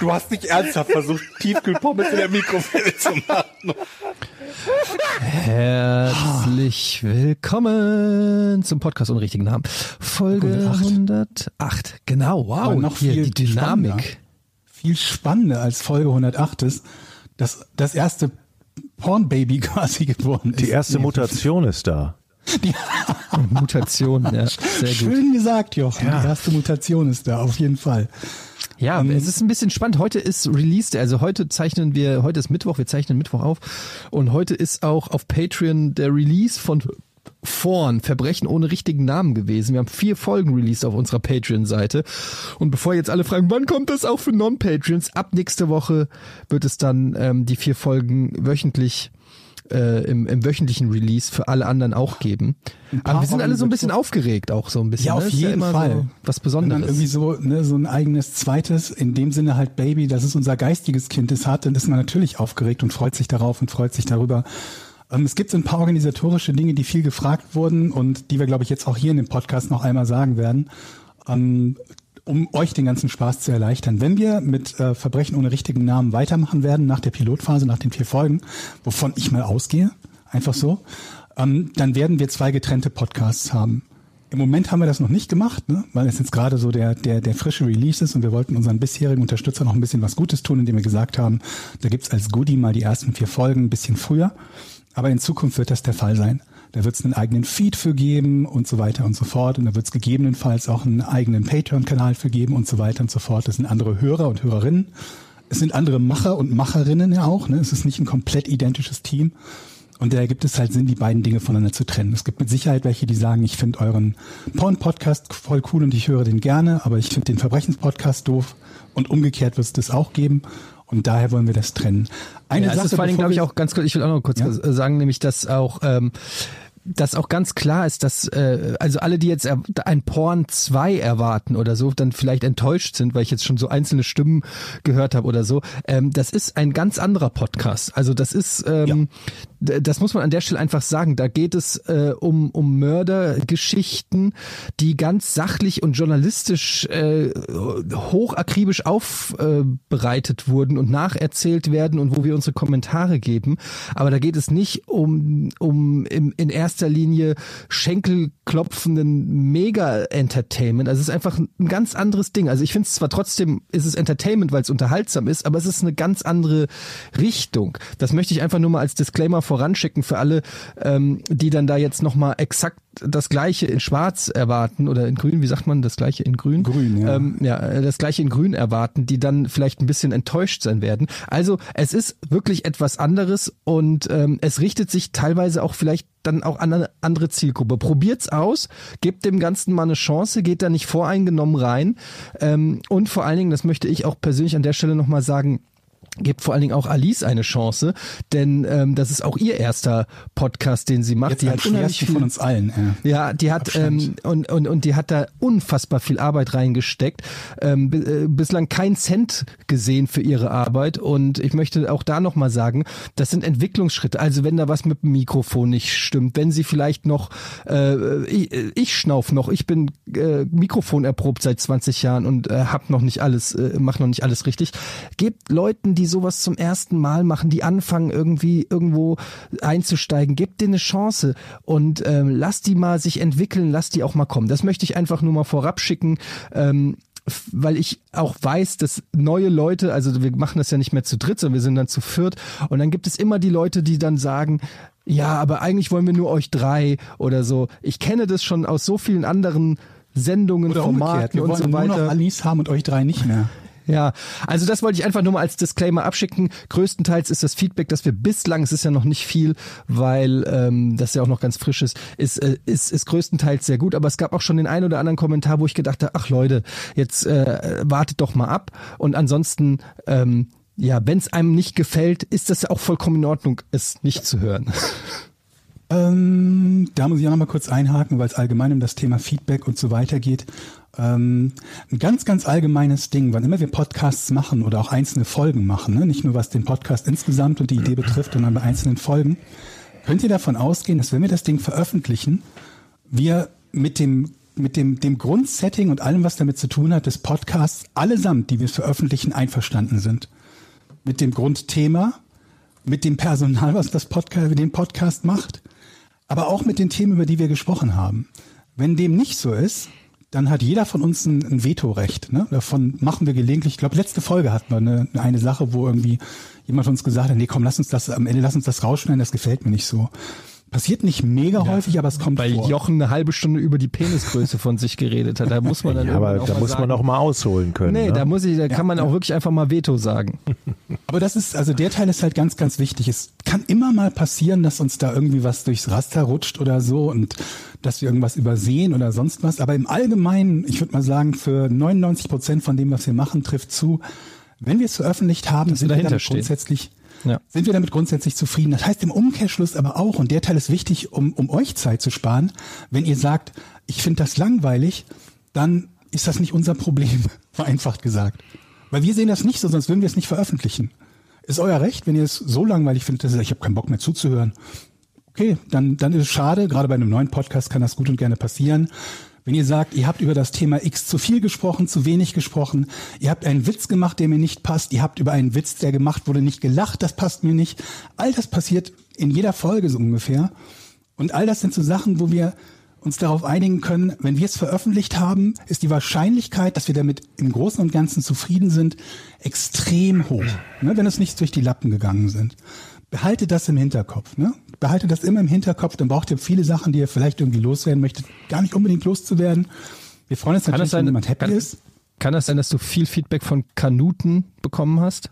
Du hast nicht ernsthaft versucht, Tiefkühlpommes in der Mikrowelle zu machen. Herzlich willkommen zum Podcast ohne richtigen Namen. Folge 108. 108. Genau, wow. Aber noch hier viel die Dynamik. spannender. Viel spannender als Folge 108 ist, dass das erste Pornbaby quasi geboren ist. Die erste Mutation ist da. Die, Mutation, ja, sehr gut. schön gesagt, Jochen. Die erste Mutation ist da, auf jeden Fall. Ja, Ähm, es ist ein bisschen spannend. Heute ist Release, also heute zeichnen wir, heute ist Mittwoch, wir zeichnen Mittwoch auf und heute ist auch auf Patreon der Release von Vorn, Verbrechen ohne richtigen Namen gewesen. Wir haben vier Folgen released auf unserer Patreon-Seite. Und bevor jetzt alle fragen, wann kommt das auch für Non-Patreons? Ab nächste Woche wird es dann ähm, die vier Folgen wöchentlich äh, im, im wöchentlichen Release für alle anderen auch geben. Aber wir sind alle so ein bisschen aufgeregt auch so ein bisschen. Ja, ne? auf ja jeden immer Fall. So was Besonderes. dann irgendwie so, ne, so ein eigenes zweites, in dem Sinne halt Baby, das ist unser geistiges Kind, das hat, dann ist man natürlich aufgeregt und freut sich darauf und freut sich darüber. Ähm, es gibt so ein paar organisatorische Dinge, die viel gefragt wurden und die wir, glaube ich, jetzt auch hier in dem Podcast noch einmal sagen werden, ähm, um euch den ganzen Spaß zu erleichtern. Wenn wir mit äh, Verbrechen ohne richtigen Namen weitermachen werden, nach der Pilotphase, nach den vier Folgen, wovon ich mal ausgehe, einfach so, ähm, dann werden wir zwei getrennte Podcasts haben. Im Moment haben wir das noch nicht gemacht, ne? weil es jetzt gerade so der, der, der frische Release ist und wir wollten unseren bisherigen Unterstützern noch ein bisschen was Gutes tun, indem wir gesagt haben, da gibt's als Goodie mal die ersten vier Folgen ein bisschen früher. Aber in Zukunft wird das der Fall sein. Da wird es einen eigenen Feed für geben und so weiter und so fort. Und da wird es gegebenenfalls auch einen eigenen Patreon-Kanal für geben und so weiter und so fort. Das sind andere Hörer und Hörerinnen. Es sind andere Macher und Macherinnen ja auch. Ne? Es ist nicht ein komplett identisches Team. Und da gibt es halt Sinn, die beiden Dinge voneinander zu trennen. Es gibt mit Sicherheit welche, die sagen, ich finde euren Porn-Podcast voll cool und ich höre den gerne, aber ich finde den Verbrechenspodcast doof. Und umgekehrt wird es das auch geben. Und daher wollen wir das trennen. Eine ja, Sache, ist vor bevor glaube ich, auch ganz kurz, ich will auch noch kurz Ja. sagen, nämlich, dass auch, ähm, dass auch ganz klar ist, dass äh, also alle, die jetzt ein Porn 2 erwarten oder so, dann vielleicht enttäuscht sind, weil ich jetzt schon so einzelne Stimmen gehört habe oder so. Ähm, das ist ein ganz anderer Podcast. Also das ist, ähm, d- das muss man an der Stelle einfach sagen. Da geht es äh, um, um Mördergeschichten, die ganz sachlich und journalistisch äh, hochakribisch aufbereitet wurden und nacherzählt werden und wo wir unsere Kommentare geben. Aber da geht es nicht um, um im, in erster Linie schenkelklopfenden Mega-Entertainment. Also es ist einfach ein ganz anderes Ding. Also ich finde es zwar trotzdem, ist es Entertainment, weil es unterhaltsam ist, aber es ist eine ganz andere Richtung. Das möchte ich einfach nur mal als Disclaimer voranschicken für alle, ähm, die dann da jetzt nochmal exakt das gleiche in Schwarz erwarten oder in Grün, wie sagt man das gleiche in Grün? Grün, ja. Ähm, ja, äh, das gleiche in Grün erwarten, die dann vielleicht ein bisschen enttäuscht sein werden. Also es ist wirklich etwas anderes und ähm, es richtet sich teilweise auch vielleicht dann auch an eine andere Zielgruppe. Probiert's aus, gebt dem Ganzen mal eine Chance, geht da nicht voreingenommen rein. Ähm, und vor allen Dingen, das möchte ich auch persönlich an der Stelle nochmal sagen, Gebt vor allen Dingen auch Alice eine Chance, denn ähm, das ist auch ihr erster Podcast, den sie macht. Jetzt die hat unheimlich viel von uns allen. Ja. ja, die hat ähm, und, und und die hat da unfassbar viel Arbeit reingesteckt. Ähm, äh, bislang kein Cent gesehen für ihre Arbeit und ich möchte auch da noch mal sagen, das sind Entwicklungsschritte. Also wenn da was mit dem Mikrofon nicht stimmt, wenn sie vielleicht noch äh, ich, ich schnauf noch, ich bin äh, Mikrofon erprobt seit 20 Jahren und äh, hab noch nicht alles äh, mach noch nicht alles richtig. Gebt Leuten, die sowas zum ersten Mal machen, die anfangen irgendwie irgendwo einzusteigen, gebt denen eine Chance und ähm, lasst die mal sich entwickeln, lasst die auch mal kommen. Das möchte ich einfach nur mal vorab schicken. Ähm, weil ich auch weiß, dass neue Leute, also wir machen das ja nicht mehr zu dritt, sondern wir sind dann zu viert und dann gibt es immer die Leute, die dann sagen, ja, aber eigentlich wollen wir nur euch drei oder so. Ich kenne das schon aus so vielen anderen Sendungen, Oder umgekehrt. Formaten Wir und wollen so nur weiter. noch Alice haben und euch drei nicht mehr. Ja, also das wollte ich einfach nur mal als Disclaimer abschicken. Größtenteils ist das Feedback, das wir bislang, es ist ja noch nicht viel, weil ähm, das ja auch noch ganz frisch ist, ist, äh, ist, ist größtenteils sehr gut. Aber es gab auch schon den einen oder anderen Kommentar, wo ich gedacht habe, ach Leute, jetzt äh, wartet doch mal ab. Und ansonsten ähm, ja, wenn es einem nicht gefällt, ist das ja auch vollkommen in Ordnung, es nicht zu hören. Ähm, da muss ich auch noch mal kurz einhaken, weil es allgemein um das Thema Feedback und so weiter geht. Ähm, ein ganz, ganz allgemeines Ding, wann immer wir Podcasts machen oder auch einzelne Folgen machen, ne? nicht nur was den Podcast insgesamt und die Idee betrifft, sondern bei einzelnen Folgen, könnt ihr davon ausgehen, dass wenn wir das Ding veröffentlichen, wir mit dem mit dem, dem Grundsetting und allem, was damit zu tun hat, des Podcasts allesamt, die wir veröffentlichen, einverstanden sind. Mit dem Grundthema, mit dem Personal, was das Podcast, den Podcast macht, aber auch mit den Themen, über die wir gesprochen haben. Wenn dem nicht so ist, dann hat jeder von uns ein, ein Vetorecht. Ne? Davon machen wir gelegentlich, ich glaube, letzte Folge hatten wir eine, eine Sache, wo irgendwie jemand uns gesagt hat, nee, komm, lass uns das, am Ende lass uns das rausschneiden, das gefällt mir nicht so. Passiert nicht mega ja, häufig, aber es kommt weil vor. Weil Jochen eine halbe Stunde über die Penisgröße von sich geredet hat. Da muss man dann ja, aber da muss sagen. man auch mal ausholen können. Nee, ne? da muss ich, da ja, kann man auch wirklich einfach mal Veto sagen. Aber das ist, also der Teil ist halt ganz, ganz wichtig. Es kann immer mal passieren, dass uns da irgendwie was durchs Raster rutscht oder so und dass wir irgendwas übersehen oder sonst was. Aber im Allgemeinen, ich würde mal sagen, für 99 Prozent von dem, was wir machen, trifft zu, wenn wir es veröffentlicht haben, Dass sind wir stehen. grundsätzlich Ja. sind wir damit grundsätzlich zufrieden. Das heißt im Umkehrschluss aber auch, und der Teil ist wichtig, um, um euch Zeit zu sparen, wenn ihr sagt, ich finde das langweilig, dann ist das nicht unser Problem, vereinfacht gesagt. Weil wir sehen das nicht so, sonst würden wir es nicht veröffentlichen. Ist euer Recht, wenn ihr es so langweilig findet, dass ihr sagt, ich habe keinen Bock mehr zuzuhören. Okay, dann, dann ist es schade. Gerade bei einem neuen Podcast kann das gut und gerne passieren. Wenn ihr sagt, ihr habt über das Thema X zu viel gesprochen, zu wenig gesprochen, ihr habt einen Witz gemacht, der mir nicht passt, ihr habt über einen Witz, der gemacht wurde, nicht gelacht, das passt mir nicht. All das passiert in jeder Folge so ungefähr. Und all das sind so Sachen, wo wir uns darauf einigen können, wenn wir es veröffentlicht haben, ist die Wahrscheinlichkeit, dass wir damit im Großen und Ganzen zufrieden sind, extrem hoch, ne, wenn es nicht durch die Lappen gegangen sind. Behaltet das im Hinterkopf. Ne? Behaltet das immer im Hinterkopf, dann braucht ihr viele Sachen, die ihr vielleicht irgendwie loswerden möchtet, gar nicht unbedingt loszuwerden. Wir freuen uns Kann natürlich, sein, wenn jemand happy kann, ist. kann das sein, dass du viel Feedback von Kanuten bekommen hast?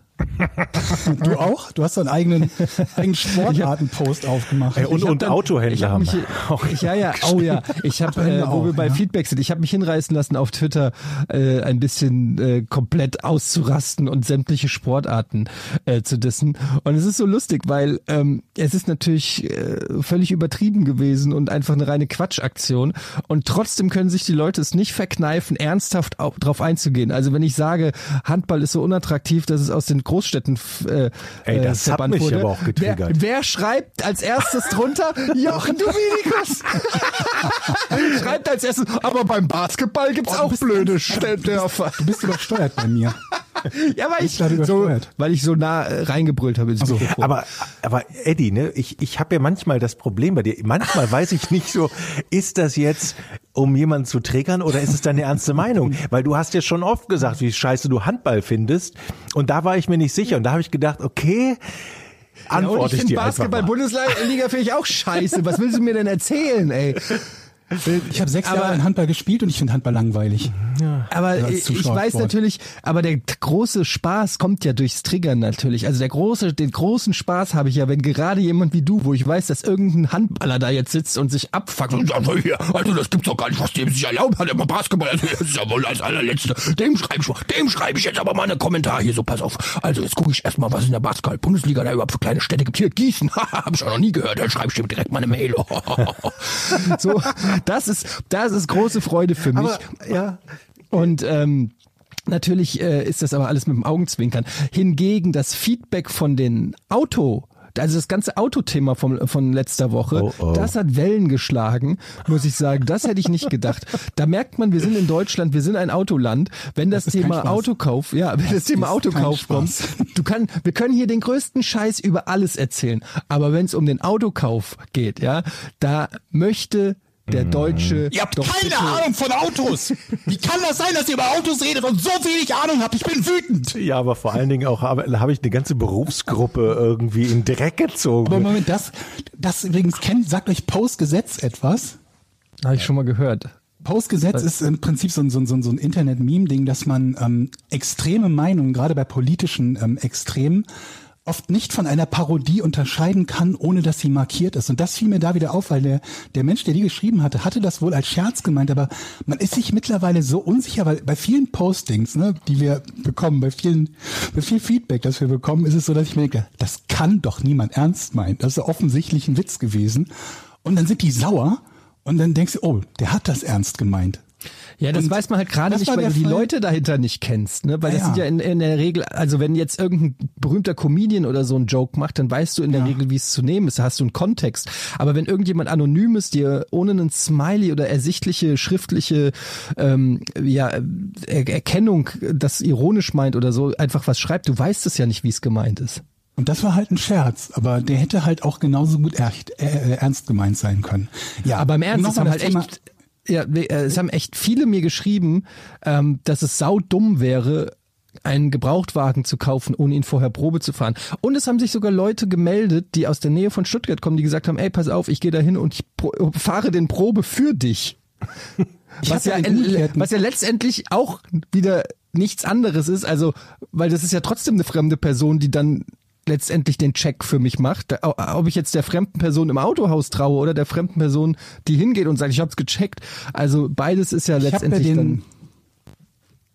Du auch? Du hast so einen eigenen, eigenen Sportarten-Post aufgemacht. Ey, und, und dann- Autohändler ich hab haben mich, auch ich, ja, ja, oh ja, ich habe, äh, wo wir auch, bei ja. Feedback sind, ich habe mich hinreißen lassen, auf Twitter äh, ein bisschen äh, komplett auszurasten und sämtliche Sportarten äh, zu dissen. Und es ist so lustig, weil ähm, es ist natürlich äh, völlig übertrieben gewesen und einfach eine reine Quatschaktion. Und trotzdem können sich die Leute es nicht verkneifen, ernsthaft auf, drauf einzugehen. Also wenn ich sage, Handball ist so unattraktiv, dass es aus den Großstädten äh, Ey, das äh, hat mich wurde. aber auch getriggert. Wer, wer schreibt als erstes drunter? Jochen Dominikus. schreibt als erstes, aber beim Basketball gibt's Oh, auch blöde Stelldörfer. Du bist übersteuert bei mir. Ja, weil ich, so, weil ich so nah äh, reingebrüllt habe ins so, Mikrofon. Aber, aber Eddie, ne, ich, ich habe ja manchmal das Problem bei dir. Manchmal weiß ich nicht so, ist das jetzt, um jemanden zu triggern oder ist es deine ernste Meinung? Weil du hast ja schon oft gesagt, wie scheiße du Handball findest. Und da war ich mir nicht sicher. Und da habe ich gedacht, okay, ja, antworte ich ich finde dir mal. Basketball-Bundesliga finde ich auch scheiße. Was willst du mir denn erzählen, ey? Ich habe sechs Aber- Jahre in Handball gespielt und ich finde Handball langweilig. Aber Also als ich weiß natürlich, aber der große Spaß kommt ja durchs Triggern natürlich. Also der große, den großen Spaß habe ich ja, wenn gerade jemand wie du, wo ich weiß, dass irgendein Handballer da jetzt sitzt und sich abfuckt und sagt, hier, also das gibt's doch gar nicht, was dem sich erlaubt hat, immer Basketball, also das ist ja wohl als allerletzte. Dem schreibe ich, dem schreibe ich jetzt aber mal einen Kommentar hier, so pass auf. Also jetzt gucke ich erstmal, was in der Basketball-Bundesliga da überhaupt für kleine Städte gibt. Hier, Gießen, habe ich auch noch nie gehört, dann schreibe ich dem direkt mal eine Mail. so, das ist, das ist große Freude für mich. Aber, ja, Und ähm, natürlich äh, ist das aber alles mit dem Augenzwinkern. Hingegen das Feedback von den Auto also das ganze Autothema vom, von letzter Woche, Oh, oh. das hat Wellen geschlagen, muss ich sagen. Das hätte ich nicht gedacht. Da merkt man, wir sind in Deutschland, wir sind ein Autoland. Wenn das, Das Thema. Autokauf, ja, wenn das, Thema ist Autokauf kommt, du kann, wir können hier den größten Scheiß über alles erzählen. Aber wenn es um den Autokauf geht, ja, da möchte der Deutsche Ihr habt doch keine bitte- Ahnung von Autos. Wie kann das sein, dass ihr über Autos redet und so wenig Ahnung habt? Ich bin wütend. ja, aber vor allen Dingen auch habe, habe ich eine ganze Berufsgruppe irgendwie in Dreck gezogen. Aber Moment, das, das übrigens kennt, sagt euch Postgesetz etwas? Habe ich schon mal gehört. Postgesetz ist im Prinzip so ein, so ein, so ein, so ein Internet-Meme-Ding, dass man ähm, extreme Meinungen, gerade bei politischen ähm, Extremen, oft nicht von einer Parodie unterscheiden kann, ohne dass sie markiert ist. Und das fiel mir da wieder auf, weil der, der Mensch, der die geschrieben hatte, hatte das wohl als Scherz gemeint, aber man ist sich mittlerweile so unsicher, weil bei vielen Postings, ne, die wir bekommen, bei vielen, bei viel Feedback, das wir bekommen, ist es so, dass ich mir denke, das kann doch niemand ernst meinen. Das ist offensichtlich ein Witz gewesen. Und dann sind die sauer und dann denkst du, oh, der hat das ernst gemeint. Ja, das Und weiß man halt gerade das nicht, weil du die Fall- Leute dahinter nicht kennst, ne? Weil das Ja. sind ja in, in der Regel, also wenn jetzt irgendein berühmter Comedian oder so einen Joke macht, dann weißt du in der Ja. Regel, wie es zu nehmen ist, da hast du einen Kontext. Aber wenn irgendjemand Anonymes dir ohne einen Smiley oder ersichtliche schriftliche ähm, ja, er Erkennung das ironisch meint oder so, einfach was schreibt, du weißt es ja nicht, wie es gemeint ist. Und das war halt ein Scherz, aber der hätte halt auch genauso gut echt, äh, ernst gemeint sein können. Ja, Aber im Ernst, es nochmal haben das halt echt, ja, äh, es haben echt viele mir geschrieben, ähm, dass es saudumm wäre, einen Gebrauchtwagen zu kaufen, ohne ihn vorher Probe zu fahren. Und es haben sich sogar Leute gemeldet, die aus der Nähe von Stuttgart kommen, die gesagt haben, ey, pass auf, ich gehe da hin und ich fahre den Probe für dich. Ich Was ja, was ja letztendlich auch wieder nichts anderes ist, also, weil das ist ja trotzdem eine fremde Person, die dann letztendlich den Check für mich macht. Ob ich jetzt der fremden Person im Autohaus traue oder der fremden Person, die hingeht und sagt, ich hab's gecheckt. Also beides ist ja Ich hab ja letztendlich den-.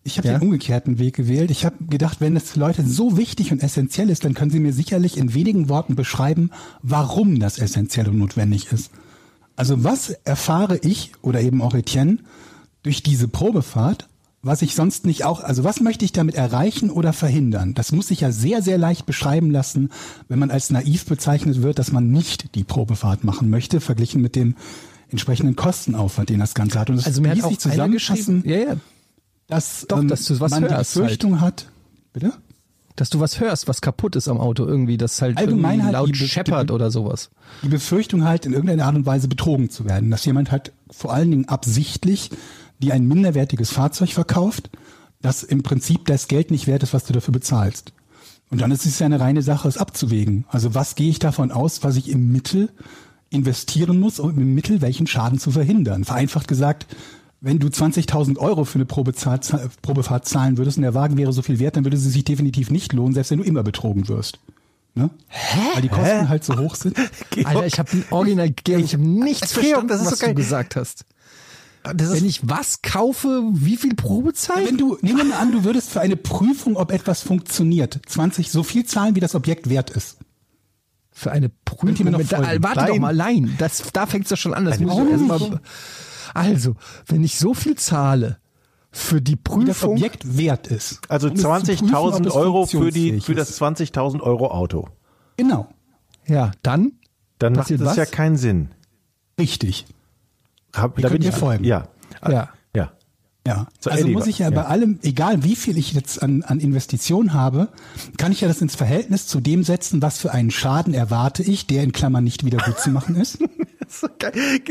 Ich habe Ja? den umgekehrten Weg gewählt. Ich habe gedacht, wenn es für Leute so wichtig und essentiell ist, dann können sie mir sicherlich in wenigen Worten beschreiben, warum das essentiell und notwendig ist. Also was erfahre ich oder eben auch Etienne durch diese Probefahrt, was ich sonst nicht auch, also was möchte ich damit erreichen oder verhindern? Das muss sich ja sehr, sehr leicht beschreiben lassen, wenn man als naiv bezeichnet wird, dass man nicht die Probefahrt machen möchte, verglichen mit dem entsprechenden Kostenaufwand, den das Ganze hat. Und es Also mir hat auch zusammenfassen, ja, ja, dass, Doch, ähm, dass du was man die hörst Befürchtung hat. Bitte? dass du was hörst, was kaputt ist am Auto irgendwie, das halt Allgemein halt laut scheppert oder sowas. Die Befürchtung halt in irgendeiner Art und Weise betrogen zu werden, dass jemand halt vor allen Dingen absichtlich dir ein minderwertiges Fahrzeug verkauft, das im Prinzip das Geld nicht wert ist, was du dafür bezahlst. Und dann ist es ja eine reine Sache, es abzuwägen. Also was gehe ich davon aus, was ich im Mittel investieren muss, um im Mittel welchen Schaden zu verhindern? Vereinfacht gesagt, wenn du 20.000 Euro für eine Probefahrt zahlen würdest und der Wagen wäre so viel wert, dann würde sie sich definitiv nicht lohnen, selbst wenn du immer betrogen wirst. Ne? Hä? Weil die Kosten halt so hoch sind. Alter, ich habe original, ich habe nichts Georg, verstanden, das ist was so geil. du gesagt hast. Wenn ich was kaufe, wie viel Probezeit? Wenn du, nehmen wir mal an, du würdest für eine Prüfung, ob etwas funktioniert, 20 so viel zahlen, wie das Objekt wert ist. Für eine Prüfung. Da, folgen? warte doch Nein. mal, nein. Das, da fängt's doch schon an. Das muss ich mal, also, wenn ich so viel zahle für die Wie das Prüfung, Objekt wert ist. also Um es zu prüfen, ob 20.000 es Euro für die für das ist. 20.000 Euro Auto. Genau, ja, dann Dann macht das was? ja keinen Sinn. richtig. Hab, Wie könnt ihr folgen? Ja. Ja. Ja. Ja, So, also muss ich ja, ja. bei allem, egal wie viel ich jetzt an, an Investitionen habe, kann ich ja das ins Verhältnis zu dem setzen, was für einen Schaden erwarte ich, der in Klammern nicht wieder gut zu machen ist.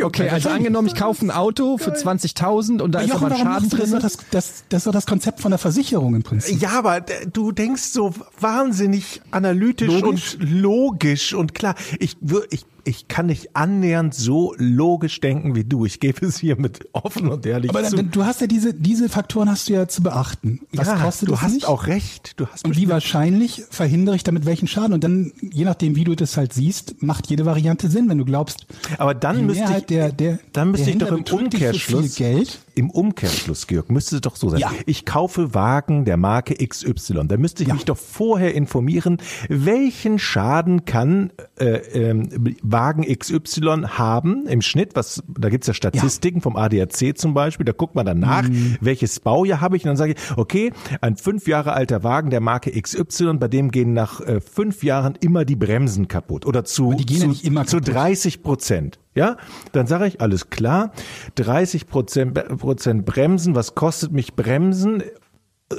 Okay, also angenommen, ich kaufe ein Auto für 20.000 und da ist Jochen, aber ein Schaden drin. Das, das, das ist doch das Konzept von der Versicherung im Prinzip. Ja, aber du denkst so wahnsinnig analytisch Logisch? und logisch und klar. Ich, ich, ich kann nicht annähernd so logisch denken wie du. Ich gebe es hier mit offen und ehrlich Aber zu. dann, du hast ja diese, diese Faktoren hast du ja zu beachten. Was ja, kostet du hast nicht? auch recht. Du hast Und wie wahrscheinlich verhindere ich damit welchen Schaden? Und dann, je nachdem, wie du das halt siehst, macht jede Variante Sinn, wenn du glaubst, Aber dann müsste ich, der, der, dann müsste der ich doch im Umkehrschluss, viel Geld. Im Umkehrschluss, Georg, müsste es doch so sein. Ja. Ich kaufe Wagen der Marke XY. Da müsste ich Ja. mich doch vorher informieren, welchen Schaden kann äh, ähm, Wagen XY haben im Schnitt. Was, da gibt's ja Statistiken vom ADAC zum Beispiel. Da guckt man dann nach, Mhm. welches Baujahr habe ich. Und dann sage ich, okay, ein fünf Jahre alter Wagen der Marke XY, bei dem gehen nach äh, fünf Jahren immer die Bremsen kaputt. Oder zu, zu, ja zu kaputt. 30 Prozent. Ja, dann sage ich, alles klar, 30 Prozent, Prozent Bremsen, was kostet mich Bremsen?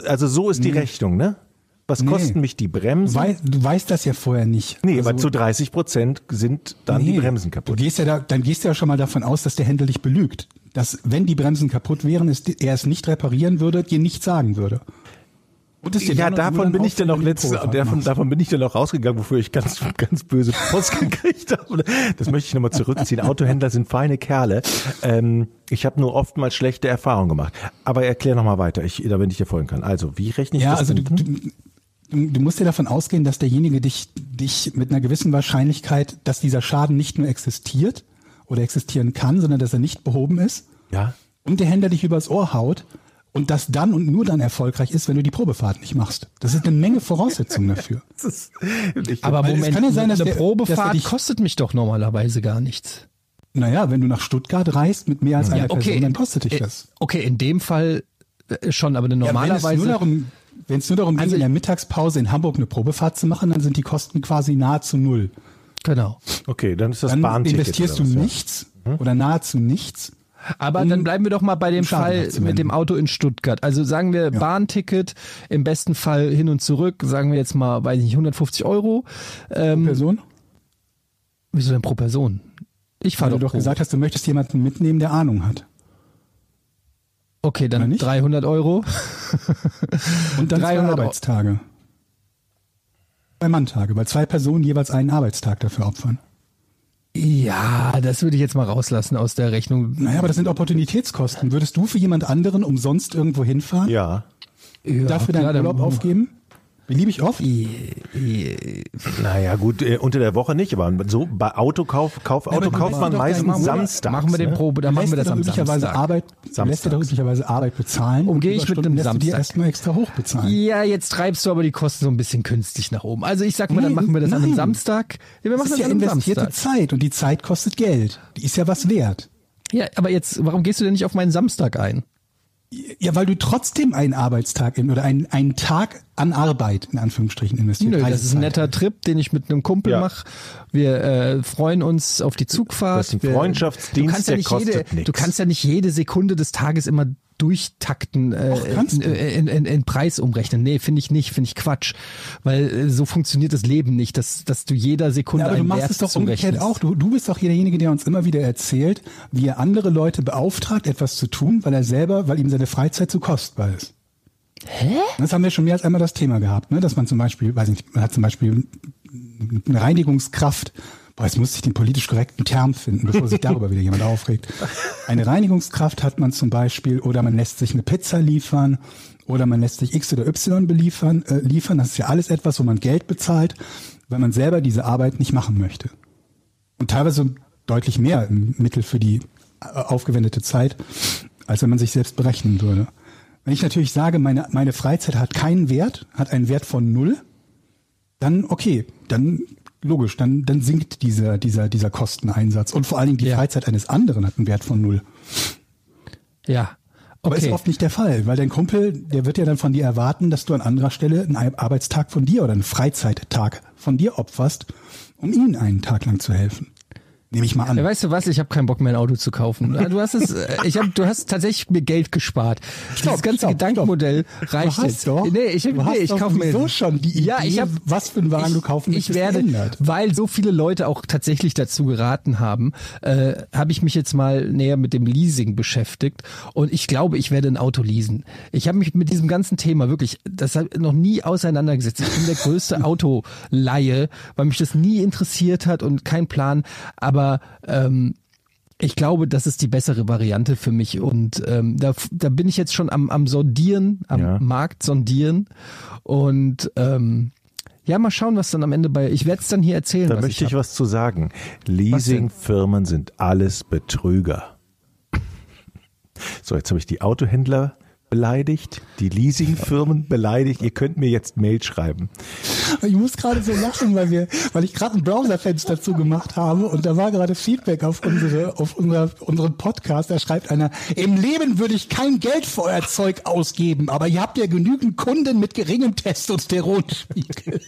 Also so ist die Rechnung, ne? Was Nee. kosten mich die Bremsen? Wei du weißt das ja vorher nicht. nee, Also- aber zu 30 Prozent sind dann die Nee, Bremsen Du kaputt. gehst ja da, dann gehst du ja schon mal davon aus, dass der Händler dich belügt. Dass, wenn die Bremsen kaputt wären, ist, er es nicht reparieren würde, dir nichts sagen würde. Ja, davon bin ich dann auch wenn Probefahrt davon, davon bin ich dann auch rausgegangen, wofür ich ganz, ganz böse Post gekriegt habe. Das möchte ich nochmal zurückziehen. Autohändler sind feine Kerle. Ähm, ich habe nur oftmals schlechte Erfahrungen gemacht. Aber erklär nochmal weiter, ich, damit ich dir folgen kann. Also, wie rechne ich Ja, das? also du, du, du musst ja davon ausgehen, dass derjenige dich, dich mit einer gewissen Wahrscheinlichkeit, dass dieser Schaden nicht nur existiert oder existieren kann, sondern dass er nicht behoben ist Ja. und der Händler dich übers Ohr haut und das dann und nur dann erfolgreich ist, wenn du die Probefahrt nicht machst. Das ist eine Menge Voraussetzungen dafür. Ich, Aber Weil es Moment, kann ja sein, dass eine der- dass er Probefahrt dich- kostet mich doch normalerweise gar nichts. Naja, wenn du nach Stuttgart reist mit mehr als einer Person, dann kostet dich äh, das. Okay, in dem Fall äh, schon, aber Ja, wenn es normalerweise. nur darum, wenn es nur darum geht, Also in der Mittagspause in Hamburg eine Probefahrt zu machen, dann sind die Kosten quasi nahezu null. genau. okay, dann ist das Dann investierst du ja. nichts oder nahezu nichts. Aber dann bleiben wir doch mal bei dem Fall mit dem Auto in Stuttgart. Also sagen wir Bahnticket, im besten Fall hin und zurück, sagen wir jetzt mal, weiß ich nicht, 150 Euro. Ähm, Person? wieso denn pro Person? Ich Weil fahre du doch doch pro. gesagt hast, du möchtest jemanden mitnehmen, der Ahnung hat. Okay, dann nicht? 300 Euro. Und dann 300 zwei Euro. Arbeitstage. Zwei Manntage, weil zwei Personen jeweils einen Arbeitstag dafür opfern. Ja, das würde ich jetzt mal rauslassen aus der Rechnung. Naja, aber das sind Opportunitätskosten. Würdest du für jemand anderen umsonst irgendwo hinfahren? Ja. Ja, Dafür deinen klar, Urlaub aufgeben? Beliebig oft? Naja, gut, äh, unter der Woche nicht, aber so bei Autokauf, Kauf, Auto kauft du man meistens Samstags. Machen wir den ne? Probe, dann machen wir das am Samstag. Arbeit, du lässt dir doch üblicherweise Arbeit bezahlen. Umgehe ich mit einem lässt du dir Samstag. erstmal extra hoch bezahlen. Ja, jetzt treibst du aber die Kosten so ein bisschen künstlich nach oben. Also ich sag mal, dann machen wir das an einem. Samstag. Ja, wir Das machen ist das ja an einem investierte Samstag. Zeit und die Zeit kostet Geld. Die ist ja was wert. Ja, aber jetzt, warum gehst du denn nicht auf meinen Samstag ein? Ja, weil du trotzdem einen Arbeitstag in oder einen, einen Tag an Arbeit in Anführungsstrichen investierst. Nö, das ist Reisezeit. ein netter Trip, den ich mit einem Kumpel Ja. mache. Wir äh, freuen uns auf die Zugfahrt. Das ist ein Wir- Freundschaftsdienst, du kannst ja der nicht kostet jede, nix. Du kannst ja nicht jede Sekunde des Tages immer durchtakten, äh, kannst in, du. in, in, in Preis umrechnen. Nee, finde ich nicht, finde ich Quatsch. Weil äh, so funktioniert das Leben nicht, dass, dass du jeder Sekunde Ja, aber du machst Wert es doch umgekehrt auch. Du, du bist doch derjenige, der uns immer wieder erzählt, wie er andere Leute beauftragt, etwas zu tun, weil er selber, weil ihm seine Freizeit zu kostbar ist. Hä? Das haben wir schon mehr als einmal das Thema gehabt, ne? dass man zum Beispiel, weiß ich nicht, man hat zum Beispiel eine Reinigungskraft, boah, jetzt muss ich den politisch korrekten Term finden, bevor sich darüber wieder jemand aufregt. Eine Reinigungskraft hat man zum Beispiel, oder man lässt sich eine Pizza liefern, oder man lässt sich X oder Y beliefern, äh, liefern. Das ist ja alles etwas, wo man Geld bezahlt, weil man selber diese Arbeit nicht machen möchte. Und teilweise deutlich mehr Mittel für die äh, aufgewendete Zeit, als wenn man sich selbst berechnen würde. Wenn ich natürlich sage, meine, meine Freizeit hat keinen Wert, hat einen Wert von null, dann okay, dann logisch, dann, dann sinkt dieser, dieser, dieser Kosteneinsatz. Und vor allen Dingen die Ja. Freizeit eines anderen hat einen Wert von null. Ja. Aber Okay. ist oft nicht der Fall, weil dein Kumpel, der wird ja dann von dir erwarten, dass du an anderer Stelle einen Ar- Arbeitstag von dir oder einen Freizeittag von dir opferst, um ihm einen Tag lang zu helfen. Nehme ich mal an. Ja, weißt du was? Ich habe keinen Bock mehr ein Auto zu kaufen. Du hast es, äh, ich hab, du hast tatsächlich mir Geld gespart. Dieses ganze stopp, Gedankenmodell reicht du hast jetzt. Doch, nee, ich, du nee, hast ich kaufe mir sowieso schon die Idee, ja, ich hab, was für einen Wagen ich, du kaufen Ich werde, geändert. weil so viele Leute auch tatsächlich dazu geraten haben, äh, habe ich mich jetzt mal näher mit dem Leasing beschäftigt und ich glaube, ich werde ein Auto leasen. Ich habe mich mit diesem ganzen Thema wirklich, das hab noch nie auseinandergesetzt. Ich bin der größte Autoleihe, weil mich das nie interessiert hat und kein Plan. Aber ähm, ich glaube, das ist die bessere Variante für mich und ähm, da, da bin ich jetzt schon am, am Sondieren, am Ja. Markt sondieren und ähm, ja, mal schauen, was dann am Ende bei. Ich werde es dann hier erzählen. Da möchte ich hab. was zu sagen. Leasingfirmen sind alles Betrüger. So, jetzt habe ich die Autohändler beleidigt, die Leasingfirmen beleidigt. Ihr könnt mir jetzt Mail schreiben. Ich muss gerade so lachen, weil wir, weil ich gerade ein Browserfenster zugemacht habe und da war gerade Feedback auf unsere, auf unser, unseren Podcast. Da schreibt einer: Im Leben würde ich kein Geld für euer Zeug ausgeben, aber ihr habt ja genügend Kunden mit geringem Testosteronspiegel.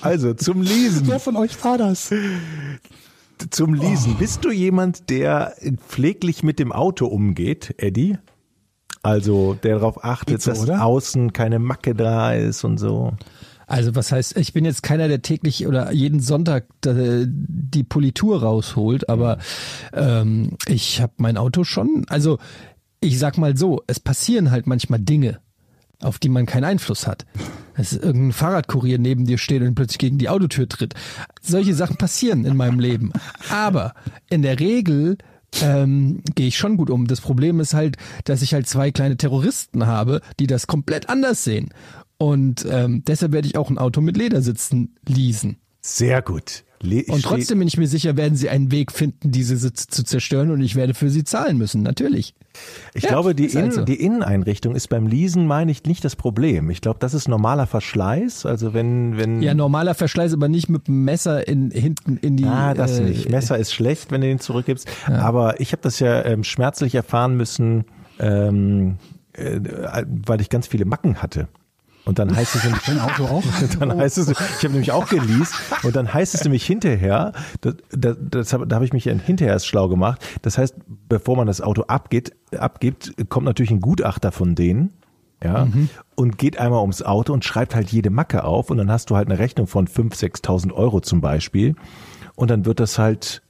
Also zum Leasen. Wer von euch war das? Zum Leasen. Bist du jemand, der pfleglich mit dem Auto umgeht, Eddie? Also, der darauf achtet, so, dass oder? außen keine Macke da ist und so. Also was heißt, ich bin jetzt keiner, der täglich oder jeden Sonntag äh, die Politur rausholt, aber ähm, ich habe mein Auto schon. Also ich sag mal so, es passieren halt manchmal Dinge, auf die man keinen Einfluss hat. Dass irgendein Fahrradkurier neben dir steht und plötzlich gegen die Autotür tritt. Solche Sachen passieren in meinem Leben. Aber in der Regel ähm, gehe ich schon gut um. Das Problem ist halt, dass ich halt zwei kleine Terroristen habe, die das komplett anders sehen. Und ähm, deshalb werde ich auch ein Auto mit Ledersitzen leasen. Sehr gut. Und trotzdem bin ich mir sicher, werden sie einen Weg finden, diese Sitze zu zerstören und ich werde für sie zahlen müssen, natürlich. Ich Ja, glaube, die, halt so. die Inneneinrichtung ist beim Leasen, meine ich, nicht das Problem. Ich glaube, das ist normaler Verschleiß. Also wenn, wenn. Ja, normaler Verschleiß, aber nicht mit dem Messer in, hinten in die. Ah, das äh, nicht. Messer ist schlecht, wenn du den zurückgibst. Aber ich habe das ja ähm, schmerzlich erfahren müssen, ähm, äh, weil ich ganz viele Macken hatte. Und dann heißt es nämlich, Dein Auto auch? dann heißt es, ich habe nämlich auch geleast und dann heißt es nämlich hinterher, das, das, das da habe ich mich hinterher erst schlau gemacht. Das heißt, bevor man das Auto abgeht, abgibt, kommt natürlich ein Gutachter von denen. Ja, und geht einmal ums Auto und schreibt halt jede Macke auf und dann hast du halt eine Rechnung von 5.000, 6.000 Euro zum Beispiel und dann wird das halt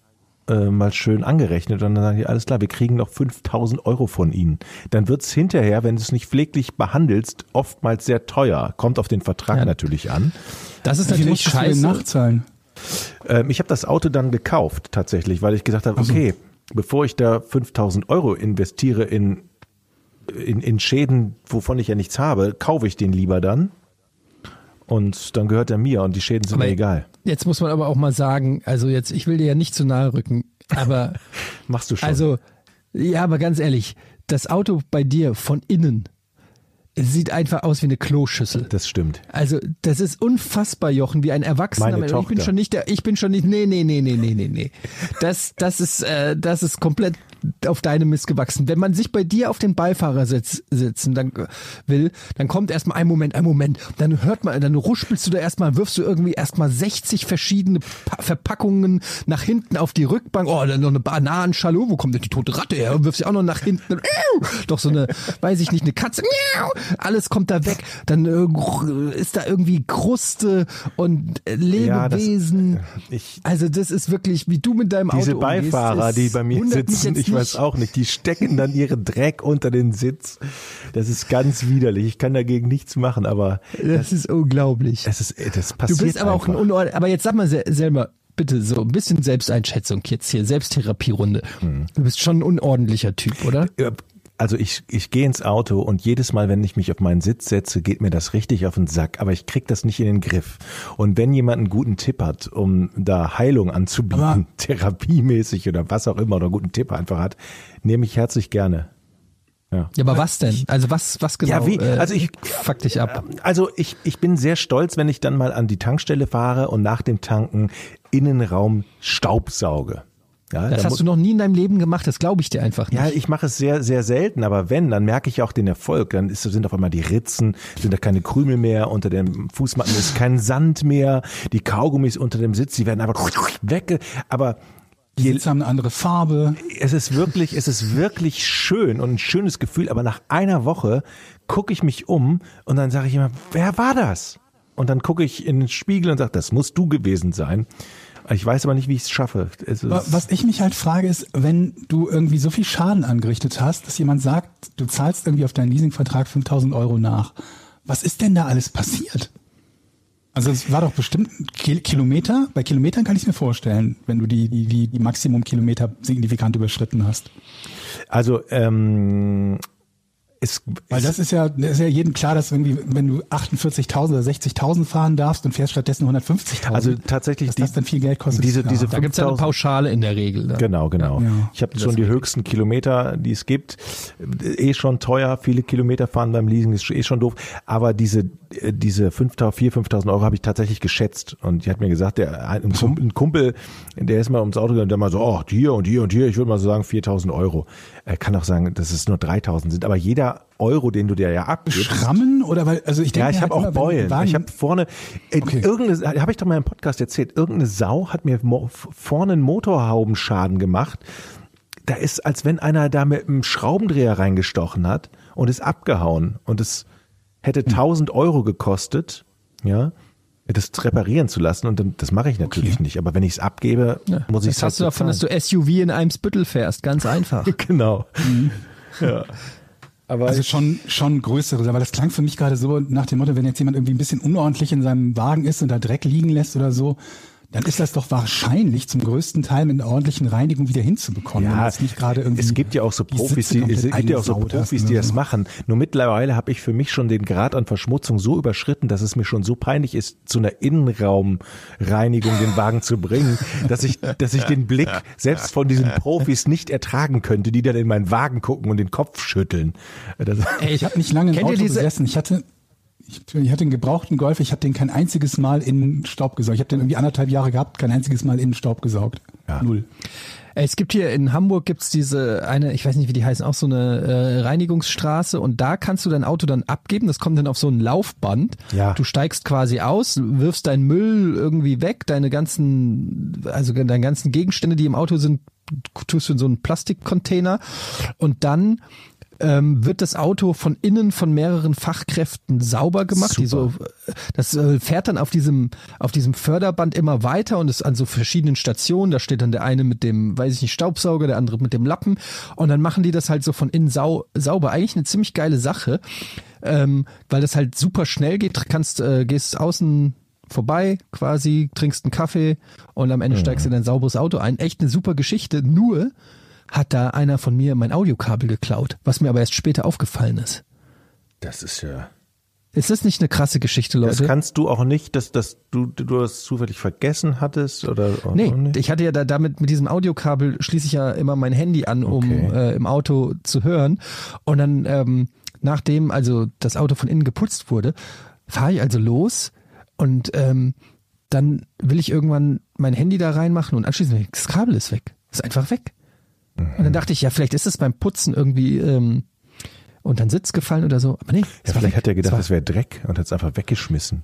äh, mal schön angerechnet und dann sagen die, alles klar, wir kriegen noch 5000 Euro von Ihnen. Dann wird's hinterher, wenn du es nicht pfleglich behandelst, oftmals sehr teuer. Kommt auf den Vertrag Ja. natürlich an. Das ist natürlich scheiße. nachzahlen? Ähm, ich habe das Auto dann gekauft tatsächlich, weil ich gesagt habe, okay, bevor ich da 5000 Euro investiere in, in, in Schäden, wovon ich ja nichts habe, kaufe ich den lieber dann. Und dann gehört er mir und die Schäden sind Aber mir egal. Jetzt muss man aber auch mal sagen, also jetzt, ich will dir ja nicht zu nahe rücken, aber Machst du schon. also, ja, aber ganz ehrlich, das Auto bei dir von innen sieht einfach aus wie eine Kloschüssel. das stimmt. Also, das ist unfassbar, Jochen, wie ein Erwachsener. Meine ich bin schon nicht der, ich bin schon nicht, nee, nee, nee, nee, nee, nee, nee. Das, das ist, äh, das ist komplett auf deinem Mist gewachsen. Wenn man sich bei dir auf den Beifahrersitz sitzen dann äh, will, dann kommt erstmal ein Moment, ein Moment, dann hört man, dann ruspelst du da erstmal, wirfst du irgendwie erstmal 60 verschiedene pa Verpackungen nach hinten auf die Rückbank. Oh, dann noch eine Bananenschale, wo kommt denn die tote Ratte her? Und wirfst sie auch noch nach hinten. Doch so eine, weiß ich nicht, eine Katze. Alles kommt da weg. Dann äh, ist da irgendwie Kruste und äh, Ja, das- Lebewesen. Ich, also das ist wirklich, wie du mit deinem Diese Auto umgehst, Beifahrer, das die bei mir sitzen, ich weiß auch nicht, die stecken dann ihren Dreck unter den Sitz. Das ist ganz widerlich. Ich kann dagegen nichts machen, aber Das ist unglaublich. es ist, das passiert Du bist aber auch ein einfach. Unordn Aber jetzt sag mal sel- selber, bitte so ein bisschen Selbsteinschätzung jetzt hier, Selbsttherapierunde. Hm. Du bist schon ein unordentlicher Typ, oder? Also ich, ich gehe ins Auto und jedes Mal, wenn ich mich auf meinen Sitz setze, geht mir das richtig auf den Sack, aber ich krieg das nicht in den Griff. Und wenn jemand einen guten Tipp hat, um da Heilung anzubieten, Aber- therapiemäßig oder was auch immer, oder einen guten Tipp einfach hat, nehme ich herzlich gerne. Ja. Ja, aber was denn? Also was, was genau? Ja, wie? Äh, Also ich- fuck dich ab. Also ich, ich bin sehr stolz, wenn ich dann mal an die Tankstelle fahre und nach dem Tanken Innenraum Staubsauge. Ja, Das da hast du noch nie in deinem Leben gemacht, das glaube ich dir einfach nicht. Ja, ich mache es sehr, sehr selten, aber wenn, dann merke ich auch den Erfolg. Dann ist, sind auf einmal die Ritzen, sind da keine Krümel mehr, unter den Fußmatten ist kein Sand mehr, die Kaugummis unter dem Sitz, die werden einfach weg. Aber Die Sitze haben eine andere Farbe. es ist wirklich, es ist wirklich schön und ein schönes Gefühl, aber nach einer Woche gucke ich mich um und dann sage ich immer, wer war das? Und dann gucke ich in den Spiegel und sage, das musst du gewesen sein. Ich weiß aber nicht, wie ich es schaffe. Was ich mich halt frage ist, wenn du irgendwie so viel Schaden angerichtet hast, dass jemand sagt, du zahlst irgendwie auf deinen Leasingvertrag 5000 Euro nach. Was ist denn da alles passiert? Also es war doch bestimmt Kilometer. Bei Kilometern kann ich es mir vorstellen, wenn du die, die, die, die Maximum-Kilometer signifikant überschritten hast. also ähm, es, Weil das ist ja, das ist ja jedem klar, dass irgendwie, wenn du 48.000 oder 60.000 fahren darfst und fährst stattdessen 150.000, Also tatsächlich dass das die- dann viel Geld kostet. diese- diese da gibt's ja eine 5000 Pauschale in der Regel. Ne? Genau, genau. Ja. Ich habe schon die höchsten Kilometer, die es gibt. Eh schon teuer, viele Kilometer fahren beim Leasing ist eh schon doof. Aber diese äh, diese 5.000, 4.000, 5.000 Euro habe ich tatsächlich geschätzt. Und die hat mir gesagt, der ein, ein Kumpel, ein Kumpel, der ist mal ums Auto gegangen, der mal so, oh, hier und hier und hier, ich würde mal so sagen 4.000 Euro. Er kann auch sagen, dass es nur 3.000 sind. Aber jeder Euro, den du dir ja abgibst, Schrammen oder weil, also ich denke ja, ich habe halt auch Beulen. Ich habe vorne, äh, Okay. irgendeine, habe ich doch mal im Podcast erzählt, irgendeine Sau hat mir vorne einen Motorhaubenschaden gemacht. Da ist, als wenn einer da mit einem Schraubendreher reingestochen hat und ist abgehauen. Und es hätte Hm. 1000 Euro gekostet, ja, das reparieren zu lassen. Und dann, das mache ich natürlich Okay. nicht. Aber wenn ich es abgebe, muss ich Das es hast du davon, dass du SUV in Eimsbüttel fährst, ganz einfach. Genau. Ja. Aber Also schon, schon größere, weil das klang für mich gerade so nach dem Motto, wenn jetzt jemand irgendwie ein bisschen unordentlich in seinem Wagen ist und da Dreck liegen lässt oder so, Dann ist das doch wahrscheinlich zum größten Teil mit einer ordentlichen Reinigung wieder hinzubekommen. wenn Ja, jetzt nicht gerade irgendwie es gibt ja auch so Profis, die, es gibt ja auch so hast Profis, die oder das machen. Nur mittlerweile habe ich für mich schon den Grad an Verschmutzung so überschritten, dass es mir schon so peinlich ist, zu einer Innenraumreinigung den Wagen zu bringen, dass ich, dass ich den Blick selbst von diesen Profis nicht ertragen könnte, die dann in meinen Wagen gucken und den Kopf schütteln. Das, Ey, Ich habe nicht lange im Auto diese- gesessen. Ich hatte, ich, ich hatte einen gebrauchten Golf. Ich habe den kein einziges Mal in den Staub gesaugt. Ich habe den irgendwie anderthalb Jahre gehabt, kein einziges Mal in den Staub gesaugt. Ja. Null. Es gibt hier in Hamburg gibt's diese eine, ich weiß nicht, wie die heißen, auch so eine äh, Reinigungsstraße und da kannst du dein Auto dann abgeben. Das kommt dann auf so ein Laufband. Ja. Du steigst quasi aus, wirfst deinen Müll irgendwie weg, deine ganzen, also deine ganzen Gegenstände, die im Auto sind, tust du in so einen Plastikcontainer und dann ähm, wird das Auto von innen von mehreren Fachkräften sauber gemacht. Die so, das äh, fährt dann auf diesem, auf diesem Förderband immer weiter und ist an so verschiedenen Stationen. Da steht dann der eine mit dem, weiß ich nicht, Staubsauger, der andere mit dem Lappen. Und dann machen die das halt so von innen sau, sauber. Eigentlich eine ziemlich geile Sache, ähm, weil das halt super schnell geht. Kannst, äh, gehst außen vorbei quasi, trinkst einen Kaffee und am Ende steigst du in dein sauberes Auto ein. Echt eine super Geschichte. Nur hat da einer von mir mein Audiokabel geklaut, was mir aber erst später aufgefallen ist. das ist ja. Ist das nicht eine krasse Geschichte, Das Leute? kannst du auch nicht, dass, dass du, du das zufällig vergessen hattest oder auch Nee, ich hatte ja da damit mit diesem Audiokabel schließe ich ja immer mein Handy an, um Okay. äh, im Auto zu hören. Und dann, ähm, nachdem also das Auto von innen geputzt wurde, fahre ich also los und ähm, dann will ich irgendwann mein Handy da reinmachen und anschließend das Kabel ist weg. Ist einfach weg. Und dann dachte ich, ja, vielleicht ist es beim Putzen irgendwie ähm, unter den Sitz gefallen oder so. Aber nee, Ja, vielleicht weg. hat er gedacht, das wäre Dreck und hat es einfach weggeschmissen.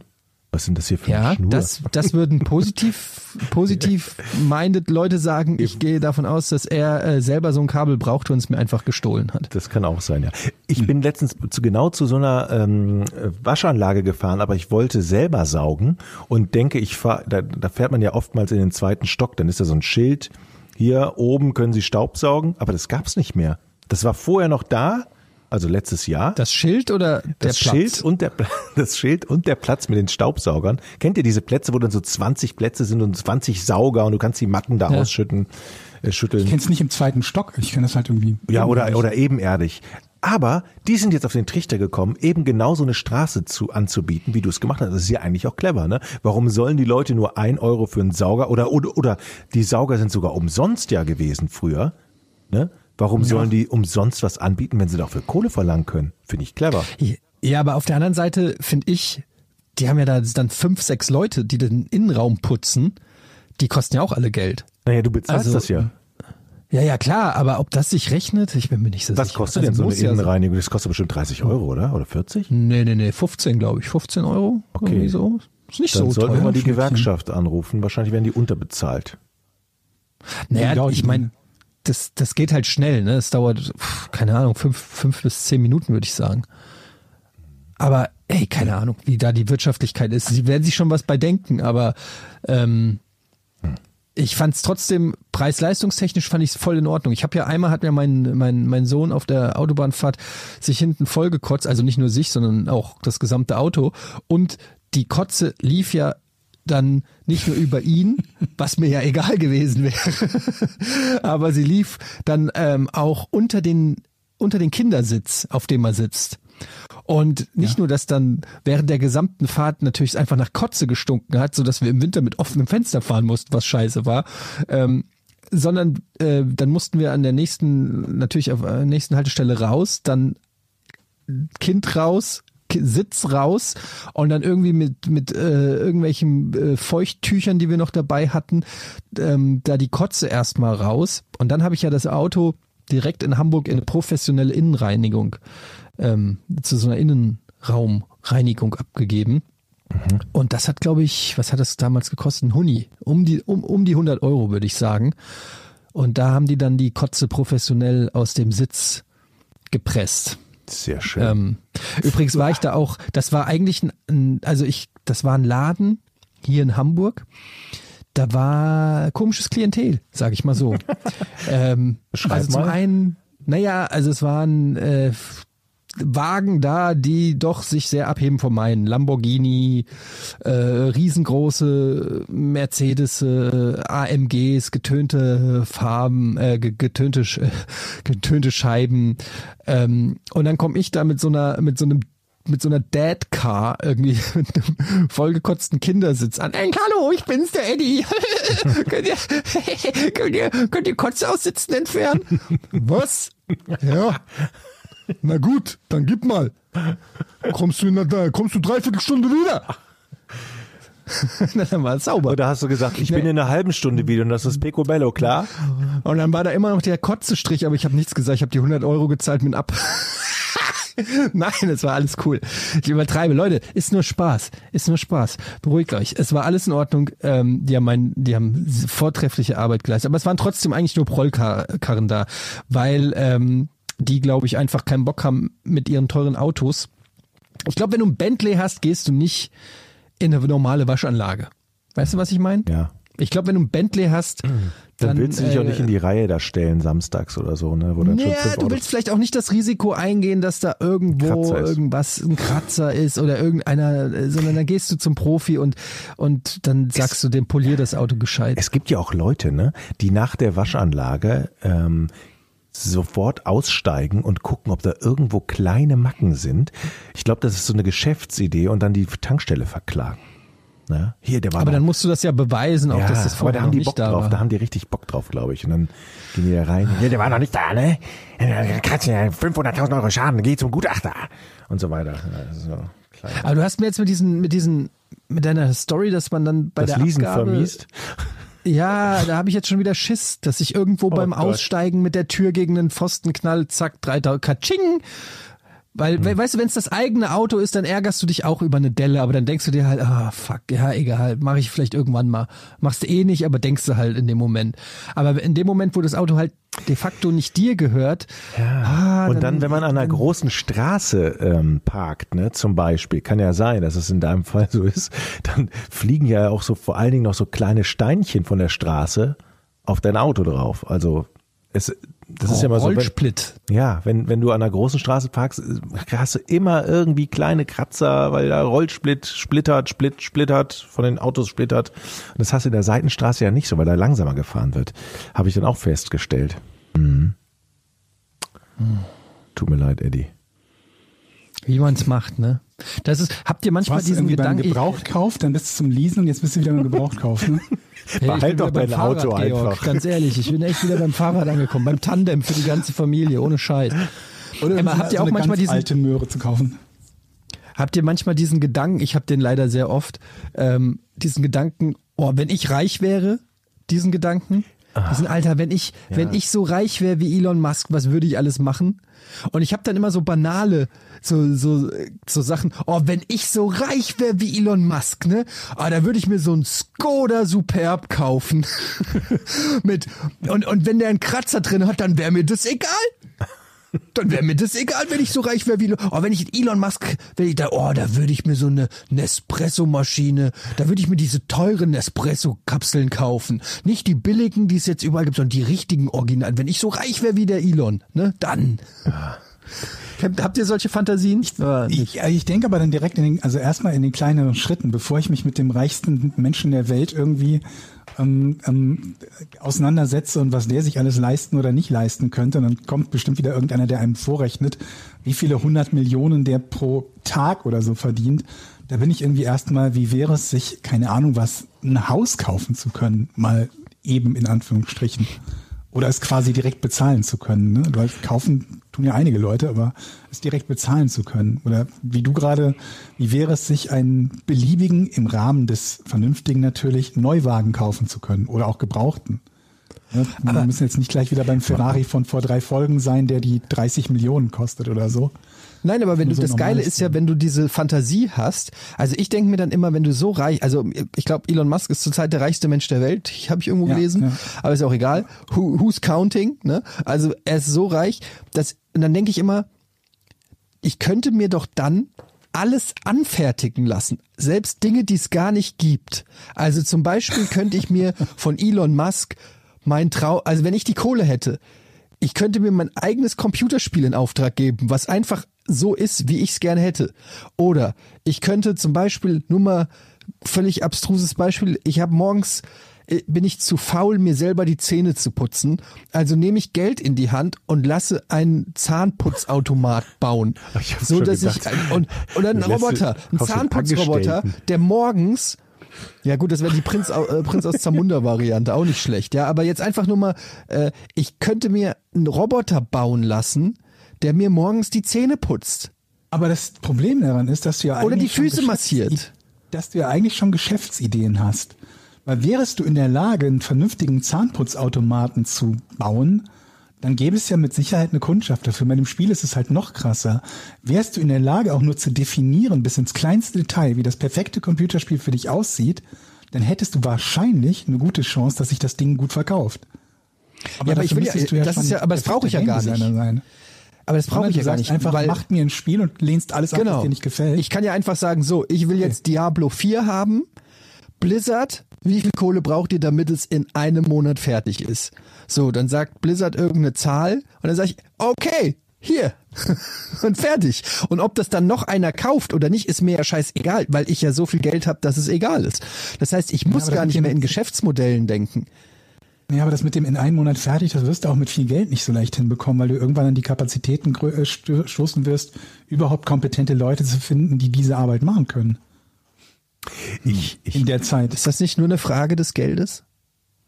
Was sind das hier für eine Ja, Schnur? das, das würden positiv, positiv minded Leute sagen. Ich gehe davon aus, dass er äh, selber so ein Kabel braucht und es mir einfach gestohlen hat. Das kann auch sein, ja. Ich bin letztens zu, genau zu so einer ähm, Waschanlage gefahren, aber ich wollte selber saugen und denke, ich fahr, da, da fährt man ja oftmals in den zweiten Stock, dann ist da so ein Schild, hier oben können Sie Staub saugen, aber das gab's nicht mehr. Das war vorher noch da, also letztes Jahr. Das Schild oder der das Platz? Schild und der das Schild und der Platz mit den Staubsaugern. Kennt ihr diese Plätze, wo dann so 20 Plätze sind und 20 Sauger und du kannst die Matten da Ja. ausschütten, äh, schütteln. Ich kenne es nicht im zweiten Stock. Ich kenne das halt irgendwie. Ja, oder, oder ebenerdig. Aber die sind jetzt auf den Trichter gekommen, eben genau so eine Straße zu, anzubieten, wie du es gemacht hast. Das ist ja eigentlich auch clever, ne? Warum sollen die Leute nur ein Euro für einen Sauger oder, oder, oder die Sauger sind sogar umsonst ja gewesen früher, ne? Warum sollen die umsonst was anbieten, wenn sie doch für Kohle verlangen können? Finde ich clever. Ja, aber auf der anderen Seite finde ich, die haben ja da dann fünf, sechs Leute, die den Innenraum putzen. Die kosten ja auch alle Geld. Naja, du bezahlst Also, das ja. Ja, ja, klar, aber ob das sich rechnet, ich bin mir nicht so Was sicher. kostet Also denn so eine Innenreinigung? Das kostet bestimmt 30 Euro, oder? Oder 40? Nee, nee, nee, 15, glaube ich. 15 Euro. Okay. Irgendwie so. Ist nicht Dann so sollten wir teuer. mal die. Gewerkschaft anrufen. Wahrscheinlich werden die unterbezahlt. Naja, Ja, ich meine, das, das geht halt schnell, ne? Es dauert, keine Ahnung, fünf, fünf bis zehn Minuten, würde ich sagen. Aber ey, keine Ahnung, wie da die Wirtschaftlichkeit ist. Sie werden sich schon was bei denken, aber ähm, ich fand es trotzdem preis-leistungstechnisch fand ich es voll in Ordnung. Ich habe ja einmal hat mir mein, mein, mein Sohn auf der Autobahnfahrt sich hinten vollgekotzt, also nicht nur sich, sondern auch das gesamte Auto. Und die Kotze lief ja dann nicht nur über ihn, was mir ja egal gewesen wäre, aber sie lief dann ähm, auch unter den unter den Kindersitz, auf dem er sitzt. Und nicht nur, dass dann während der gesamten Fahrt natürlich einfach nach Kotze gestunken hat, so dass wir im Winter mit offenem Fenster fahren mussten, was scheiße war, ähm, sondern äh, dann mussten wir an der nächsten, natürlich auf der nächsten Haltestelle raus, dann Kind raus, Sitz raus und dann irgendwie mit mit äh, irgendwelchen äh, Feuchttüchern, die wir noch dabei hatten, ähm, da die Kotze erstmal raus. Und dann habe ich ja das Auto direkt in Hamburg in eine professionelle Innenreinigung ähm, zu so einer Innenraumreinigung abgegeben. Und das hat, glaube ich, was hat das damals gekostet? Ein Huni. Um die, um, um die 100 Euro, würde ich sagen. Und da haben die dann die Kotze professionell aus dem Sitz gepresst. Sehr schön. Ähm, übrigens war ich da auch, das war eigentlich ein, also ich, das war ein Laden hier in Hamburg. Da war komisches Klientel, sage ich mal so. ähm, Beschreib also zum mal. einen, naja, also es waren äh, Wagen da, die doch sich sehr abheben von meinen. Lamborghini, äh, riesengroße Mercedes, äh, AMGs, getönte Farben, äh, ge- getönte, getönte Scheiben. Ähm, und dann komme ich da mit so einer, mit so einem mit so einer Dad Car irgendwie mit einem vollgekotzten Kindersitz an. Ey, hallo, ich bin's, der Eddie. könnt, ihr, könnt, ihr, könnt ihr Kotze aus Sitzen entfernen? Was? Ja. Na gut, dann gib mal. Kommst du in der, kommst du dreiviertel Stunde wieder? dann war es sauber. Oder hast du gesagt, ich bin in einer halben Stunde wieder und das ist Picobello, klar? Und dann war da immer noch der Kotzestrich, aber ich habe nichts gesagt. Ich habe die 100 Euro gezahlt mit ab. Nein, es war alles cool. Ich übertreibe. Leute, ist nur Spaß. Ist nur Spaß. Beruhigt euch. Es war alles in Ordnung. Ähm, die haben mein, die haben vortreffliche Arbeit geleistet. Aber es waren trotzdem eigentlich nur Prollkarren da, weil ähm, die, glaube ich, einfach keinen Bock haben mit ihren teuren Autos. Ich glaube, wenn du ein Bentley hast, gehst du nicht in eine normale Waschanlage. Weißt du, was ich meine? Ja. Ich glaube, wenn du ein Bentley hast, Dann, dann, willst du dich auch äh, nicht in die Reihe da stellen, samstags oder so, ne? Wo dann schon ja, fünf du willst vielleicht auch nicht das Risiko eingehen, dass da irgendwo ist. irgendwas ein Kratzer ist oder irgendeiner, äh, sondern dann gehst du zum Profi und und dann sagst du dem polier das Auto gescheit. Es gibt ja auch Leute, ne, die nach der Waschanlage ähm, sofort aussteigen und gucken, ob da irgendwo kleine Macken sind. Ich glaube, das ist so eine Geschäftsidee und dann die Tankstelle verklagen. Ne? Hier, der war Aber noch, dann musst du das ja beweisen, auch ja, dass das aber vorher da haben die Bock da drauf, war. da haben die richtig Bock drauf, glaube ich. Und dann gehen die da rein. Ja, der war noch nicht da, ne? Kratzen ja 500.000 Euro Schaden, geht zum Gutachter und so weiter. Ja, so, klein. Aber du hast mir jetzt mit diesen mit diesen mit deiner Story, dass man dann bei Das der Leasen Abgabe, vermiest. Ja, da habe ich jetzt schon wieder Schiss, dass ich irgendwo beim Oh Gott. Aussteigen mit der Tür gegen den Pfosten knall, zack, 3000 Katsching. Weil, Hm. we- weißt du, wenn es das eigene Auto ist, dann ärgerst du dich auch über eine Delle, aber dann denkst du dir halt, ah, fuck, ja, egal, mache ich vielleicht irgendwann mal. Machst du eh nicht, aber denkst du halt in dem Moment. Aber in dem Moment, wo das Auto halt de facto nicht dir gehört, ah, Und dann, wenn man an einer großen Straße ähm, parkt, ne, zum Beispiel, kann ja sein, dass es in deinem Fall so ist, dann fliegen ja auch so vor allen Dingen noch so kleine Steinchen von der Straße auf dein Auto drauf. Also es, das ist ja mal so. Wenn, Rollsplit. ja, wenn, wenn du an einer großen Straße parkst, äh, hast du immer irgendwie kleine Kratzer, weil da Rollsplit splittert, split, splittert, von den Autos splittert. Und das hast du in der Seitenstraße ja nicht so, weil da langsamer gefahren wird. Habe ich dann auch festgestellt. Mhm. Tut mir leid, Eddie. Wie man es macht, ne? Das ist, habt ihr manchmal du diesen irgendwie beim Gedanken, ich- Gebrauchtkauf, dann bist du zum Leasen und jetzt bist du wieder beim Gebrauchtkauf. Ne? Hey, ich Behalt bin doch wieder beim dein Auto Fahrrad, Georg, einfach. Ganz ehrlich, ich bin echt wieder beim Fahrrad angekommen, beim Tandem für die ganze Familie, ohne Scheiß. Oder Emma, so habt ihr eine auch manchmal ganz diesen- alte Möhre zu kaufen? Habt ihr manchmal diesen Gedanken, ich habe den leider sehr oft, ähm, diesen Gedanken, oh, wenn ich reich wäre, diesen Gedanken, diesen Alter, wenn ich, wenn ich so reich wäre wie Elon Musk, was würde ich alles machen? Und ich habe dann immer so banale, so, so, so Sachen, oh, wenn ich so reich wäre wie Elon Musk, ne? Ah, da würde ich mir so ein Skoda Superb kaufen. Mit, und, und wenn der einen Kratzer drin hat, dann wäre mir das egal. Dann wäre mir das egal, wenn ich so reich wäre wie Oh, wenn ich Elon Musk, wenn ich da, oh, da würde ich mir so eine Nespresso-Maschine, da würde ich mir diese teuren Nespresso-Kapseln kaufen. Nicht die billigen, die es jetzt überall gibt, sondern die richtigen Originalen. Wenn ich so reich wäre wie der Elon, ne, dann. Habt, habt ihr solche Fantasien? Nicht. Ich, äh, ich denke aber dann direkt in den, also erstmal in den kleineren Schritten, bevor ich mich mit dem reichsten Menschen der Welt irgendwie ähm, ähm, auseinandersetze und was der sich alles leisten oder nicht leisten könnte. Und dann kommt bestimmt wieder irgendeiner, der einem vorrechnet, wie viele hundert Millionen der pro Tag oder so verdient. Da bin ich irgendwie erstmal, wie wäre es sich, keine Ahnung was, ein Haus kaufen zu können, mal eben in Anführungsstrichen. Oder es quasi direkt bezahlen zu können. Ne? Weil kaufen tun ja einige Leute, aber es direkt bezahlen zu können. Oder wie du gerade, wie wäre es sich einen beliebigen, im Rahmen des Vernünftigen natürlich, Neuwagen kaufen zu können oder auch gebrauchten. Ne? Wir müssen jetzt nicht gleich wieder beim Ferrari von vor drei Folgen sein, der die 30 Millionen kostet oder so. Nein, aber wenn du, so das Geile ist ja, wenn du diese Fantasie hast, also ich denke mir dann immer, wenn du so reich, also ich glaube, Elon Musk ist zurzeit der reichste Mensch der Welt, ich habe ich irgendwo Ja, gelesen, ja. aber ist auch egal, Who, who's counting, ne? Also er ist so reich, dass, und dann denke ich immer, ich könnte mir doch dann alles anfertigen lassen. Selbst Dinge, die es gar nicht gibt. Also zum Beispiel könnte ich mir von Elon Musk mein Trau, also wenn ich die Kohle hätte, ich könnte mir mein eigenes Computerspiel in Auftrag geben, was einfach so ist, wie ich es gerne hätte. Oder ich könnte zum Beispiel, nur mal völlig abstruses Beispiel, ich habe morgens äh, bin ich zu faul, mir selber die Zähne zu putzen. Also nehme ich Geld in die Hand und lasse einen Zahnputzautomat bauen. So dass ich gedacht. und oder ein Roboter, ein Zahnputzroboter, der morgens ja gut, das wäre die Prinz, äh, Prinz aus Zamunda Variante, auch nicht schlecht. Ja, aber jetzt einfach nur mal, äh, ich könnte mir einen Roboter bauen lassen, der mir morgens die Zähne putzt. Aber das Problem daran ist, dass du ja Oder die eigentlich schon Füße massiert. Dass du ja eigentlich schon Geschäftsideen hast. Weil wärest du in der Lage, einen vernünftigen Zahnputzautomaten zu bauen, dann gäbe es ja mit Sicherheit eine Kundschaft dafür. Bei dem Spiel ist es halt noch krasser. Wärst du in der Lage, auch nur zu definieren, bis ins kleinste Detail, wie das perfekte Computerspiel für dich aussieht, dann hättest du wahrscheinlich eine gute Chance, dass sich das Ding gut verkauft. Ja, aber ich will ja- du das ist ja- aber das brauche ich ja gar nicht. Sein. Aber das brauche ich ja gar nicht, einfach, weil macht mir ein Spiel und lehnst alles ab, was genau. dir nicht gefällt. Ich kann ja einfach sagen, so, ich will jetzt Diablo 4 haben. Blizzard, wie viel Kohle braucht ihr, damit es in einem Monat fertig ist? So, dann sagt Blizzard irgendeine Zahl und dann sage ich, okay, hier. und fertig. Und ob das dann noch einer kauft oder nicht, ist mir ja scheißegal, weil ich ja so viel Geld habe, dass es egal ist. Das heißt, ich muss das gar nicht mehr in Geschäftsmodellen denken. Ja, aber das mit dem in einem Monat fertig, das wirst du auch mit viel Geld nicht so leicht hinbekommen, weil du irgendwann an die Kapazitäten äh, sto- stoßen wirst, überhaupt kompetente Leute zu finden, die diese Arbeit machen können Ich, ich, in der Zeit. Ist das nicht nur eine Frage des Geldes?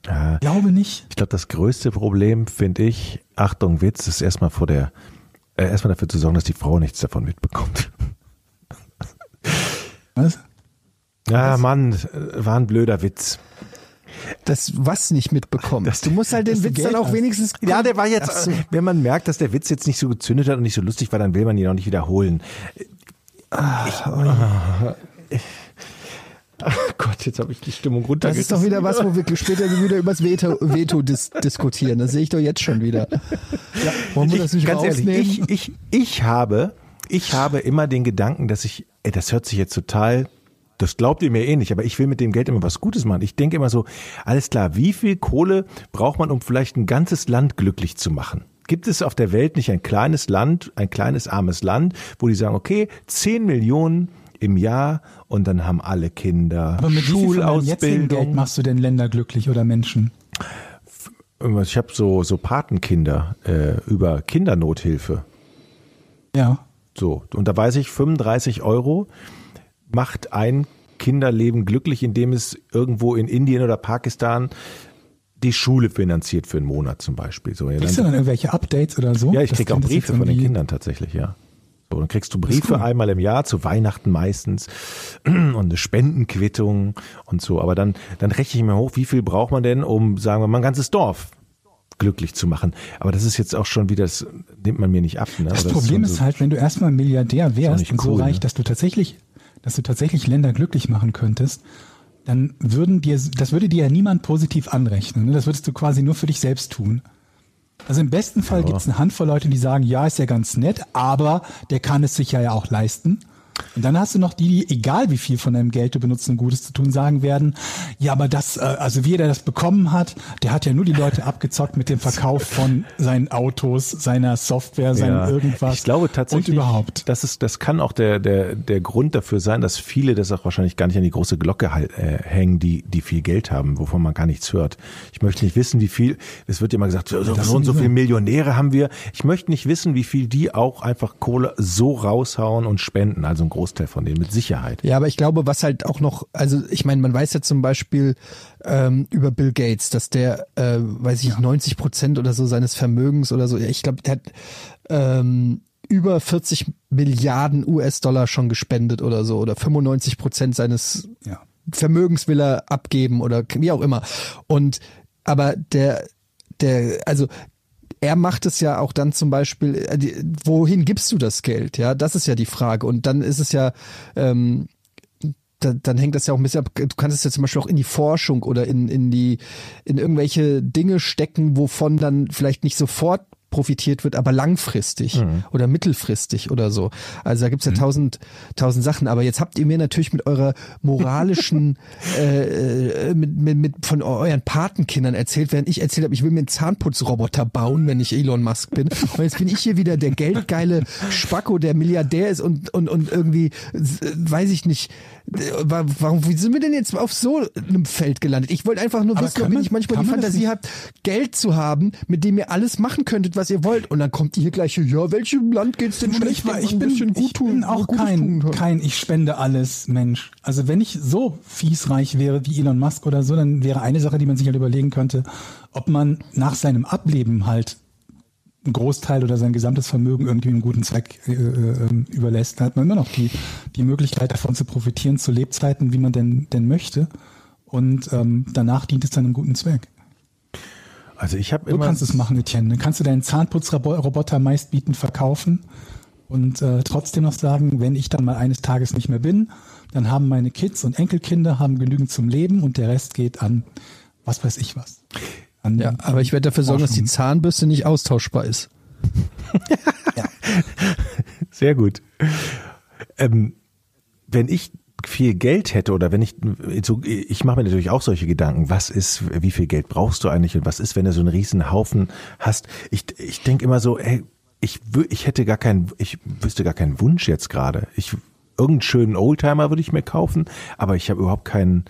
ja, Ich glaube nicht. ich glaube, das größte Problem finde ich, Achtung, Witz, ist erstmal vor der, äh, erstmal dafür zu sorgen, dass die Frau nichts davon mitbekommt. Was? Ja, Mann, äh, war ein blöder Witz. Das was nicht mitbekommen. Das- du musst halt den Witz Geld dann auch hast. wenigstens. Ja, der war jetzt, so. wenn man merkt, dass der Witz jetzt nicht so gezündet hat und nicht so lustig war, dann will man ihn auch nicht wiederholen. Ich, Ach Gott, jetzt habe ich die Stimmung runter. Das ist doch wieder was, wo wir später wieder übers Veto, Veto dis diskutieren. Das sehe ich doch jetzt schon wieder. Ja, wollen wir das nicht Ganz ehrlich, ich, ich, ich habe, ich habe immer den Gedanken, dass ich, ey, das hört sich jetzt total, das glaubt ihr mir eh nicht, aber ich will mit dem Geld immer was Gutes machen. Ich denke immer so, alles klar, wie viel Kohle braucht man, um vielleicht ein ganzes Land glücklich zu machen? Gibt es auf der Welt nicht ein kleines Land, ein kleines armes Land, wo die sagen, okay, 10 Millionen im Jahr und dann haben alle Kinder Aber mit jetzigen Geld Schulausbildung. machst du denn Länder glücklich oder Menschen? Ich habe so, so Patenkinder äh, über Kindernothilfe. Ja. So, und da weiß ich, 35 Euro macht ein Kinderleben glücklich, indem es irgendwo in Indien oder Pakistan die Schule finanziert für einen Monat zum Beispiel. So, ja, Kriegst du dann, irgendwelche Updates oder so? ja ich Das krieg auch ist Briefe von den Kindern tatsächlich, ja. So, dann kriegst du ist Briefe cool. einmal im Jahr, zu Weihnachten meistens, und eine Spendenquittung und so. Aber dann, dann rechne ich mir hoch, wie viel braucht man denn, um, sagen wir mal, ein ganzes Dorf glücklich zu machen. Aber das ist jetzt auch schon wieder, das nimmt man mir nicht ab. Ne? Das Aber Problem ist, so- halt, wenn du erstmal Milliardär wärst und so cool, reich, ne? dass du tatsächlich, dass du tatsächlich Länder glücklich machen könntest, dann würden dir, das würde dir ja niemand positiv anrechnen. Ne? Das würdest du quasi nur für dich selbst tun. Also im besten Fall Ja. gibt es eine Handvoll Leute, die sagen, ja, ist ja ganz nett, aber der kann es sich ja auch leisten. Und dann hast du noch die, die, egal wie viel von deinem Geld du benutzt, um Gutes zu tun, sagen werden, ja, aber das, äh, also wie der das bekommen hat, der hat ja nur die Leute abgezockt mit dem Verkauf von seinen Autos, seiner Software, seinem irgendwas. Ich glaube tatsächlich, Und überhaupt. Das, ist, das kann auch der, der, der Grund dafür sein, dass viele das auch wahrscheinlich gar nicht an die große Glocke äh, hängen, die, die viel Geld haben, wovon man gar nichts hört. Ich möchte nicht wissen, wie viel, es wird immer gesagt, so, so, so und so viele Millionäre haben wir. Ich möchte nicht wissen, wie viel die auch einfach Kohle so raushauen und spenden. Also ein Großteil von denen mit Sicherheit. Ja, aber ich glaube, was halt auch noch, also ich meine, man weiß ja zum Beispiel ähm, über Bill Gates, dass der, äh, weiß ich, 90 Prozent oder so seines Vermögens oder so, ja, ich glaube, der hat ähm, über 40 Milliarden US-Dollar schon gespendet oder so oder 95 Prozent seines Ja. Vermögens will er abgeben oder wie auch immer. Und aber der, der, also er macht es ja auch dann zum Beispiel, äh, wohin gibst du das Geld? Ja, das ist ja die Frage. Und dann ist es ja, ähm, da, dann hängt das ja auch ein bisschen ab. Du kannst es ja zum Beispiel auch in die Forschung oder in, in die, in irgendwelche Dinge stecken, wovon dann vielleicht nicht sofort profitiert wird, aber langfristig oder mittelfristig oder so. Also da gibt's ja tausend, tausend Sachen. Aber jetzt habt ihr mir natürlich mit eurer moralischen, äh, äh, mit, mit, mit von euren Patenkindern erzählt, während ich erzählt habe, ich will mir einen Zahnputzroboter bauen, wenn ich Elon Musk bin. Und jetzt bin ich hier wieder der geldgeile Spacko, der Milliardär ist und, und, und irgendwie, weiß ich nicht, äh, wa- warum, wie sind wir denn jetzt auf so einem Feld gelandet? Ich wollte einfach nur Aber wissen, ob man- nicht manchmal die Fantasie habt, Geld zu haben, mit dem ihr alles machen könntet, was ihr wollt. Und dann kommt ihr hier gleich, ja, welchem Land geht's denn schlecht? wenn ich, ein bin, bisschen ich gut tun- bin auch kein, kein ich spende alles Mensch. Also wenn ich so fiesreich wäre wie Elon Musk oder so, dann wäre eine Sache, die man sich halt überlegen könnte, ob man nach seinem Ableben halt einen Großteil oder sein gesamtes Vermögen irgendwie einem guten Zweck äh, äh, überlässt. Dann hat man immer noch die, die Möglichkeit davon zu profitieren zu Lebzeiten, wie man denn, denn möchte. Und ähm, danach dient es dann einem guten Zweck. Also ich habe Du immer kannst es machen, Etienne. Dann kannst du deinen Zahnputzroboter meistbietend verkaufen und äh, trotzdem noch sagen, wenn ich dann mal eines Tages nicht mehr bin, dann haben meine Kids und Enkelkinder haben genügend zum Leben und der Rest geht an was weiß ich was. An Ja, aber ich werde dafür sorgen, dass die. Zahnbürste nicht austauschbar ist. Sehr gut. Ähm, wenn ich viel Geld hätte oder wenn ich so, ich mache mir natürlich auch solche Gedanken, was ist, wie viel Geld brauchst du eigentlich und was ist, wenn du so einen riesen Haufen hast? Ich, ich denke immer so, ey, ich, ich hätte gar keinen, ich wüsste gar keinen Wunsch jetzt gerade. Ich, irgendeinen schönen Oldtimer würde ich mir kaufen, aber ich habe überhaupt keinen,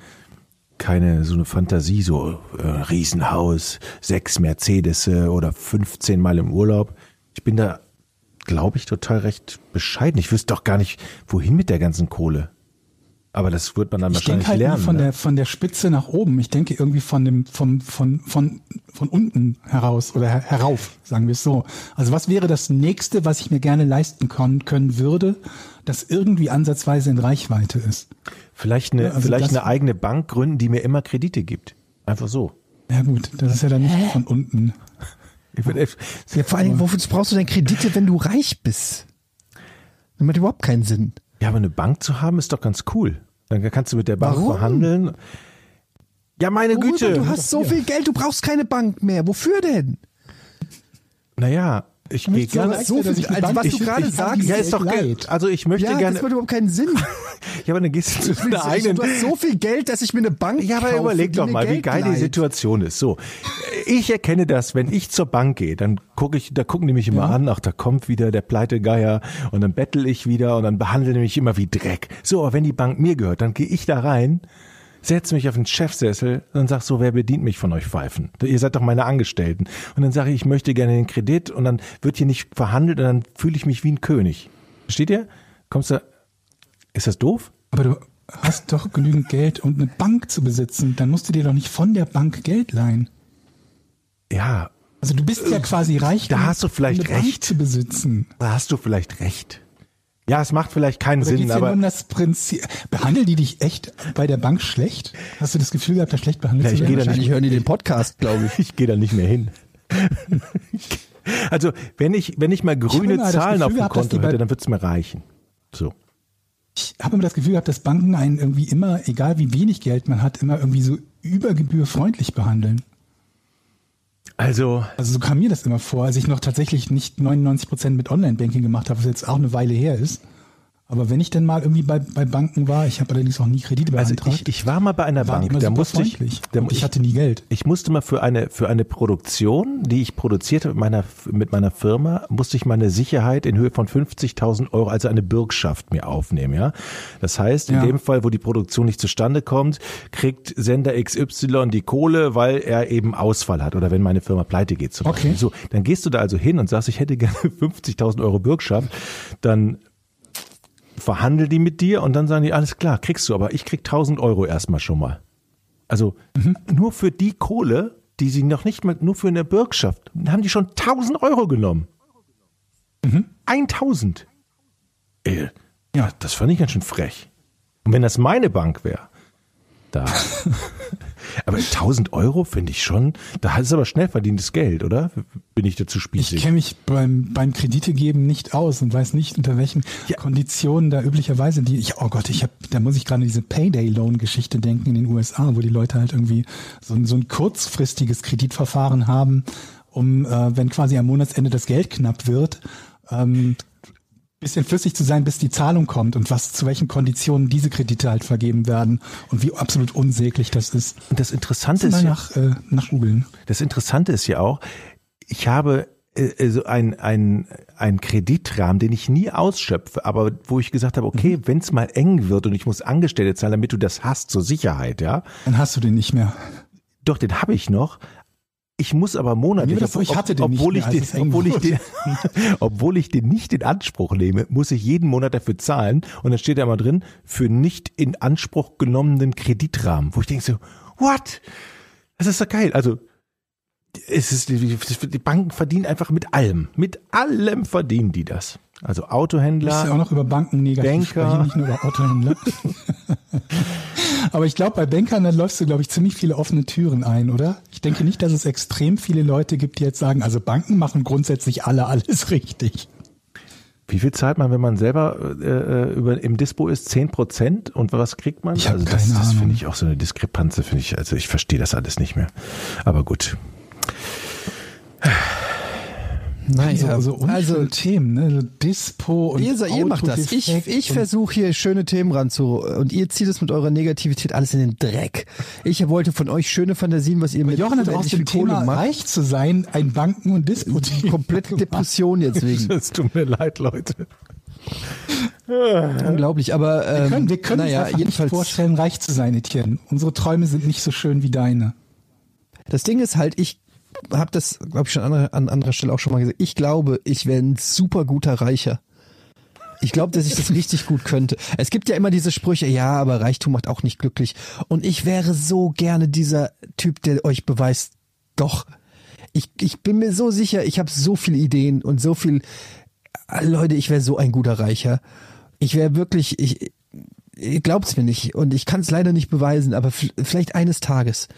keine so eine Fantasie, so äh, Riesenhaus, sechs Mercedes oder 15 Mal im Urlaub. Ich bin da, glaube ich, total recht bescheiden. Ich wüsste doch gar nicht, wohin mit der ganzen Kohle. Aber das wird man dann Ich wahrscheinlich denke halt lernen. von ne? der von der Spitze nach oben. Ich denke irgendwie von dem vom von von von unten heraus oder her, herauf, sagen wir es so. Also was wäre das nächste, was ich mir gerne leisten können, können würde, das irgendwie ansatzweise in Reichweite ist? vielleicht eine, also vielleicht das- eine eigene Bank gründen, die mir immer Kredite gibt. Einfach so. Ja gut, das ist ja dann nicht von unten. Ich würd echt- Ja, vor allen Dingen, wofür brauchst du denn Kredite, wenn du reich bist? Das macht überhaupt keinen Sinn. Ja, aber eine Bank zu haben ist doch ganz cool. Dann kannst du mit der Bank Warum? verhandeln. Ja, meine Worüber? Güte. Du hast so viel Geld, du brauchst keine Bank mehr. Wofür denn? Naja, ich gehe so gerne. so viel- ich also was du ich- gerade ich sagst- die Ja, Geld ist doch geil. leid. Also ich möchte Ja, gerne. das macht überhaupt keinen Sinn. Ja, aber dann gehst du zu deiner Du eigenen. hast so viel Geld, dass ich mir eine Bank Ja, aber kaufe, überleg die doch mal, wie Geld geil die leiht. Situation ist. So, ich erkenne das, wenn ich zur Bank gehe, dann gucke ich, da gucken die mich immer an, ach, da kommt wieder der Pleitegeier und dann bettel ich wieder und dann behandeln die mich immer wie Dreck. So, aber wenn die Bank mir gehört, dann gehe ich da rein, setze mich auf den Chefsessel und sag so, wer bedient mich von euch Pfeifen? Ihr seid doch meine Angestellten. Und dann sage ich, ich möchte gerne den Kredit und dann wird hier nicht verhandelt und dann fühle ich mich wie ein König. Versteht ihr? Kommst du, ist das doof? Aber du hast doch genügend Geld, um eine Bank zu besitzen. Dann musst du dir doch nicht von der Bank Geld leihen. Ja, Also du bist ja quasi reich, Da um hast du vielleicht eine Bank recht. zu besitzen. da hast du vielleicht recht. Ja, es macht vielleicht keinen Oder Sinn, aber um das Prinzip? Behandeln die dich echt bei der Bank schlecht? Hast du das Gefühl gehabt, da schlecht behandelt Ja, ich zu geh werden? da nicht- hören die den Podcast, glaube ich. ich gehe da nicht mehr hin. also, wenn ich, wenn ich mal grüne das Zahlen Gefühl auf dem Konto hätte, dann wird's mir reichen. So. Ich habe immer das Gefühl gehabt, dass Banken einen irgendwie immer, egal wie wenig Geld man hat, immer irgendwie so über Gebühr freundlich behandeln. Also, Also so kam mir das immer vor, als ich noch tatsächlich nicht 99 Prozent mit Online-Banking gemacht habe, was jetzt auch eine Weile her ist. Aber wenn ich denn mal irgendwie bei, bei Banken war, ich habe allerdings auch nie Kredite also beantragt, ich, ich war mal bei einer Bank, da musste ich, da, Und ich hatte nie Geld. Ich musste mal für eine, für eine Produktion, die ich produzierte mit meiner, mit meiner Firma, musste ich meine Sicherheit in Höhe von 50.000 Euro, also eine Bürgschaft mir aufnehmen, ja. Das heißt, in Ja. dem Fall, wo die Produktion nicht zustande kommt, kriegt Sender XY die Kohle, weil er eben Ausfall hat oder wenn meine Firma pleite geht zum Okay. Beispiel. So, dann gehst du da also hin und sagst, ich hätte gerne 50.000 Euro Bürgschaft, dann verhandel die mit dir und dann sagen die, alles klar, kriegst du, aber ich krieg 1000 Euro erstmal schon mal. Also nur für die Kohle, die sie noch nicht mal, nur für eine Bürgschaft, haben die schon 1000 Euro genommen. 1000. Ey, ja, das fand ich ganz schön frech. Und wenn das meine Bank wäre, da. aber 1000 Euro finde ich schon, da ist aber schnell verdientes Geld, oder? Bin ich dazu Ich spießig? kenne mich beim, beim Kreditegeben nicht aus und weiß nicht, unter welchen Ja. Konditionen da üblicherweise die, ich, oh Gott, ich habe, da muss ich gerade an diese Payday-Loan-Geschichte denken in den USA, wo die Leute halt irgendwie so, ein- so ein kurzfristiges Kreditverfahren haben um, äh, wenn quasi am Monatsende das Geld knapp wird, ähm, bisschen flüssig zu sein, bis die Zahlung kommt und was zu welchen Konditionen diese Kredite halt vergeben werden und wie absolut unsäglich das ist. Und das Interessante Mal ist ja, nach, äh, nach googeln. das Interessante ist ja auch, ich habe äh, so ein, ein, ein Kreditrahmen, den ich nie ausschöpfe, aber wo ich gesagt habe, okay, wenn es mal eng wird und ich muss Angestellte zahlen, damit du das hast zur Sicherheit, ja. Dann hast du den nicht mehr. Doch, den habe ich noch. Ich muss aber monatlich, das ich hatte den obwohl, ich den, obwohl, ich den, obwohl ich den nicht in Anspruch nehme, muss ich jeden Monat dafür zahlen. Und dann steht da immer drin, für nicht in Anspruch genommenen Kreditrahmen. Wo ich denke so, what? Das ist doch geil. Also, es ist, die Banken verdienen einfach mit allem. Mit allem verdienen die das. Also Du musst Autohändler. ja auch noch über Banken negativ Banker. sprechen, nicht nur über Autohändler. Aber ich glaube, bei Bankern, dann läufst du, glaube ich, ziemlich viele offene Türen ein, oder? Ich denke nicht, dass es extrem viele Leute gibt, die jetzt sagen, also Banken machen grundsätzlich alle alles richtig. Wie viel zahlt man, wenn man selber äh, über, im Dispo ist? Zehn Prozent? Und was kriegt man? Ich also das, das finde ich auch so eine Diskrepanze, finde ich. Also ich verstehe das alles nicht mehr. Aber gut. Naja, so, so unschöne also Themen, ne? So Dispo und ihr, ihr macht das. Ich, ich versuche hier schöne Themen ranzu und ihr zieht es mit eurer Negativität alles in den Dreck. Ich wollte von euch schöne Fantasien, was ihr mit Jochen hat aus dem Kohle Thema macht. reich zu sein, ein Banken- und Dispo-Thema. Komplette Depression jetzt wegen. Es tut mir leid, Leute. Unglaublich, aber ähm, Wir können, wir können naja, uns jedenfalls, nicht vorstellen, reich zu sein, Etienne. Unsere Träume sind nicht so schön wie deine. das Ding ist halt, ich habe das, glaube ich, schon an, anderer- an anderer Stelle auch schon mal gesagt. Ich glaube, ich wäre ein super guter Reicher. Ich glaube, dass ich das richtig gut könnte. Es gibt ja immer diese Sprüche, ja, aber Reichtum macht auch nicht glücklich. Und ich wäre so gerne dieser Typ, der euch beweist, doch. Ich, ich bin mir so sicher, ich habe so viele Ideen und so viel. Leute, ich wäre so ein guter Reicher. Ich wäre wirklich, ich, ihr glaubt's mir nicht und ich kann es leider nicht beweisen, aber vielleicht eines Tages.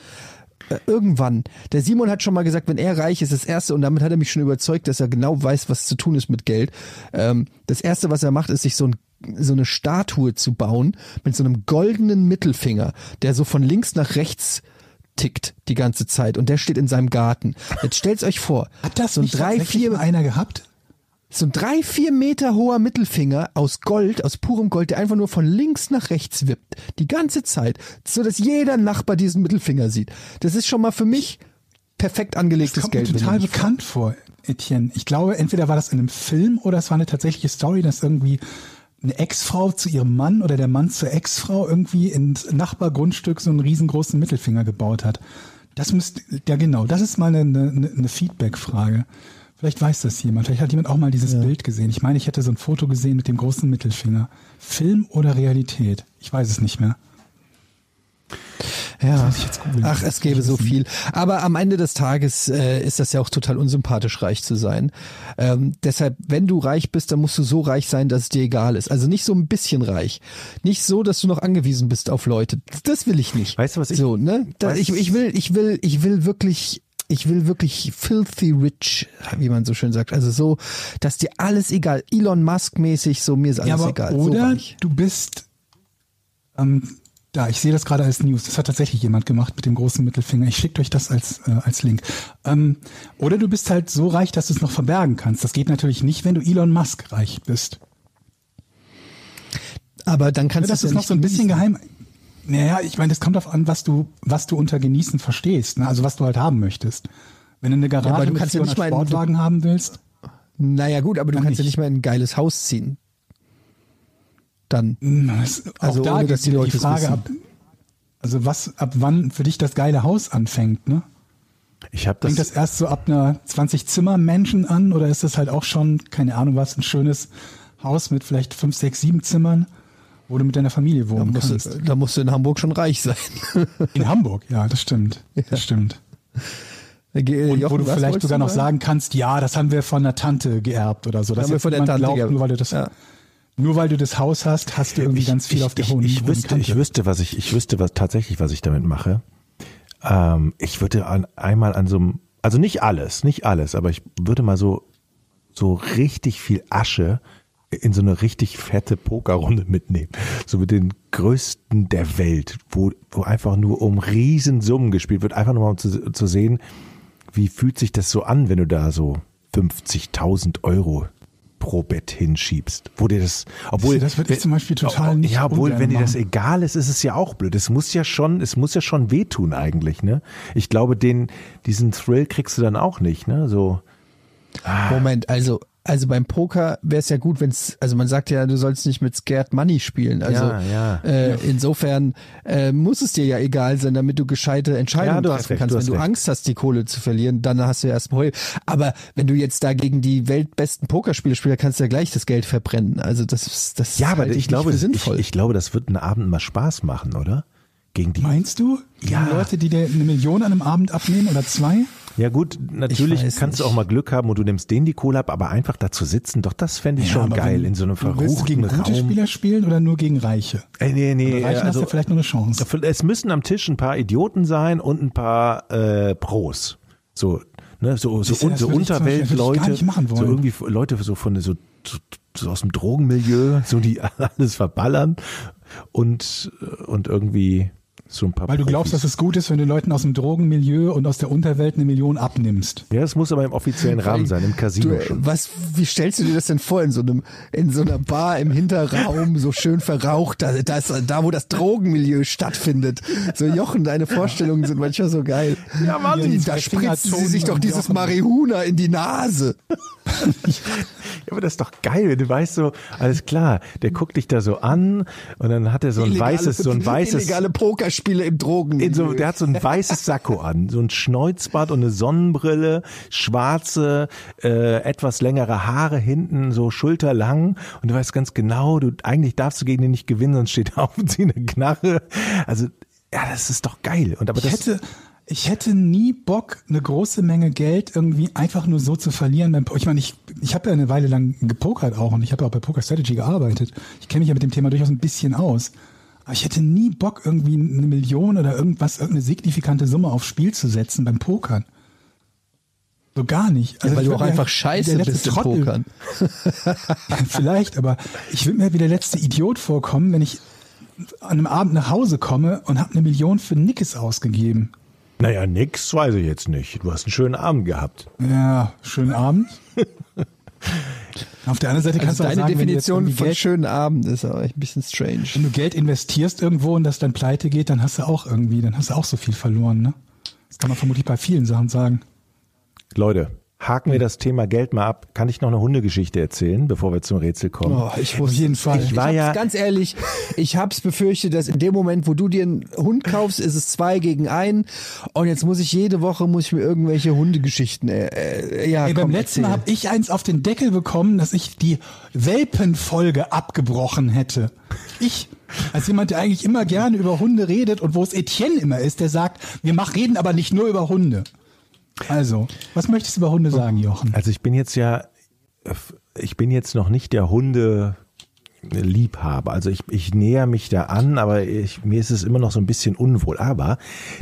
Äh, Irgendwann. Der Simon hat schon mal gesagt, wenn er reich ist, das erste, und damit hat er mich schon überzeugt, dass er genau weiß, was zu tun ist mit Geld. Ähm, das erste, was er macht, ist sich so, ein, so eine Statue zu bauen mit so einem goldenen Mittelfinger, der so von links nach rechts tickt die ganze Zeit und der steht in seinem Garten. Jetzt stellt's euch vor, Hat das so ein drei, vier, einer gehabt? So ein drei, vier Meter hoher Mittelfinger aus Gold, aus purem Gold, der einfach nur von links nach rechts wippt. Die ganze Zeit. So dass jeder Nachbar diesen Mittelfinger sieht. Das ist schon mal für mich perfekt Das angelegtes kommt mir Geld. wenn total bekannt vor, Etienne. Ich glaube, entweder war das in einem Film oder es war eine tatsächliche Story, dass irgendwie eine Ex-Frau zu ihrem Mann oder der Mann zur Ex-Frau irgendwie ins Nachbargrundstück so einen riesengroßen Mittelfinger gebaut hat. Das müsste, ja genau, das ist mal eine, eine, eine Feedback-Frage. Vielleicht weiß das jemand. Vielleicht hat jemand auch mal dieses Bild gesehen. Ich meine, ich hätte so ein Foto gesehen mit dem großen Mittelfinger. Film oder Realität? Ich weiß es nicht mehr. Ja. Ach, es gäbe so viel. Aber am Ende des Tages äh, ist das ja auch total unsympathisch, reich zu sein. Ähm, deshalb, wenn du reich bist, dann musst du so reich sein, dass es dir egal ist. Also nicht so ein bisschen reich. Nicht so, dass du noch angewiesen bist auf Leute. Das will ich nicht. Weißt du, was ich- So, ne? Da, ich, ich will, ich will, ich will wirklich. Ich will wirklich filthy rich, wie man so schön sagt. Also so, dass dir alles egal, Elon Musk mäßig, so mir ist alles ja, egal. so oder reich. du bist ähm, da, ich sehe das gerade als News. Das hat tatsächlich jemand gemacht mit dem großen Mittelfinger. Ich schicke euch das als, äh, als Link. Ähm, oder du bist halt so reich, dass du es noch verbergen kannst. Das geht natürlich nicht, wenn du Elon Musk reich bist. Aber dann kannst du das es ja noch so ein bisschen geheim. Naja, ich meine, das kommt darauf an, was du, was du unter genießen verstehst. Ne? Also was du halt haben möchtest. Wenn du eine Garage du mit kannst ja 400 nicht mal in- Sportwagen haben willst, Naja gut, aber du kannst ja nicht. nicht mal in ein geiles Haus ziehen. Dann. Na, das, Also auch da ohne, dass gibt's die Leute die Frage wissen. ab, also was, ab wann für dich das geile Haus anfängt, ne? Ich habe das, Fängt das erst so ab einer 20 Zimmer Menschen an oder ist das halt auch schon, keine Ahnung was, ein schönes Haus mit vielleicht fünf, sechs, sieben Zimmern, wo du mit deiner Familie Da wohnen musst, kannst? du, da musst du in Hamburg schon reich sein. In Hamburg, ja, das stimmt. Das stimmt. Ge- Und wo Jochen, du was vielleicht sogar du noch sagen kannst, ja, das haben wir von der Tante geerbt oder so. Dass Haben wir von der Tante glaubt, geerbt. nur weil du das, Ja. nur weil du das Haus hast, hast du irgendwie ganz viel auf der ich, hohen, ich hohen wüsste, Kante. ich wüsste, was ich, ich wüsste, was tatsächlich, was ich damit mache. Ähm, ich würde an, einmal an so einem, also nicht alles, nicht alles, aber ich würde mal so, so richtig viel Asche in so eine richtig fette Pokerrunde mitnehmen. So mit den größten der Welt, wo, wo einfach nur um Riesensummen gespielt wird, einfach nur mal um zu, zu sehen, wie fühlt sich das so an, wenn du da so 50.000 Euro pro Bett hinschiebst, wo dir das, obwohl Das ich zum Beispiel total nicht ja, obwohl wenn dir das egal ist, ist es ja auch blöd. Es muss ja schon, es muss ja schon wehtun eigentlich, ne? Ich glaube, den diesen Thrill kriegst du dann auch nicht, ne? So Moment, also also beim Poker wäre es ja gut, wenn es, also man sagt ja, du sollst nicht mit Scared Money spielen. Also Ja, ja. Äh, insofern äh, muss es dir ja egal sein, damit du gescheite Entscheidungen treffen recht, kannst. du wenn du recht. Angst hast, die Kohle zu verlieren, dann hast du ja erst Heul. Aber wenn du jetzt da gegen die weltbesten Pokerspieler spielst, kannst du ja gleich das Geld verbrennen. Also das ist das Ja, aber halte ich glaube, für ich, sinnvoll. ich glaube, das wird einen Abend mal Spaß machen, oder? Gegen die. Meinst du? Ja. Die Leute, die dir eine Million an einem Abend abnehmen oder zwei? Ja gut, natürlich kannst du nicht. auch mal Glück haben und du nimmst denen die Kohle ab, aber einfach da zu sitzen, doch das fände ich Ja, schon geil in so einem Willst du verruchten gegen gute Raum. Spieler spielen oder nur gegen Reiche? Äh, nee, nee, Bei Reichen hast also, du vielleicht noch eine Chance. es müssen am Tisch ein paar Idioten sein und ein paar äh, Pros. So, ne, so, so, du, das so Unterweltleute, würde ich gar nicht machen so wollen. irgendwie Leute so von so, so aus dem Drogenmilieu, so die alles verballern und und irgendwie so ein paar Weil du glaubst, Profis. dass es gut ist, wenn du Leuten aus dem Drogenmilieu und aus der Unterwelt eine Million abnimmst. Ja, es muss aber im offiziellen Rahmen sein, im Casino Du, schon. was, wie stellst du dir das denn vor in so einem, in so einer Bar im Hinterraum, so schön verraucht, da, da, ist, da wo das Drogenmilieu stattfindet. So Jochen, deine Vorstellungen sind manchmal so geil. Ja, Mann. Die da spritzen sie sich doch dieses Jochen. Marihuna in die Nase. Ja, aber das ist doch geil, wenn du weißt so, alles klar, der guckt dich da so an und dann hat er so ein Illegale- weißes, so ein weißes, Illegale Pokerspiele im Drogenmilieu. in so, der hat so ein weißes Sakko an, so ein Schneuzbart und eine Sonnenbrille, schwarze, äh, etwas längere Haare hinten, so schulterlang und du weißt ganz genau, du eigentlich darfst du gegen den nicht gewinnen, sonst steht er auf und zieht eine Knarre. Also, ja, das ist doch geil. Und aber Ich das, hätte, ich hätte nie Bock, eine große Menge Geld irgendwie einfach nur so zu verlieren. Ich meine, ich, ich habe ja eine Weile lang gepokert auch und ich habe ja auch bei Poker Strategy gearbeitet. Ich kenne mich ja mit dem Thema durchaus ein bisschen aus. Aber ich hätte nie Bock, irgendwie eine Million oder irgendwas, irgendeine signifikante Summe aufs Spiel zu setzen beim Pokern. So gar nicht. Also weil ich du auch einfach scheiße bist im Pokern. Vielleicht, aber ich würde mir wie der letzte Idiot vorkommen, wenn ich an einem Abend nach Hause komme und habe eine Million für Nickes ausgegeben. naja, nix weiß ich jetzt nicht. Du hast einen schönen Abend gehabt. Ja, schönen Abend. Auf der anderen Seite kannst Also du auch deine sagen, wenn du jetzt Definition von Geld, schönen Abend ist aber echt ein bisschen strange. wenn du Geld investierst irgendwo und das dann pleite geht, dann hast du auch irgendwie, dann hast du auch so viel verloren, ne? Das kann man vermutlich bei vielen Sachen sagen. Leute, haken wir das Thema Geld mal ab. Kann ich noch eine Hundegeschichte erzählen, bevor wir zum Rätsel kommen? Oh, ich Auf wusste, jeden Fall. Ich Ich war hab's ja- ganz ehrlich, ich hab's befürchtet, dass in dem Moment, wo du dir einen Hund kaufst, ist es zwei gegen einen und jetzt muss ich jede Woche muss ich mir irgendwelche Hundegeschichten äh, äh, ja, Ey, komm, beim letzten Mal erzähl. habe ich eins auf den Deckel bekommen, dass ich die Welpenfolge abgebrochen hätte. Ich, als jemand, der eigentlich immer gerne über Hunde redet und wo es Etienne immer ist, der sagt, wir machen, reden aber nicht nur über Hunde. Also, was möchtest du über Hunde sagen, Jochen? Also ich bin jetzt ja, ich bin jetzt noch nicht der Hunde Liebhaber. Also ich, ich näher mich da an, aber ich, mir ist es immer noch so ein bisschen unwohl. Aber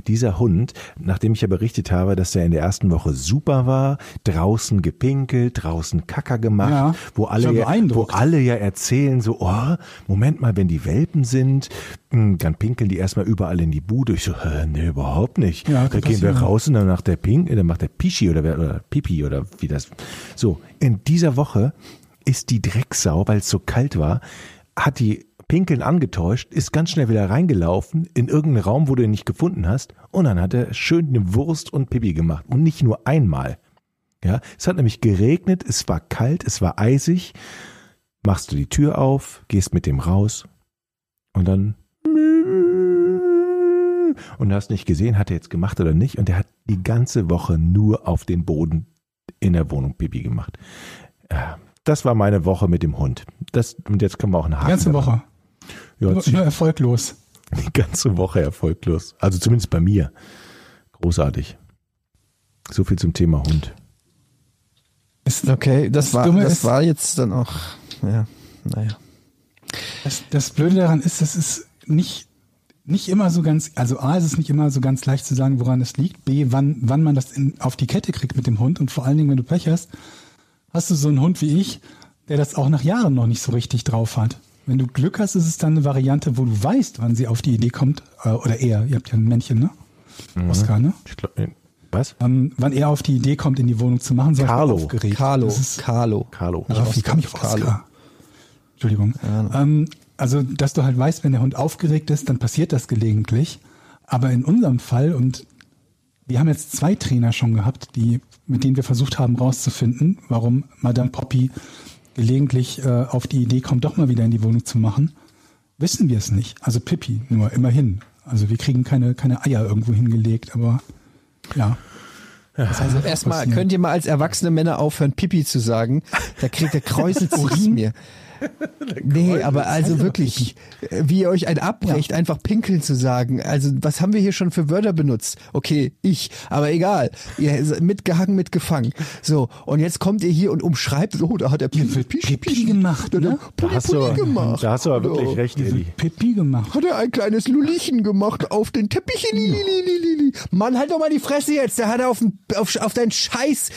dieser Hund, nachdem ich ja berichtet habe, dass der in der ersten Woche super war, draußen gepinkelt, draußen Kacker gemacht, Ja, wo alle ja, wo alle ja erzählen so, oh, Moment mal, wenn die Welpen sind, hm, dann pinkeln die erstmal überall in die Bude. Ich so, äh, nee, überhaupt nicht. Ja, da gehen wir raus und dann macht der Pink, dann macht der Pischi oder, wer- oder Pipi oder wie das. So, in dieser Woche ist die Drecksau, weil es so kalt war, hat die Pinkeln angetäuscht, ist ganz schnell wieder reingelaufen in irgendeinen Raum, wo du ihn nicht gefunden hast und dann hat er schön eine Wurst und Pipi gemacht und nicht nur einmal. Ja, es hat nämlich geregnet, es war kalt, es war eisig. Machst du die Tür auf, gehst mit dem raus und dann und du hast nicht gesehen, hat er jetzt gemacht oder nicht und er hat die ganze Woche nur auf den Boden in der Wohnung Pipi gemacht. Ja, Das war meine Woche mit dem Hund. Das, und jetzt können wir auch einen Haken. Die ganze daran. Woche. Ja, Nur, nur erfolglos. die ganze Woche erfolglos. Also zumindest bei mir. Großartig. So viel zum Thema Hund. Es, Okay, das, Das war Dumme das ist- war jetzt dann auch ja, naja. Das, das Blöde daran ist, das ist nicht, nicht immer so ganz, also A, ist es nicht immer so ganz leicht zu sagen, woran es liegt. B, wann, wann man das in, auf die Kette kriegt mit dem Hund. Und vor allen Dingen, wenn du Pech hast, hast du so einen Hund wie ich, der das auch nach Jahren noch nicht so richtig drauf hat. Wenn du Glück hast, ist es dann eine Variante, wo du weißt, wann sie auf die Idee kommt. Äh, oder eher, ihr habt ja ein Männchen, ne? Oscar, ne? Ich glaub, äh, Was? ähm, wann er auf die Idee kommt, in die Wohnung zu machen, so Carlo. aufgeregt. Carlo, Das ist, Carlo. Carlo. Ja, wie kam ich auf Oscar? Entschuldigung. Ähm, also, dass du halt weißt, wenn der Hund aufgeregt ist, dann passiert das gelegentlich. Aber in unserem Fall, und wir haben jetzt zwei Trainer schon gehabt, die, mit denen wir versucht haben rauszufinden, warum Madame Poppy gelegentlich äh, auf die Idee kommt, doch mal wieder in die Wohnung zu machen, wissen wir es nicht. Also Pippi, nur immerhin. Also wir kriegen keine, keine Eier irgendwo hingelegt, aber ja. Also erstmal könnt ihr mal als erwachsene Männer aufhören, Pipi zu sagen. Da kriegt der Kräuselt sich mir. Nee, aber also wirklich, äh, wie ihr euch ein abbrecht, einfach pinkeln zu sagen. Also was haben wir hier schon für Wörter benutzt? Okay, ich, aber egal. Ihr seid mitgehangen, mitgefangen. So, und jetzt kommt ihr hier und umschreibt, oh, da hat er Pipi, wird Pipi gemacht, da ne? Da Pulli, hast du, gemacht. da hast du aber wirklich recht, Eddie. Pippi gemacht. Hat er ein kleines Lulichen gemacht auf den Teppich. Lilililili. Mann, halt doch mal die Fresse jetzt. Der hat auf, den- auf, auf dein Scheiß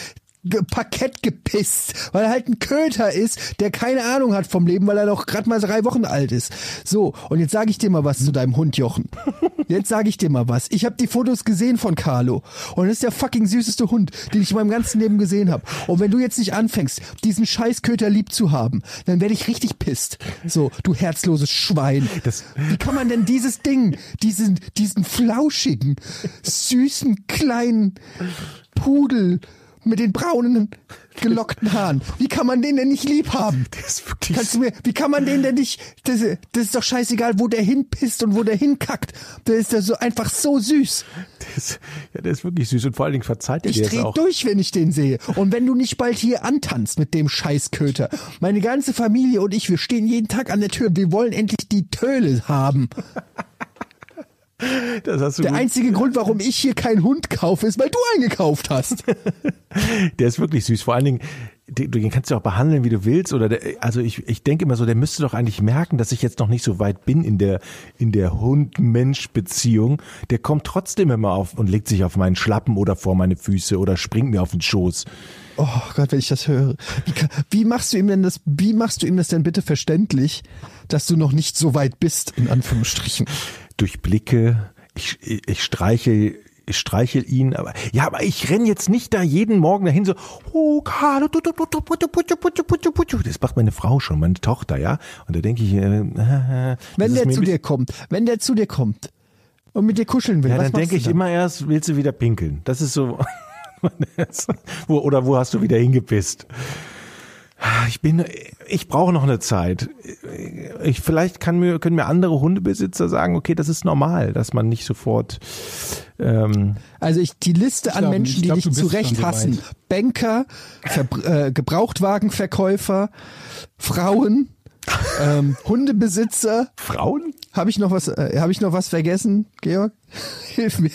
Parkett gepisst, weil er halt ein Köter ist, der keine Ahnung hat vom Leben, weil er noch gerade mal drei Wochen alt ist. So, und jetzt sage ich dir mal was zu deinem Hund Jochen. Jetzt sage ich dir mal was. Ich habe die Fotos gesehen von Carlo und das ist der fucking süßeste Hund, den ich in meinem ganzen Leben gesehen habe. Und wenn du jetzt nicht anfängst, diesen Scheißköter lieb zu haben, dann werde ich richtig pisst. So, du herzloses Schwein. Das- Wie kann man denn dieses Ding, diesen, diesen flauschigen, süßen, kleinen Pudel mit den braunen, gelockten Haaren, wie kann man den denn nicht lieb haben? Der ist wirklich Kannst du mir, wie kann man den denn nicht, das, das ist doch scheißegal, wo der hinpisst und wo der hinkackt. Der ist ja so einfach so süß. Ist, ja, der ist wirklich süß und vor allen Dingen verzeiht er Ich dir jetzt dreh auch. durch, wenn ich den sehe. Und wenn du nicht bald hier antanzt mit dem Scheißköter. Meine ganze Familie und ich, wir stehen jeden Tag an der Tür. Wir wollen endlich die Töle haben. Der einzige Grund, warum ich hier keinen Hund kaufe, ist, weil du einen gekauft hast. Der ist wirklich süß. Vor allen Dingen, den kannst du auch behandeln, wie du willst. Oder der, also ich, ich denke immer so, der müsste doch eigentlich merken, dass ich jetzt noch nicht so weit bin in der in der Hund-Mensch-Beziehung. Der kommt trotzdem immer auf und legt sich auf meinen Schlappen oder vor meine Füße oder springt mir auf den Schoß. Oh Gott, wenn ich das höre. Wie, kann, wie machst du ihm denn das, wie machst du ihm das denn bitte verständlich, dass du noch nicht so weit bist, in Anführungsstrichen? durchblicke, ich, ich streiche ich streichel ihn, aber ja, aber ich renn jetzt nicht da jeden Morgen dahin so, oh Carlo, das macht meine Frau schon, meine Tochter, ja. Und da denke ich, äh, wenn der zu dir kommt, wenn der zu dir kommt und mit dir kuscheln will, ja, dann denke ich dann? immer erst, willst du wieder pinkeln? Das ist so, oder wo hast du wieder hingepisst? Ich bin, ich brauche noch eine Zeit. Ich, vielleicht kann mir, können mir andere Hundebesitzer sagen, okay, das ist normal, dass man nicht sofort, ähm, Also ich die Liste an glaub- Menschen, ich die glaub, dich du zu bist Recht schon so hassen. Banker, Verbr äh, Gebrauchtwagenverkäufer, Frauen, ähm, Hundebesitzer. Frauen? Habe ich noch was? Äh, Habe ich noch was vergessen, Georg? Hilf mir.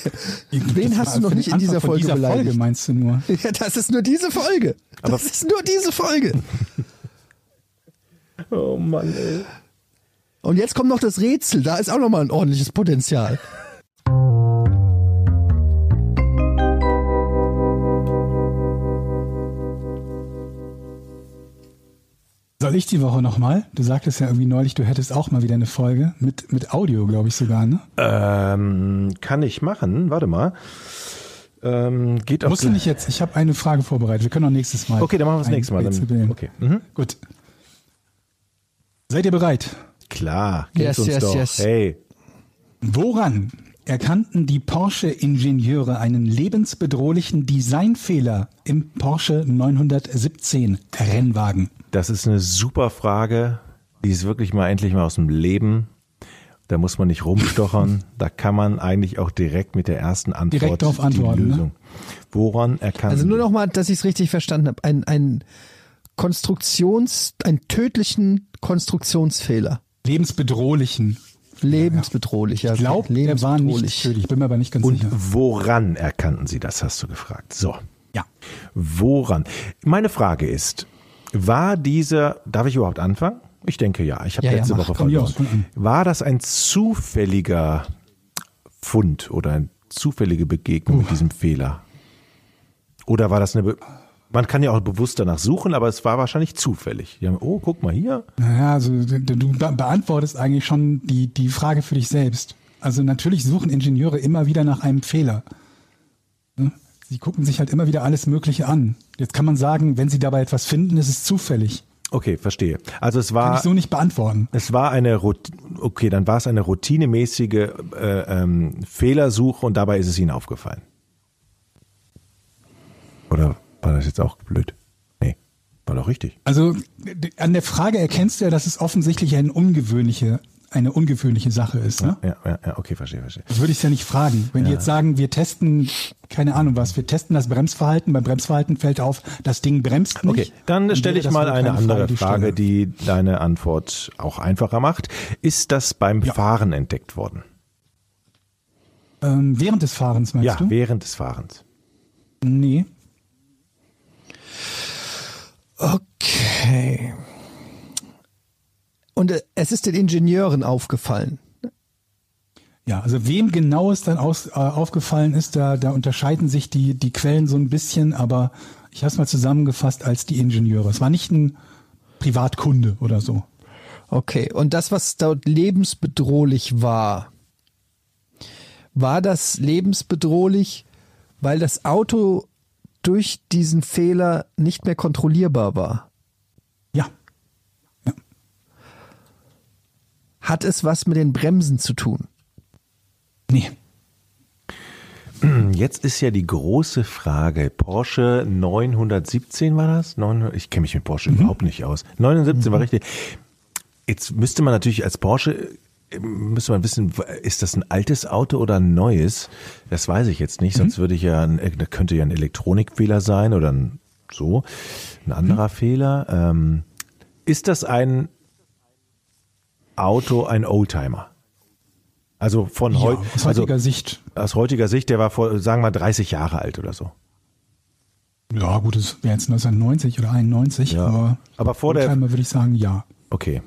Wen hast du noch nicht in dieser Folge dieser beleidigt? Folge meinst du nur? Ja, das ist nur diese Folge. Das ist nur diese Folge. Oh Mann, ey. Und jetzt kommt noch das Rätsel. Da ist auch noch mal ein ordentliches Potenzial. Soll ich die Woche nochmal? Du sagtest ja irgendwie neulich, du hättest auch mal wieder eine Folge mit, mit Audio, glaube ich sogar, ne? Ähm, kann ich machen, warte mal. Ähm, geht auch. Musst du nicht jetzt. Ich habe eine Frage vorbereitet. Wir können auch nächstes Mal. Okay, dann machen wir das nächste Mal. Dann, okay. Mhm. Gut. Seid ihr bereit? Klar, geht's Yes, uns yes, doch. yes. Hey. Woran erkannten die Porsche-Ingenieure einen lebensbedrohlichen Designfehler im Porsche 917 Rennwagen? Das ist eine super Frage. Die ist wirklich mal endlich mal aus dem Leben. Da muss man nicht rumstochern. da kann man eigentlich auch direkt mit der ersten Antwort Direkt drauf antworten, die ne? Lösung. Woran erkannt Also nur noch mal, dass ich es richtig verstanden habe. Ein, ein Konstruktions, einen tödlichen Konstruktionsfehler. Lebensbedrohlichen. Lebensbedrohlich, ja. Ich glaube, der war nicht tödlich. Bin mir aber nicht ganz und sicher. woran erkannten Sie das, hast du gefragt. So. Ja. Woran? Meine Frage ist, war dieser, darf ich überhaupt anfangen? Ich denke ja. Ich habe Ja, ja, letzte mach. Woche ja, verloren. War das ein zufälliger Fund oder eine zufällige Begegnung mit diesem Fehler? Oder war das eine, Be man kann ja auch bewusst danach suchen, aber es war wahrscheinlich zufällig. Die haben, oh, guck mal hier. Naja, also du du be beantwortest eigentlich schon die, die Frage für dich selbst. Also natürlich suchen Ingenieure immer wieder nach einem Fehler. Sie gucken sich halt immer wieder alles Mögliche an. Jetzt kann man sagen, wenn Sie dabei etwas finden, ist es zufällig. Okay, verstehe. Also es Kann war ich so nicht beantworten. Es war eine okay, dann war es eine routinemäßige äh, ähm, Fehlersuche und dabei ist es Ihnen aufgefallen. Oder war das jetzt auch blöd? Nee, war doch richtig. Also an der Frage erkennst du ja, dass es offensichtlich eine ungewöhnliche, eine ungewöhnliche Sache ist. Ne? Ja, ja, ja, okay, verstehe, verstehe. Das würde ich ja nicht fragen. Wenn die jetzt sagen, wir testen, keine Ahnung was, wir testen das Bremsverhalten, beim Bremsverhalten fällt auf, das Ding bremst nicht. Okay, dann stelle ich mal eine andere die ich Frage, stelle. die deine Antwort auch einfacher macht. Ist das beim Fahren entdeckt worden? Ähm, während des Fahrens meinst ja, du? während des Fahrens. Nee. Okay. Und äh, es ist den Ingenieuren aufgefallen. Ja, also wem genau es dann aus, äh, aufgefallen ist, da, da unterscheiden sich die, die Quellen so ein bisschen, aber ich habe es mal zusammengefasst als die Ingenieure. Es war nicht ein Privatkunde oder so. Okay. Und das, was dort lebensbedrohlich war, war das lebensbedrohlich, weil das Auto durch diesen Fehler nicht mehr kontrollierbar war? Ja. ja. Hat es was mit den Bremsen zu tun? Nee. Jetzt ist ja die große Frage, Porsche 917 war das? 900, ich kenne mich mit Porsche überhaupt nicht aus. 917 war richtig. Jetzt müsste man natürlich als Porsche, äh, müsste man wissen, ist das ein altes Auto oder ein neues? Das weiß ich jetzt nicht, sonst würde ich ja, ein, da könnte ja ein Elektronikfehler sein oder ein, so, ein anderer Fehler. Ähm, ist das ein Auto, ein Oldtimer? Also von Ja, heute, aus also heutiger Sicht. aus heutiger Sicht, der war vor, sagen wir mal, 30 Jahre alt oder so. Ja, gut, es wäre jetzt 1990 oder 91, Ja. aber, Aber vor der- Oldtimer würde ich sagen, ja. Okay.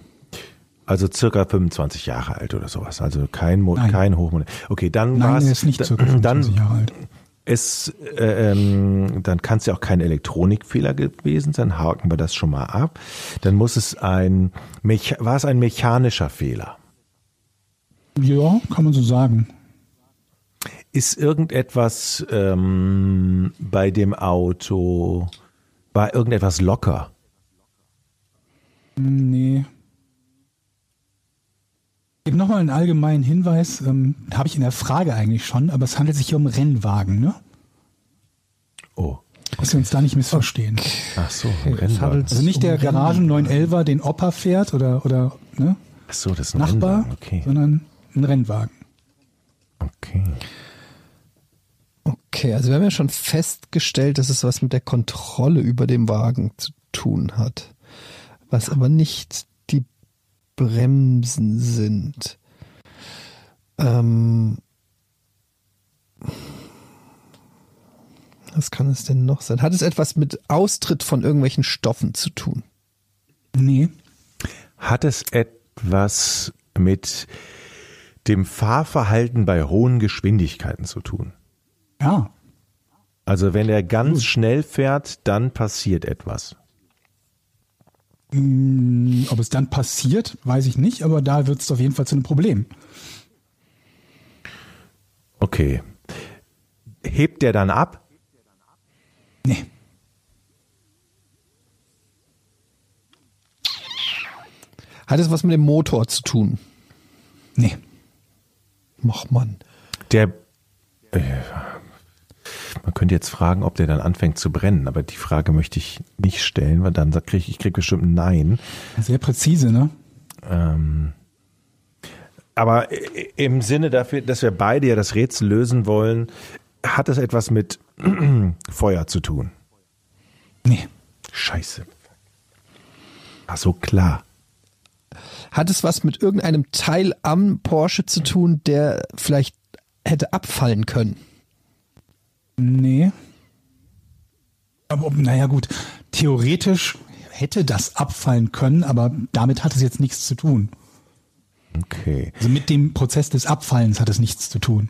Also circa 25 Jahre alt oder sowas. Also kein, Mo Nein. kein Hochmodell. Okay, dann war Nein, es. er ist nicht circa 25 dann, Jahre alt. Es, äh, ähm, dann kann es ja auch kein Elektronikfehler gewesen sein. Haken wir das schon mal ab. Dann muss es ein, war es ein mechanischer Fehler? Ja, kann man so sagen. Ist irgendetwas ähm, bei dem Auto, war irgendetwas locker? Nee. Ich gebe nochmal einen allgemeinen Hinweis, ähm, habe ich in der Frage eigentlich schon, aber es handelt sich hier um Rennwagen, ne? Oh, Dass wir uns da nicht missverstehen. ach so, ein es Rennwagen. Also nicht der um Garagen 911er, den Opa fährt oder, oder ne? Ach so, das ist ein Nachbar, Rennwagen. Okay, sondern ein Rennwagen. okay. Okay, also wir haben ja schon festgestellt, dass es was mit der Kontrolle über dem Wagen zu tun hat. Was aber nicht Bremsen sind. Ähm, was kann es denn noch sein? Hat es etwas mit Austritt von irgendwelchen Stoffen zu tun? Nee. Hat es etwas mit dem Fahrverhalten bei hohen Geschwindigkeiten zu tun? Ja. Also wenn er ganz schnell fährt, dann passiert etwas. Mm, Ob es dann passiert, weiß ich nicht, aber da wird es auf jeden Fall zu einem Problem. Okay. Hebt der dann ab? Nee. Hat es was mit dem Motor zu tun? Nee. Ach Mann. Der äh, man könnte jetzt fragen, ob der dann anfängt zu brennen, aber die Frage möchte ich nicht stellen, weil dann kriege ich, ich krieg bestimmt ein Nein. Sehr präzise, ne? Ähm, aber im Sinne dafür, dass wir beide ja das Rätsel lösen wollen, hat es etwas mit Feuer zu tun. Nee. Scheiße. Ach so, klar. Hat es was mit irgendeinem Teil am Porsche zu tun, der vielleicht hätte abfallen können? Nee. Aber naja gut, theoretisch hätte das abfallen können, aber damit hat es jetzt nichts zu tun. Okay. Also mit dem Prozess des Abfallens hat es nichts zu tun.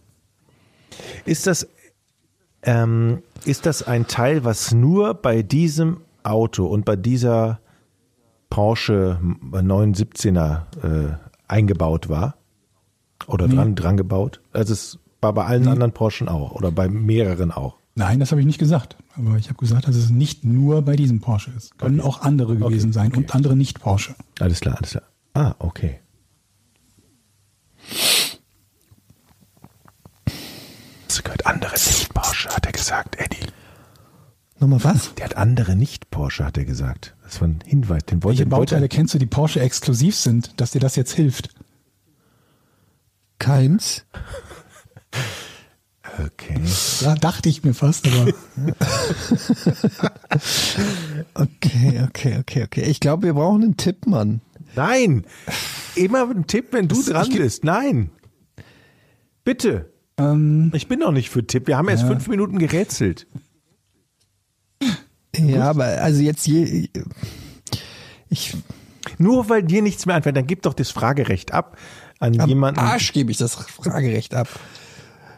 Ist das, ähm, ist das ein Teil, was nur bei diesem Auto und bei dieser Porsche 917er äh, eingebaut war? Oder dran, dran gebaut? Also es war bei allen anderen Porschen auch oder bei mehreren auch. Nein, das habe ich nicht gesagt. Aber ich habe gesagt, dass es nicht nur bei diesem Porsche ist. Können auch andere gewesen sein und andere nicht Porsche. Alles klar, alles klar. Ah, okay. Du gehört, andere nicht Porsche, hat er gesagt, Eddie. Nochmal was? Der hat andere nicht Porsche, hat er gesagt. Das war ein Hinweis, den wollte Welche wollte Bauteile kennst du, die Porsche exklusiv sind, dass dir das jetzt hilft? Keins. Okay. Da dachte ich mir fast, aber Okay, okay, okay, okay. Ich glaube, wir brauchen einen Tipp, Mann. Nein! Immer ein Tipp, wenn du Das- dran bist. Nein! Bitte! ähm, Ich bin noch nicht für Tipp. Wir haben erst fünf Minuten gerätselt. Ja, aber also jetzt je. Ich Nur weil dir nichts mehr einfällt, dann gib doch das Fragerecht ab an am jemanden. Arsch gebe ich das Fragerecht ab.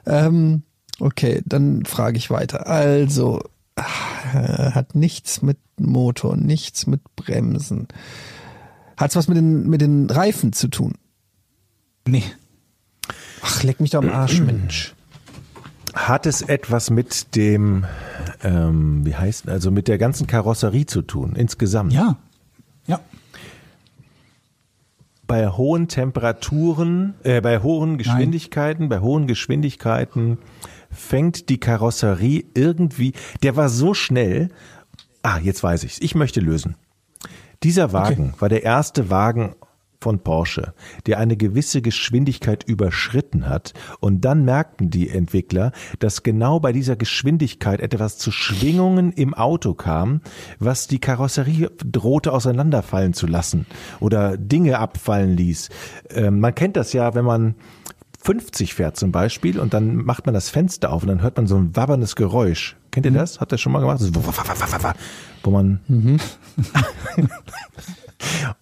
Ähm, okay, dann frage ich weiter. Also äh, hat nichts mit Motor, nichts mit Bremsen. Hat's was mit den mit den Reifen zu tun? nee. Ach, leck mich doch am Arsch, Mensch. Hat es etwas mit dem, ähm, wie heißt, also mit der ganzen Karosserie zu tun, insgesamt? Ja. Bei hohen Temperaturen, äh, bei hohen Geschwindigkeiten, bei hohen Geschwindigkeiten fängt die Karosserie irgendwie, der war so schnell, ah, jetzt weiß ich's, ich möchte lösen. Dieser Wagen war der erste Wagen von Porsche, der eine gewisse Geschwindigkeit überschritten hat. Und dann merkten die Entwickler, dass genau bei dieser Geschwindigkeit etwas zu Schwingungen im Auto kam, was die Karosserie drohte auseinanderfallen zu lassen oder Dinge abfallen ließ. Ähm, man kennt das ja, wenn man 50 fährt zum Beispiel und dann macht man das Fenster auf und dann hört man so ein wabberndes Geräusch. Kennt ihr das? Hat das schon mal gemacht? So, wo man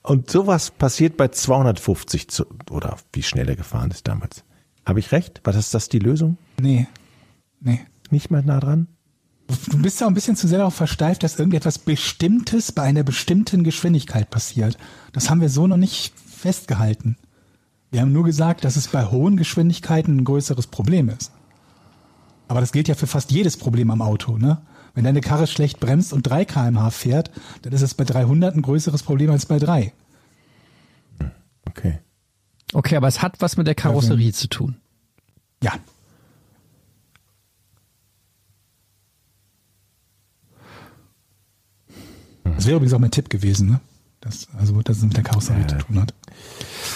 und sowas passiert bei 250 zu, oder wie schnell er gefahren ist damals. Habe ich recht? War das das die Lösung? Nee. Nee. Nicht mehr nah dran? Du bist ja ein bisschen zu sehr darauf versteift, dass irgendetwas Bestimmtes bei einer bestimmten Geschwindigkeit passiert. Das haben wir so noch nicht festgehalten. Wir haben nur gesagt, dass es bei hohen Geschwindigkeiten ein größeres Problem ist. Aber das gilt ja für fast jedes Problem am Auto, ne? Wenn deine Karre schlecht bremst und 3 kmh fährt, dann ist es bei 300 ein größeres Problem als bei 3. Okay. Okay, aber es hat was mit der Karosserie zu tun. Ja. Das wäre übrigens auch mein Tipp gewesen, ne? Das, also, dass es mit der Karosserie zu tun hat.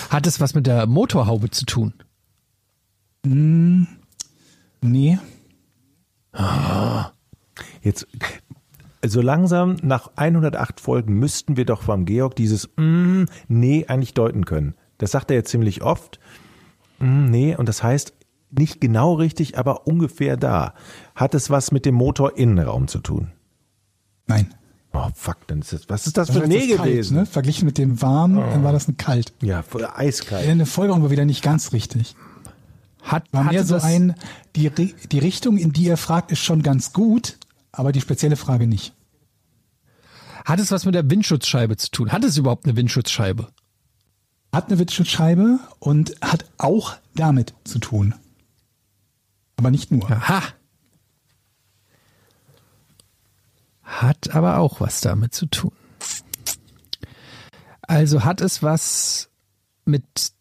Hat es was mit der Motorhaube zu tun? Nee. Jetzt, so langsam nach 108 Folgen müssten wir doch vom Georg dieses mm, nee eigentlich deuten können. Das sagt er jetzt ziemlich oft. Mm, nee, und das heißt nicht genau richtig, aber ungefähr da. Hat es was mit dem Motorinnenraum zu tun? Nein. Oh fuck, dann ist das, was ist das Das für ein Nee das kalt, gewesen? Ne? Verglichen mit dem warm, dann war das ein kalt. Ja, voll eiskalt. Eine Folgerung war wieder nicht ganz richtig. Hat, War mehr so ein, die, die Richtung, in die er fragt, ist schon ganz gut, aber die spezielle Frage nicht. hat es was mit der Windschutzscheibe zu tun? Hat es überhaupt eine Windschutzscheibe? Hat eine Windschutzscheibe und hat auch damit zu tun. Aber nicht nur. Aha. Hat aber auch was damit zu tun. Also hat es was mit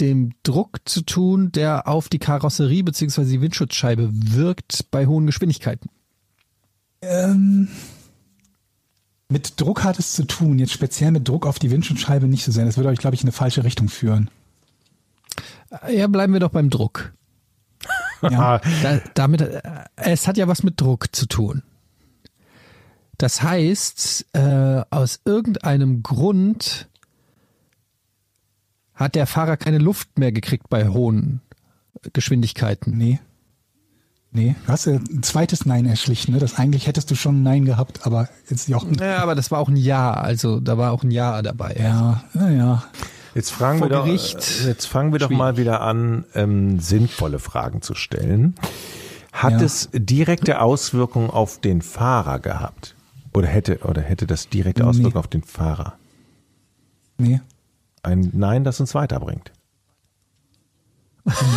dem Druck zu tun, der auf die Karosserie bzw. die Windschutzscheibe wirkt bei hohen Geschwindigkeiten. Ähm, mit Druck hat es zu tun. Jetzt speziell mit Druck auf die Windschutzscheibe nicht so sehr. Das würde euch, glaube ich, in eine falsche Richtung führen. Ja, bleiben wir doch beim Druck. Ja. Da, damit, äh, es hat ja was mit Druck zu tun. Das heißt, äh, aus irgendeinem Grund hat der Fahrer keine Luft mehr gekriegt bei hohen Geschwindigkeiten. Nee. Nee. Du hast ja ein zweites Nein erschlichen, ne? Das eigentlich hättest du schon ein Nein gehabt, aber jetzt Jochen. Ja, aber das war auch ein Ja, also da war auch ein Ja dabei. Ja, naja. Jetzt fragen Vor wir doch, Gericht. äh, jetzt fangen wir doch mal wieder an, ähm, sinnvolle Fragen zu stellen. Hat Ja. es direkte Auswirkungen auf den Fahrer gehabt? Oder hätte, oder hätte das direkte Nee. Auswirkungen auf den Fahrer? Nee. Ein Nein, das uns weiterbringt.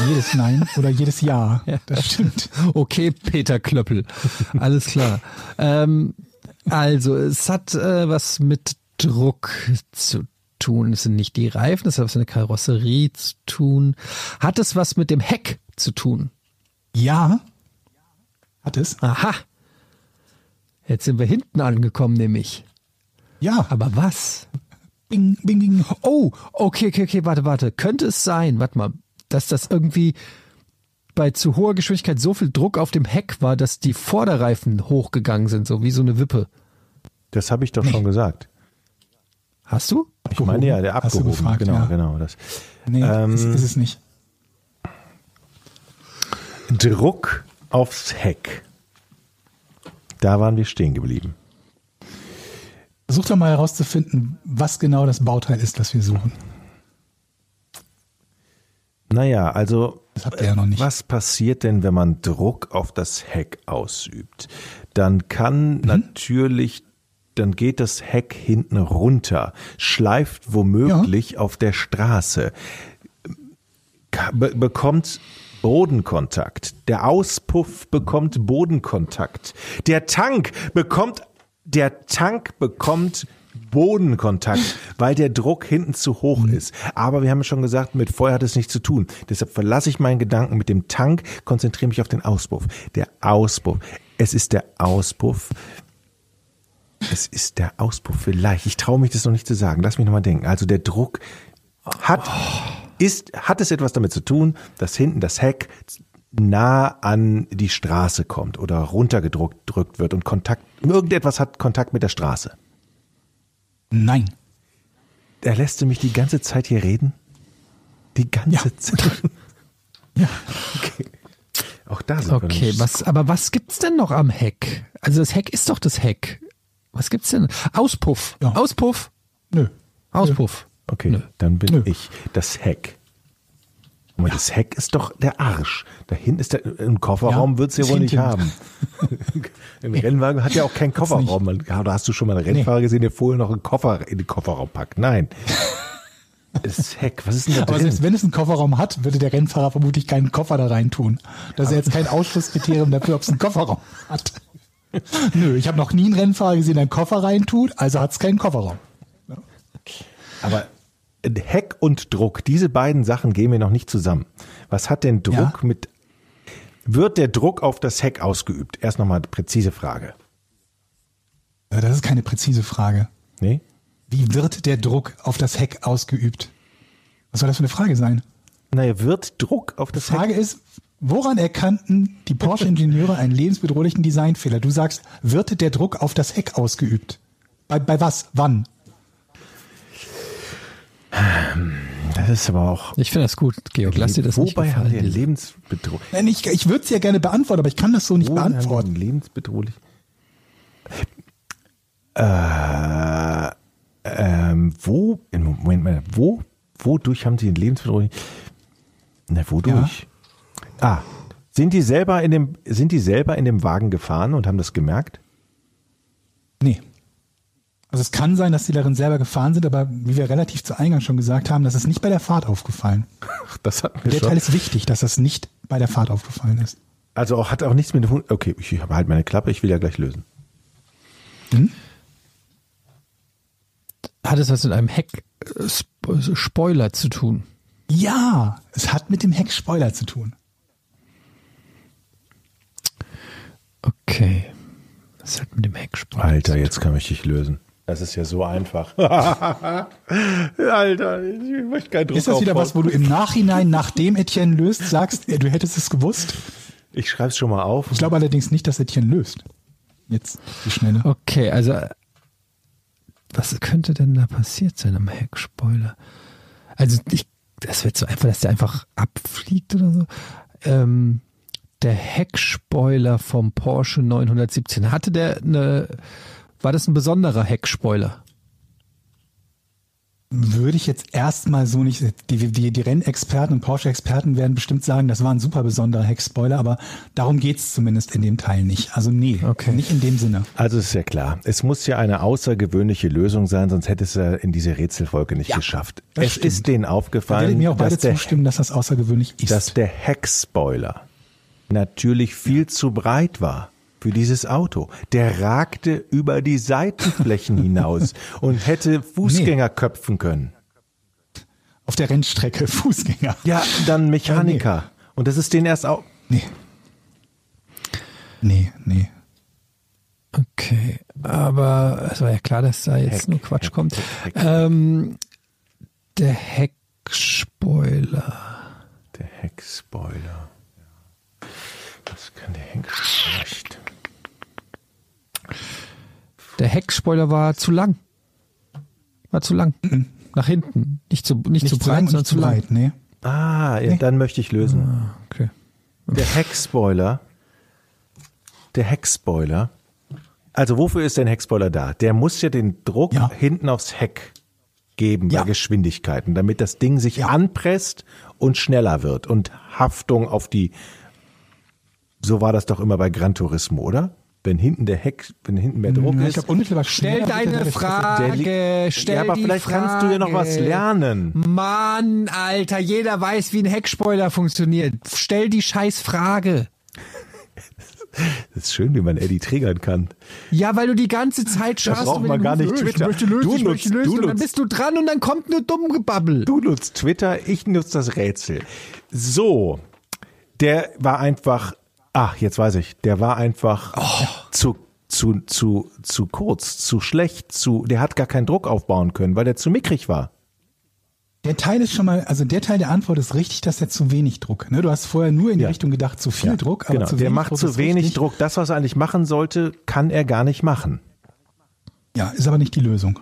Jedes Nein oder jedes Ja. Das stimmt. Okay, Peter Klöppel. Alles klar. ähm, also, es hat äh, was mit Druck zu tun. Es sind nicht die Reifen, es hat was mit der Karosserie zu tun. Hat es was mit dem Heck zu tun? Ja. Hat es? Aha. Jetzt sind wir hinten angekommen, nämlich. Ja. Aber was? Bing, bing, bing. Oh, okay, okay, okay, warte, warte. Könnte es sein, warte mal, dass das irgendwie bei zu hoher Geschwindigkeit so viel Druck auf dem Heck war, dass die Vorderreifen hochgegangen sind, so wie so eine Wippe. Das habe ich doch schon gesagt. Hast du? Ich meine ja, der Hast du abgehoben. gefragt, genau, ja. genau. Das. Nee, Ähm, ist, ist es nicht. Druck aufs Heck. Da waren wir stehen geblieben. Versuch doch mal herauszufinden, was genau das Bauteil ist, das wir suchen. Naja, also ja was passiert denn, wenn man Druck auf das Heck ausübt? Dann Mhm. kann natürlich, dann geht das Heck hinten runter, schleift womöglich auf der Straße, be bekommt Bodenkontakt. Der Auspuff bekommt Bodenkontakt. Der Tank bekommt, der Tank bekommt Bodenkontakt, weil der Druck hinten zu hoch ist. Aber wir haben schon gesagt, mit Feuer hat es nichts zu tun. Deshalb verlasse ich meinen Gedanken mit dem Tank, konzentriere mich auf den Auspuff. Der Auspuff. Es ist der Auspuff. Es ist der Auspuff vielleicht. Ich traue mich das noch nicht zu sagen. Lass mich noch mal denken. Also der Druck hat, ist, hat es etwas damit zu tun, dass hinten das Heck nah an die Straße kommt oder runtergedrückt drückt wird und Kontakt, irgendetwas hat Kontakt mit der Straße. Nein. Er lässt du mich die ganze Zeit hier reden? Die ganze Ja. Zeit. Ja. Okay. Auch da sind wir Okay, was, aber was gibt's denn noch am Heck? Also das Heck ist doch das Heck. Was gibt's denn? Auspuff. Ja. Auspuff. Nö. Auspuff. Okay, Nö. dann bin Nö. ich das Heck. Und das Heck ist doch der Arsch. Da hinten ist der, im Kofferraum Ja, wird's ja wohl nicht hinten. haben. Ein Rennwagen hat ja auch keinen Kofferraum. Man, ja, da hast du schon mal einen Rennfahrer gesehen, der vorher noch einen Koffer in den Kofferraum packt. Nein. Das Heck, was ist denn da Aber drin? selbst wenn es einen Kofferraum hat, würde der Rennfahrer vermutlich keinen Koffer da rein tun. Das ist ja jetzt kein Ausschlusskriterium dafür, ob es einen Kofferraum hat. Nö, ich habe noch nie einen Rennfahrer gesehen, der einen Koffer reintut, also hat es keinen Kofferraum. Aber Heck und Druck, diese beiden Sachen gehen mir noch nicht zusammen. Was hat denn Druck Ja. mit, wird der Druck auf das Heck ausgeübt? Erst nochmal eine präzise Frage. Äh, Das ist keine präzise Frage. Nee? Wie wird der Druck auf das Heck ausgeübt? Was soll das für eine Frage sein? Naja, wird Druck auf Die das Frage Heck? ist, woran erkannten die Porsche-Ingenieure einen lebensbedrohlichen Designfehler? Du sagst, wird der Druck auf das Heck ausgeübt? Bei, bei was? Wann? Das ist aber auch. Ich finde das gut, Georg. Lass dir das nicht Wobei haben die gefallen. lebensbedrohlich? Nein, Ich, ich würde es ja gerne beantworten, aber ich kann das so nicht Wo haben beantworten. lebensbedrohlich? Äh, ähm, wo? Moment mal, wo? Wodurch haben sie den lebensbedrohlich? Na, wodurch? Ah, sind die selber in dem, sind die selber in dem Wagen gefahren und haben das gemerkt? Nee. Also es kann sein, dass die darin selber gefahren sind, aber wie wir relativ zu Eingang schon gesagt haben, das ist nicht bei der Fahrt aufgefallen. Ach, das hat mir Der schon. Teil ist wichtig, dass das nicht bei der Fahrt aufgefallen ist. Also auch, hat auch nichts mit dem Hund. Okay, ich habe halt meine Klappe, ich will ja gleich lösen. Hat es was mit einem Heck-Spoiler zu tun? Ja, es hat mit dem Heckspoiler zu tun. Okay. Das hat mit dem Heckspoiler Alter, jetzt kann ich dich lösen. Das ist ja so einfach. Alter, ich möchte keinen Druck Ist das wieder aufbauen. was, wo du im Nachhinein, nachdem Etienne löst, sagst, du hättest es gewusst? Ich schreibe es schon mal auf. Ich glaube allerdings nicht, dass Etienne löst. Jetzt, die Schnelle. Okay, also was könnte denn da passiert sein am Heckspoiler? Also ich, das wird so einfach, dass der einfach abfliegt oder so. Ähm, der Heckspoiler vom Porsche 917 hatte der eine, war das ein besonderer Heckspoiler? Würde ich jetzt erstmal so nicht, die, die, die Rennexperten und Porsche-Experten werden bestimmt sagen, das war ein super besonderer Heckspoiler, aber darum geht's zumindest in dem Teil nicht. Also nee, Okay. nicht in dem Sinne. Also ist ja klar, es muss ja eine außergewöhnliche Lösung sein, sonst hätte es ja in diese Rätselfolge nicht geschafft. das Es stimmt. ist denen Da aufgefallen, ihr mir auch beide dass der, zustimmen, dass das außergewöhnlich ist. dass der Heckspoiler natürlich viel zu breit war für dieses Auto. Der ragte über die Seitenflächen hinaus und hätte Fußgänger köpfen können. Auf der Rennstrecke Fußgänger. Ja, dann Mechaniker. Und das ist denen erst auch. Nee. Nee, nee. Okay, aber es war ja klar, dass da jetzt Heck, nur Quatsch Heck, kommt. Heck, Heck. Ähm, der Heckspoiler. Der Heckspoiler. Was kann der Heckspoiler nicht? Der Heckspoiler war zu lang. War zu lang. Nach hinten. Nicht zu, nicht, Nicht zu breit, sondern zu lang. weit, nee. Ah, ja, dann möchte ich lösen. Okay. Der Heckspoiler. Der Heckspoiler. Also wofür ist denn Heckspoiler da? Der muss ja den Druck Ja. hinten aufs Heck geben Ja. bei Geschwindigkeiten, damit das Ding sich Ja. anpresst und schneller wird und Haftung auf die. So war das doch immer bei Gran Turismo, oder? Wenn hinten der Heck, wenn hinten mehr Druck ich ist. unmittelbar Stell deine Frage. liegt- Stell ja, aber die vielleicht Frage. kannst du ja noch was lernen. Mann, Alter, jeder weiß, wie ein Heckspoiler funktioniert. Stell die scheiß Frage. Das ist schön, wie man Eddie triggern kann. Ja, weil du die ganze Zeit schaust. braucht mit man gar nicht Twitter. Ich möchte lösen, Du ich möchte nutzt- lösen. du und dann nutzt- bist du dran und dann kommt nur dumm Gebabbel. Du nutzt Twitter, ich nutze das Rätsel. So, der war einfach, ach, jetzt weiß ich, der war einfach zu, zu, zu, zu kurz, zu schlecht, zu, der hat gar keinen Druck aufbauen können, weil der zu mickrig war. Der Teil ist schon mal, also der Teil der Antwort ist richtig, dass er zu wenig Druck. Ne? Du hast vorher nur in die Ja. Richtung gedacht, zu viel Druck, aber genau, zu der wenig macht Druck zu wenig richtig. Druck. Das, was er eigentlich machen sollte, kann er gar nicht machen. Ja, ist aber nicht die Lösung.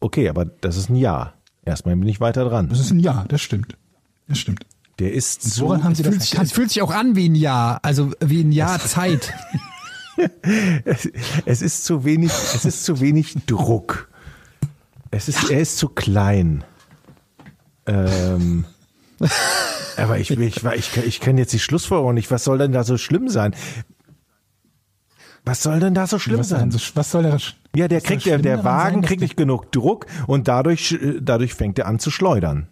Okay, aber das ist ein Ja. Erstmal bin ich weiter dran. Das ist ein Ja, das stimmt. Das stimmt. Der ist so, Woran haben Sie das Fühlt sich, es fühlt sich auch an wie ein Jahr, also wie ein Jahr Zeit. es ist zu wenig, es ist zu wenig Druck. Es ist, er ist zu klein. Ähm, aber ich, ich, ich, ich kenne jetzt die Schlussfolgerung nicht. Was soll denn da so schlimm sein? Was soll denn da so schlimm Was, sein? also, was soll der? Ja, der kriegt, der, der Wagen sein, kriegt nicht genug Druck und dadurch, äh, dadurch fängt er an zu schleudern.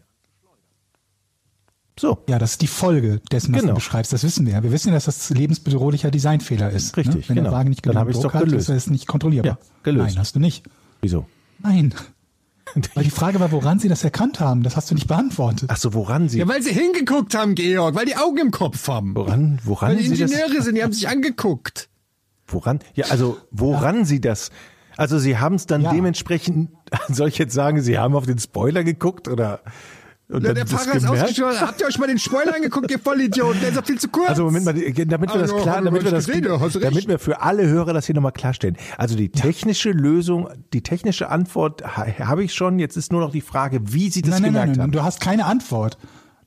So. Ja, das ist die Folge dessen, was Genau. du beschreibst. Das wissen wir. ja. Wir wissen ja, dass das lebensbedrohlicher Designfehler ist. Richtig, ne? Wenn genau. der Wagen nicht Dann genug hab ich's Druck doch hat, gelöst. ist er es nicht kontrollierbar. Ja, gelöst. Nein, hast du nicht. Wieso? Nein. Weil die Frage war, woran sie das erkannt haben. Das hast du nicht beantwortet. Ach so, woran sie, ja, weil sie hingeguckt haben, Georg, weil die Augen im Kopf haben. woran, woran Weil die sie das, Ingenieure sind, die haben sich angeguckt. Woran? Ja, also woran Sie das? Also Sie haben es dann Ja. dementsprechend, soll ich jetzt sagen, Sie haben auf den Spoiler geguckt oder und Ja, der Fahrer ist ausgeschaut. Habt ihr euch mal den Spoiler angeguckt, ihr Vollidioten? Der ist doch viel zu kurz. Also Moment mal, damit wir das Also, klar, damit wir das, gesehen, damit wir für alle Hörer das hier nochmal klarstellen. Also die technische Lösung, die technische Antwort ha- habe ich schon. Jetzt ist nur noch die Frage, wie Sie das nein, nein, nein, gemerkt nein, haben. du hast keine Antwort.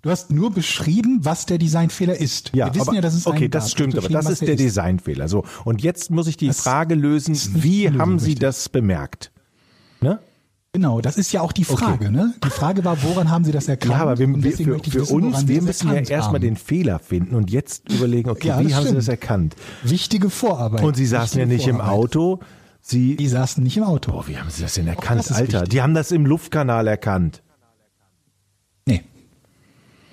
Du hast nur beschrieben, was der Designfehler ist. Ja, wir wissen aber, ja, dass es okay, das stimmt, aber das ist der der Designfehler. So und jetzt muss ich die Das Frage lösen: ist Wie haben Sie das bemerkt? Ne? Genau, das ist ja auch die Frage. Ne? Die Frage war, woran haben sie das erkannt? Ja, aber wir, wir, für, für wissen, uns, wir müssen ja erstmal den Fehler finden und jetzt überlegen, okay, Ja, wie das haben Sie das stimmt. erkannt? Wichtige Vorarbeit. Und Sie saßen ja Wichtige nicht im Vorarbeit. Auto, Sie, Die saßen nicht im Auto. boah, wie haben Sie das denn erkannt, das Alter? wichtig. Die haben das im Luftkanal erkannt. Nee.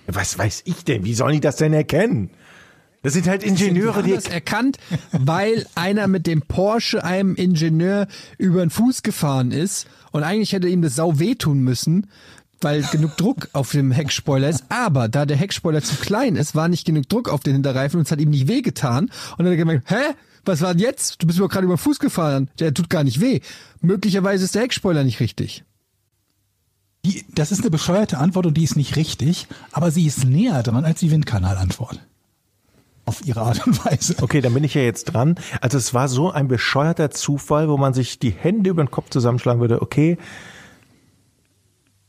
Was weiß ich denn? Wie sollen die das denn erkennen? Das sind halt Ingenieure, die das erkannt, weil einer mit dem Porsche einem Ingenieur über den Fuß gefahren ist und eigentlich hätte ihm das sau wehtun müssen, weil genug Druck auf dem Heckspoiler ist. Aber da der Heckspoiler zu klein ist, war nicht genug Druck auf den Hinterreifen und es hat ihm nicht wehgetan. Und dann hat er gemerkt, hä? Was war denn jetzt? Du bist mir doch gerade über den Fuß gefahren. Der tut gar nicht weh. Möglicherweise ist der Heckspoiler nicht richtig. Die, das ist eine bescheuerte Antwort und die ist nicht richtig, aber sie ist näher dran als die Windkanalantwort. Auf ihre Art und Weise. Okay, dann bin ich ja jetzt dran. Also es war so ein bescheuerter Zufall, wo man sich die Hände über den Kopf zusammenschlagen würde. Okay,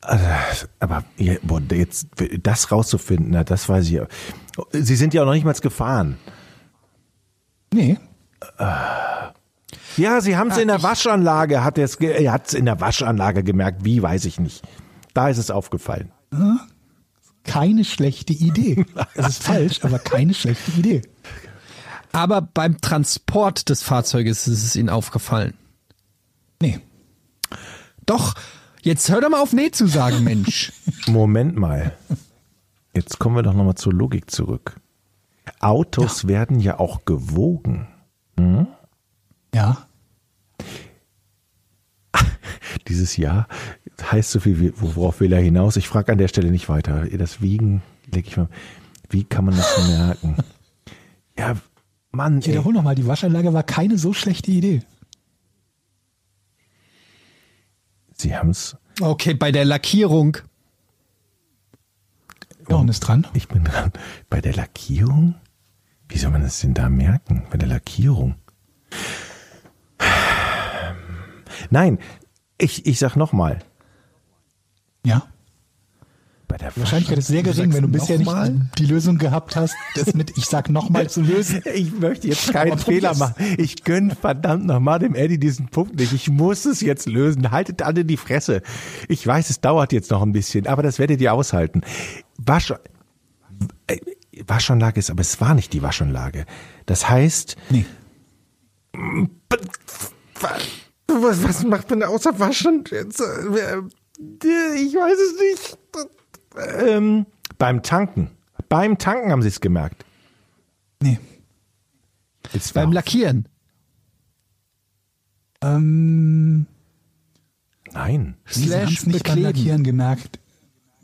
Also, aber boah, jetzt das rauszufinden, na, das weiß ich. ja. Sie sind ja auch noch nicht mal gefahren. Nee. Ja, sie haben es in der Waschanlage, hat er hat es in der Waschanlage gemerkt. Wie, weiß ich nicht. Da ist es aufgefallen. Keine schlechte Idee. Das ist falsch, aber keine schlechte Idee. Aber beim Transport des Fahrzeuges ist es ihnen aufgefallen. Nee. Doch, jetzt hör doch mal auf Nee zu sagen, Mensch. Moment mal. Jetzt kommen wir doch nochmal zur Logik zurück. Autos werden ja auch gewogen. Ja. Dieses Jahr heißt so viel, worauf will er hinaus? Ich frage an der Stelle nicht weiter. Das Wiegen, leg ich mal. Wie kann man das merken? Ja, Mann, Ich wiederhole nochmal, die Waschanlage war keine so schlechte Idee. Sie haben's. Okay, bei der Lackierung. Jochen ist dran. Ich bin dran. Bei der Lackierung? Wie soll man das denn da merken? Bei der Lackierung? Nein, ich, ich sag nochmal. Ja. Bei der Wahrscheinlichkeit ist sehr gering, wenn du bisher nicht die Lösung gehabt hast, das mit ich sag nochmal zu lösen. Ich möchte jetzt keinen Fehler machen. Ich gönn verdammt nochmal dem Eddie diesen Punkt nicht. Ich muss es jetzt lösen. Haltet alle die Fresse. Ich weiß, es dauert jetzt noch ein bisschen, aber das werdet ihr aushalten. Wasch, äh, Waschanlage ist, aber es war nicht die Waschanlage. Das heißt, Nee. was, was macht man außer Waschen? Ich weiß es nicht. Ähm, beim Tanken. Beim Tanken haben sie es gemerkt. Nee. Jetzt Beim Lackieren. Ähm, Nein. sie haben es nicht beim. Lackieren gemerkt.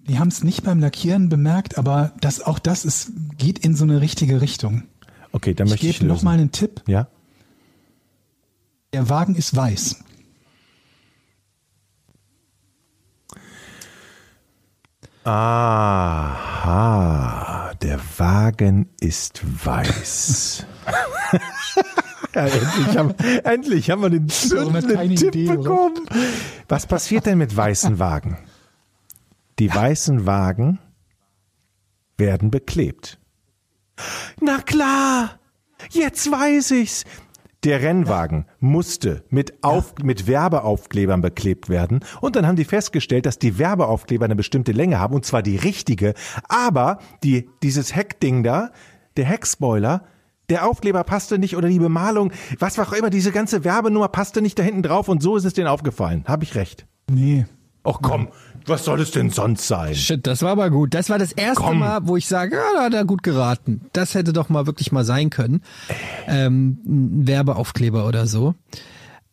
Die haben es nicht beim Lackieren bemerkt, aber das, auch das ist, geht in so eine richtige Richtung. Okay, dann Ich möchte ich gebe noch lösen. mal einen Tipp. Ja? Der Wagen ist weiß. Aha, der Wagen ist weiß. ja, endlich, haben, endlich haben wir den zündenden Tipp Idee, oder? bekommen. Was passiert denn mit weißen Wagen? Die weißen Wagen werden beklebt. Na klar, jetzt weiß ich's. Der Rennwagen musste mit, Auf, mit Werbeaufklebern beklebt werden und dann haben die festgestellt, dass die Werbeaufkleber eine bestimmte Länge haben und zwar die richtige, aber die, dieses Heckding da, der Heckspoiler, der Aufkleber passte nicht oder die Bemalung, was auch immer, diese ganze Werbenummer passte nicht da hinten drauf und so ist es denen aufgefallen. Habe ich recht? Nee. Ach komm, was soll es denn sonst sein? Shit, das war aber gut. Das war das erste Komm. Mal, wo ich sage, ja, da hat er gut geraten. Das hätte doch mal wirklich mal sein können. Ähm, ein Werbeaufkleber oder so.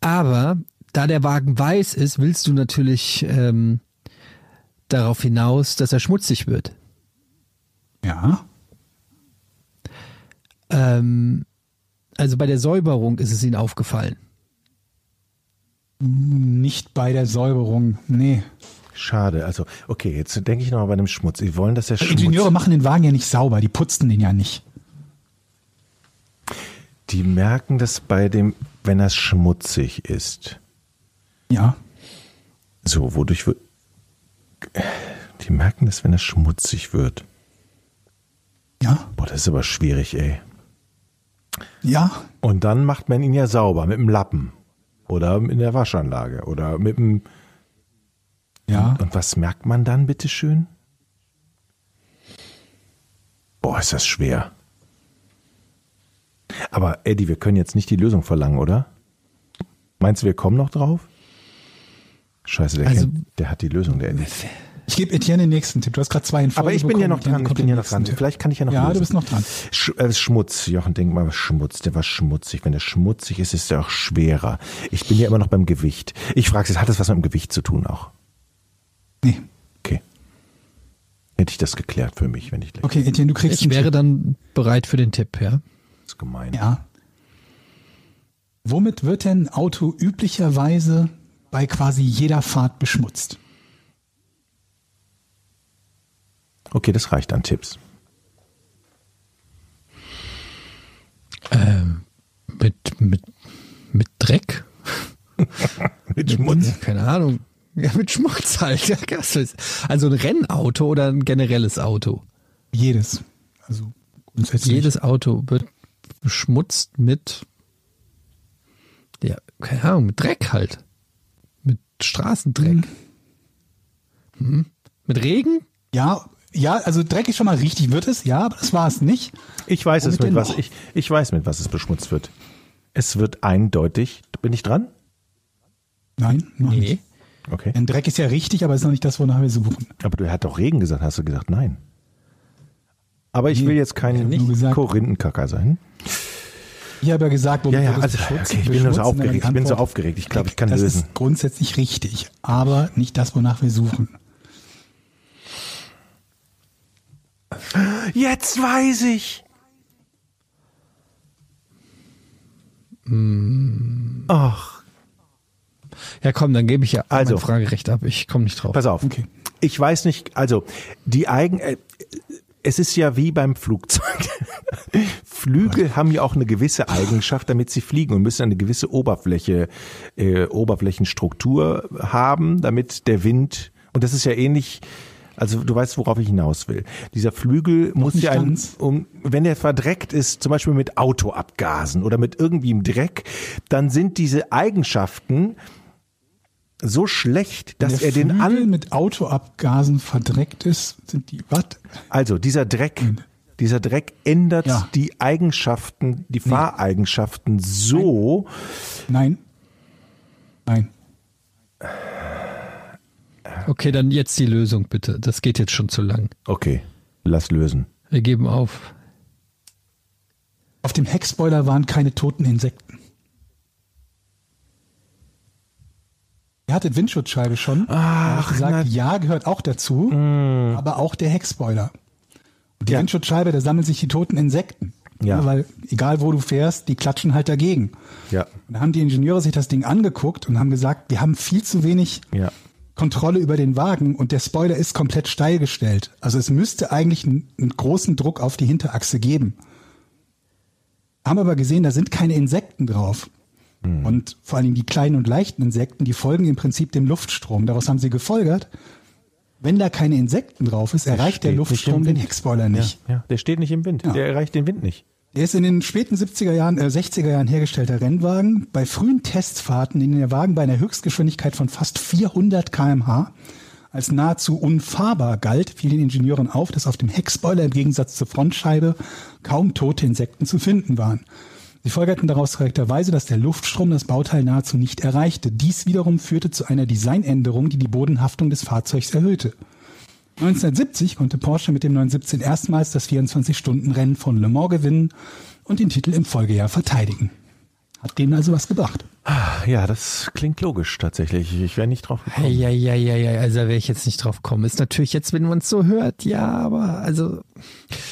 Aber da der Wagen weiß ist, willst du natürlich ähm, darauf hinaus, dass er schmutzig wird. Ja. Ähm, also bei der Säuberung ist es ihnen aufgefallen. Nicht bei der Säuberung. Nee. Schade, also okay, jetzt denke ich noch mal bei dem Schmutz. Sie wollen, dass er Schmutz... Ingenieure machen den Wagen ja nicht sauber, die putzen den ja nicht. Die merken das bei dem, wenn er schmutzig ist. Ja. So, wodurch wird. Die merken das, wenn er schmutzig wird. Ja. Boah, das ist aber schwierig, ey. Ja. Und dann macht man ihn ja sauber mit dem Lappen. Oder in der Waschanlage. Oder mit dem. Ja. Und was merkt man dann, bitteschön? Boah, ist das schwer. Aber Eddie, wir können jetzt nicht die Lösung verlangen, oder? Meinst du, wir kommen noch drauf? Scheiße, der, Also- kennt, der hat die Lösung, der Eddie. Ich gebe Etienne den nächsten Tipp. Du hast gerade zwei in Folge Aber ich bin ja bekommen. noch Etienne dran, ich bin ja noch dran. Tipp. Vielleicht kann ich ja noch Ja, lösen. du bist noch dran. Sch äh, Schmutz, Jochen, denk mal, Schmutz. Der war schmutzig. Wenn der schmutzig ist, ist er auch schwerer. Ich bin ja immer noch beim Gewicht. Ich frage jetzt, hat das was mit dem Gewicht zu tun auch? Nee. Okay. Hätte ich das geklärt für mich, wenn ich gleich. Okay, Etienne, du kriegst Ich einen wäre Tipp. dann bereit für den Tipp, ja. Das ist gemein. Ja. Womit wird denn ein Auto üblicherweise bei quasi jeder Fahrt beschmutzt? Okay, das reicht an Tipps. Ähm, mit, mit, mit Dreck? Mit Schmutz. Keine Ahnung. Ja, mit Schmutz halt. Ja, Also ein Rennauto oder ein generelles Auto? Jedes. Also grundsätzlich. Jedes Auto wird beschmutzt mit Ja, keine Ahnung, mit Dreck halt. Mit Straßendreck. Hm. Mit Regen? Ja, ja, also Dreck ist schon mal richtig, wird es, ja, aber das war es nicht. Ich weiß es Womit mit denn was ich ich weiß mit was es beschmutzt wird. Es wird eindeutig. Bin ich dran? Nein, noch nicht. Okay. Denn Dreck ist ja richtig, aber ist noch nicht das, wonach wir suchen. Aber du hat doch Regen gesagt, hast du gesagt nein. Aber ich will jetzt kein Korinthenkacker sein. Ich habe ja gesagt, womit Ja, ja, das also, okay, ich bin nur so aufgeregt. Ich bin so aufgeregt. Ich glaube, ich kann das lösen. ist grundsätzlich richtig, aber nicht das, wonach wir suchen. Jetzt weiß ich. Ach, Ja, komm, dann gebe ich ja Also. mein Fragerecht ab. Ich komme nicht drauf. pass auf. Okay. Ich weiß nicht, also die Eigen, äh, es ist ja wie beim Flugzeug. Flügel haben ja auch eine gewisse Eigenschaft, damit sie fliegen und müssen eine gewisse Oberfläche, äh, Oberflächenstruktur haben, damit der Wind, und das ist ja ähnlich, also du weißt, worauf ich hinaus will. Dieser Flügel muss ja, ein, um, wenn der verdreckt ist, zum Beispiel mit Autoabgasen oder mit irgendwie im Dreck, dann sind diese Eigenschaften so schlecht, dass der er den Flügel an, mit Autoabgasen verdreckt ist, sind die was? also dieser Dreck, dieser Dreck ändert Ja. die Eigenschaften, die Fahreigenschaften so, Nein. Nein. Okay, dann jetzt die Lösung bitte. Das geht jetzt schon zu lang. okay, lass lösen. Wir geben auf. Auf dem Heckspoiler waren keine toten Insekten. Ihr hattet Windschutzscheibe schon. Ach, gesagt, ja, gehört auch dazu, aber auch der Heckspoiler. Und die Ja. Windschutzscheibe, da sammeln sich die toten Insekten. Ja. weil egal wo du fährst, die klatschen halt dagegen. Ja, Und da haben die Ingenieure sich das Ding angeguckt und haben gesagt, wir haben viel zu wenig ja. Kontrolle über den Wagen und der Spoiler ist komplett steil gestellt. Also es müsste eigentlich einen, einen großen Druck auf die Hinterachse geben. Haben aber gesehen, da sind keine Insekten drauf. Und vor allem die kleinen und leichten Insekten, die folgen im Prinzip dem Luftstrom. Daraus haben sie gefolgert, wenn da keine Insekten drauf ist, erreicht der Luftstrom den. Heckspoiler nicht. Ja, ja, der steht nicht im Wind. Ja. Der erreicht den Wind nicht. Der ist in den späten 70er Jahren, äh, 60er Jahren hergestellter Rennwagen. Bei frühen Testfahrten, in denen der Wagen bei einer Höchstgeschwindigkeit von fast 400 kmh als nahezu unfahrbar galt, fiel den Ingenieuren auf, dass auf dem Heckspoiler im Gegensatz zur Frontscheibe kaum tote Insekten zu finden waren. Sie folgerten daraus korrekterweise, dass der Luftstrom das Bauteil nahezu nicht erreichte. Dies wiederum führte zu einer Designänderung, die die Bodenhaftung des Fahrzeugs erhöhte. 1970 konnte Porsche mit dem 917 erstmals das 24-Stunden-Rennen von Le Mans gewinnen und den Titel im Folgejahr verteidigen. Hat denen also was gebracht. Ja, das klingt logisch tatsächlich. Ich wäre nicht drauf gekommen. Ja, ja, ja, ja, also da wäre ich jetzt nicht drauf gekommen. Ist natürlich jetzt, wenn man es so hört, ja, aber also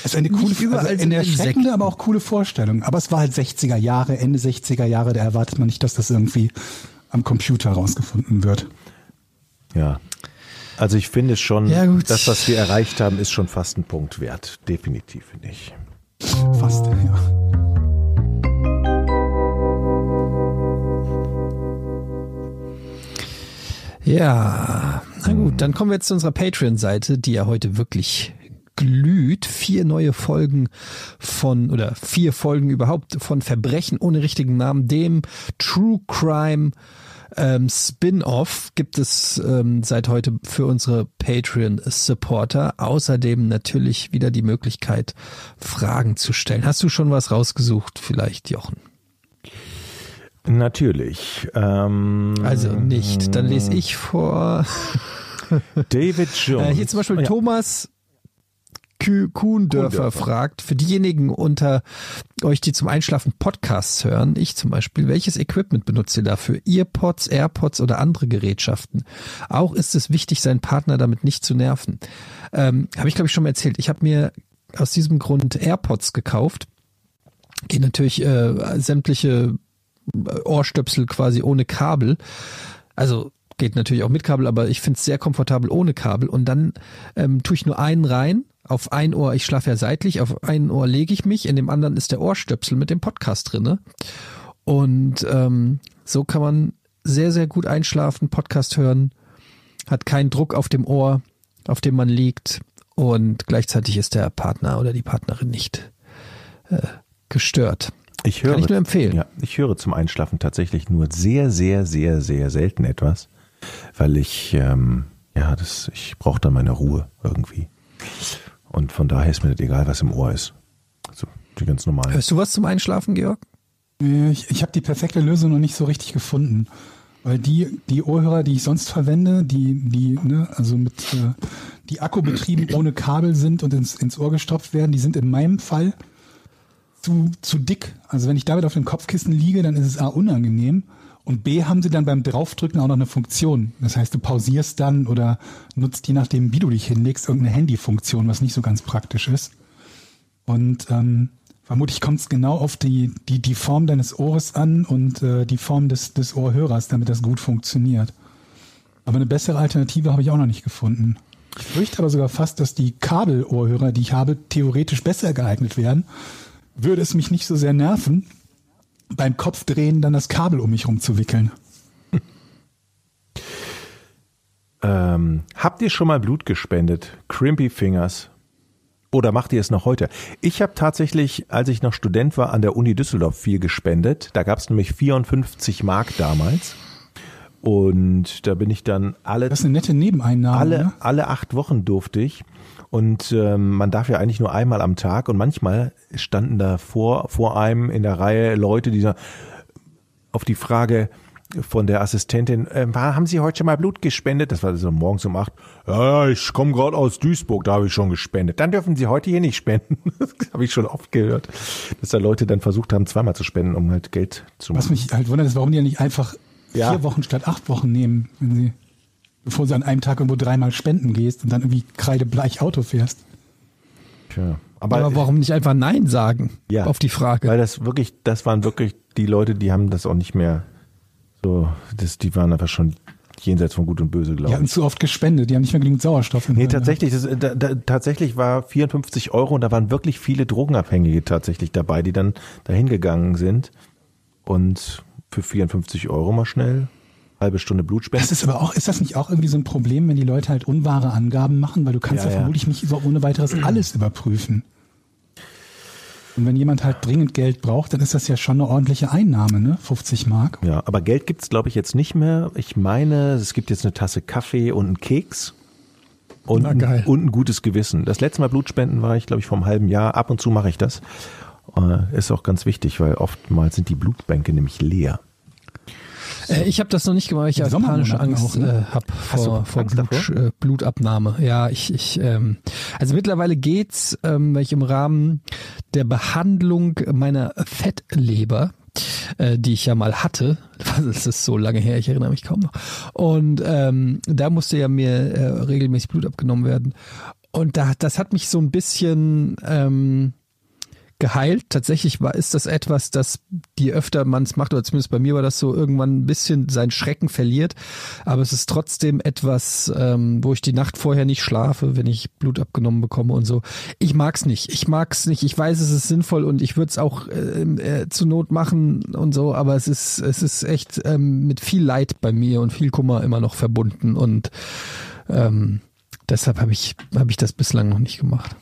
Das ist eine coole, überall also eine erschreckende, aber auch coole Vorstellung. Aber es war halt 60er Jahre, Ende 60er Jahre, da erwartet man nicht, dass das irgendwie am Computer rausgefunden wird. Ja. Also ich finde schon, Ja, das, was wir erreicht haben, ist schon fast ein Punkt wert. Definitiv, finde ich. Fast, ja. Ja, na gut, dann kommen wir jetzt zu unserer Patreon-Seite, die ja heute wirklich glüht. Vier neue Folgen von, oder vier Folgen überhaupt von Verbrechen ohne richtigen Namen, dem True Crime ähm, Spin-off gibt es ähm, seit heute für unsere Patreon-Supporter. Außerdem natürlich wieder die Möglichkeit, Fragen zu stellen. Hast du schon was rausgesucht, vielleicht, Jochen? Natürlich. Ähm, Also nicht. Dann lese ich vor. David Jones. Äh, hier zum Beispiel Oh ja. Thomas Kuhndörfer fragt, für diejenigen unter euch, die zum Einschlafen Podcasts hören, ich zum Beispiel, welches Equipment benutzt ihr dafür? Earpods, AirPods oder andere Gerätschaften? Auch ist es wichtig, seinen Partner damit nicht zu nerven. Ähm, Habe ich, glaube ich, schon mal erzählt. Ich habe mir aus diesem Grund AirPods gekauft. Geht natürlich äh, sämtliche Ohrstöpsel quasi ohne Kabel. Also geht natürlich auch mit Kabel, aber ich finde es sehr komfortabel ohne Kabel. Und dann ähm, tue ich nur einen rein. Auf ein Ohr, ich schlafe ja seitlich, auf ein Ohr lege ich mich, in dem anderen ist der Ohrstöpsel mit dem Podcast drinne. Und ähm, so kann man sehr, sehr gut einschlafen, Podcast hören, hat keinen Druck auf dem Ohr, auf dem man liegt und gleichzeitig ist der Partner oder die Partnerin nicht äh, gestört. Ich höre, Kann ich nur empfehlen. Ja, ich höre zum Einschlafen tatsächlich nur sehr, sehr, sehr, sehr selten etwas, weil ich, ähm, ja, das, ich brauche dann meine Ruhe irgendwie. Und von daher ist mir nicht egal, was im Ohr ist. Also die ganz normalen. Hörst du was zum Einschlafen, Georg? Nee, Ich, ich habe die perfekte Lösung noch nicht so richtig gefunden. Weil die, die Ohrhörer, die ich sonst verwende, die, die, ne, also mit, äh, die akkubetrieben ohne Kabel sind und ins, ins Ohr gestopft werden, die sind in meinem Fall zu, zu dick. Also wenn ich damit auf dem Kopfkissen liege, dann ist es A unangenehm und B haben sie dann beim Draufdrücken auch noch eine Funktion. Das heißt, du pausierst dann oder nutzt je nachdem, wie du dich hinlegst, irgendeine Handyfunktion, was nicht so ganz praktisch ist. Und ähm, vermutlich kommt es genau auf die, die, die Form deines Ohres an und äh, die Form des, des Ohrhörers, damit das gut funktioniert. Aber eine bessere Alternative habe ich auch noch nicht gefunden. Ich fürchte aber sogar fast, dass die Kabelohrhörer, die ich habe, theoretisch besser geeignet wären. Würde es mich nicht so sehr nerven, beim Kopfdrehen dann das Kabel um mich rumzuwickeln. Ähm, habt ihr schon mal Blut gespendet? Crimpy Fingers. Oder macht ihr es noch heute? Ich habe tatsächlich, als ich noch Student war, an der Uni Düsseldorf viel gespendet. Da gab es nämlich 54 Mark damals. Und da bin ich dann alle Das ist eine nette Nebeneinnahme. alle, ne? alle acht Wochen durfte ich. Und ähm, man darf ja eigentlich nur einmal am Tag. Und manchmal standen da vor, vor einem in der Reihe Leute, die sagen, auf die Frage von der Assistentin, äh, haben Sie heute schon mal Blut gespendet? Das war so morgens um acht. Ja, ich komme gerade aus Duisburg, da habe ich schon gespendet. Dann dürfen Sie heute hier nicht spenden. Das habe ich schon oft gehört, dass da Leute dann versucht haben, zweimal zu spenden, um halt Geld zu Was machen. mich halt wundert, ist, warum die ja nicht einfach Ja. vier Wochen statt acht Wochen nehmen, wenn sie, bevor sie an einem Tag irgendwo dreimal spenden gehst und dann irgendwie kreidebleich Auto fährst. Tja. Aber, Aber, warum nicht einfach Nein sagen Ja. auf die Frage? Weil das wirklich, das waren wirklich die Leute, die haben das auch nicht mehr so, das, die waren einfach schon jenseits von Gut und Böse, Die glaube hatten ich. zu oft gespendet, die haben nicht mehr genügend Sauerstoff. Nee, tatsächlich, das, da, da, tatsächlich war 54 Euro und da waren wirklich viele Drogenabhängige tatsächlich dabei, die dann dahin gegangen sind und für 54 Euro mal schnell halbe Stunde Blut spenden. Das ist aber auch, ist das nicht auch irgendwie so ein Problem, wenn die Leute halt unwahre Angaben machen, weil du kannst Ja, ja, ja. vermutlich nicht so ohne weiteres alles überprüfen. Und wenn jemand halt dringend Geld braucht, dann ist das ja schon eine ordentliche Einnahme, ne? 50 Mark. Ja, aber Geld gibt's glaube ich jetzt nicht mehr. Ich meine, es gibt jetzt eine Tasse Kaffee und einen Keks. Und, geil. Ein, und ein gutes Gewissen. Das letzte Mal Blutspenden war ich, glaube ich, vor einem halben Jahr. Ab und zu mache ich das. Äh, Ist auch ganz wichtig, weil oftmals sind die Blutbänke nämlich leer. Äh, ich habe das noch nicht gemacht, weil ich ja panische Angst auch, ne? äh, du vor, vor Blut, äh, Blutabnahme. Ja, ich, ich ähm, also mittlerweile geht's, ähm, weil ich im Rahmen der Behandlung meiner Fettleber äh, die ich ja mal hatte. Das ist so lange her, ich erinnere mich kaum noch. Und ähm, da musste ja mir äh, regelmäßig Blut abgenommen werden. Und da, das hat mich so ein bisschen ähm, geheilt. Tatsächlich war, ist das etwas, das je öfter man es macht, oder zumindest bei mir war das so, irgendwann ein bisschen seinen Schrecken verliert. Aber es ist trotzdem etwas, ähm, wo ich die Nacht vorher nicht schlafe, wenn ich Blut abgenommen bekomme und so. Ich mag's nicht. Ich mag's nicht. Ich weiß, es ist sinnvoll und ich würde es auch äh, äh, zur Not machen und so, aber es ist, es ist echt ähm, mit viel Leid bei mir und viel Kummer immer noch verbunden und ähm, deshalb habe ich, habe ich das bislang noch nicht gemacht.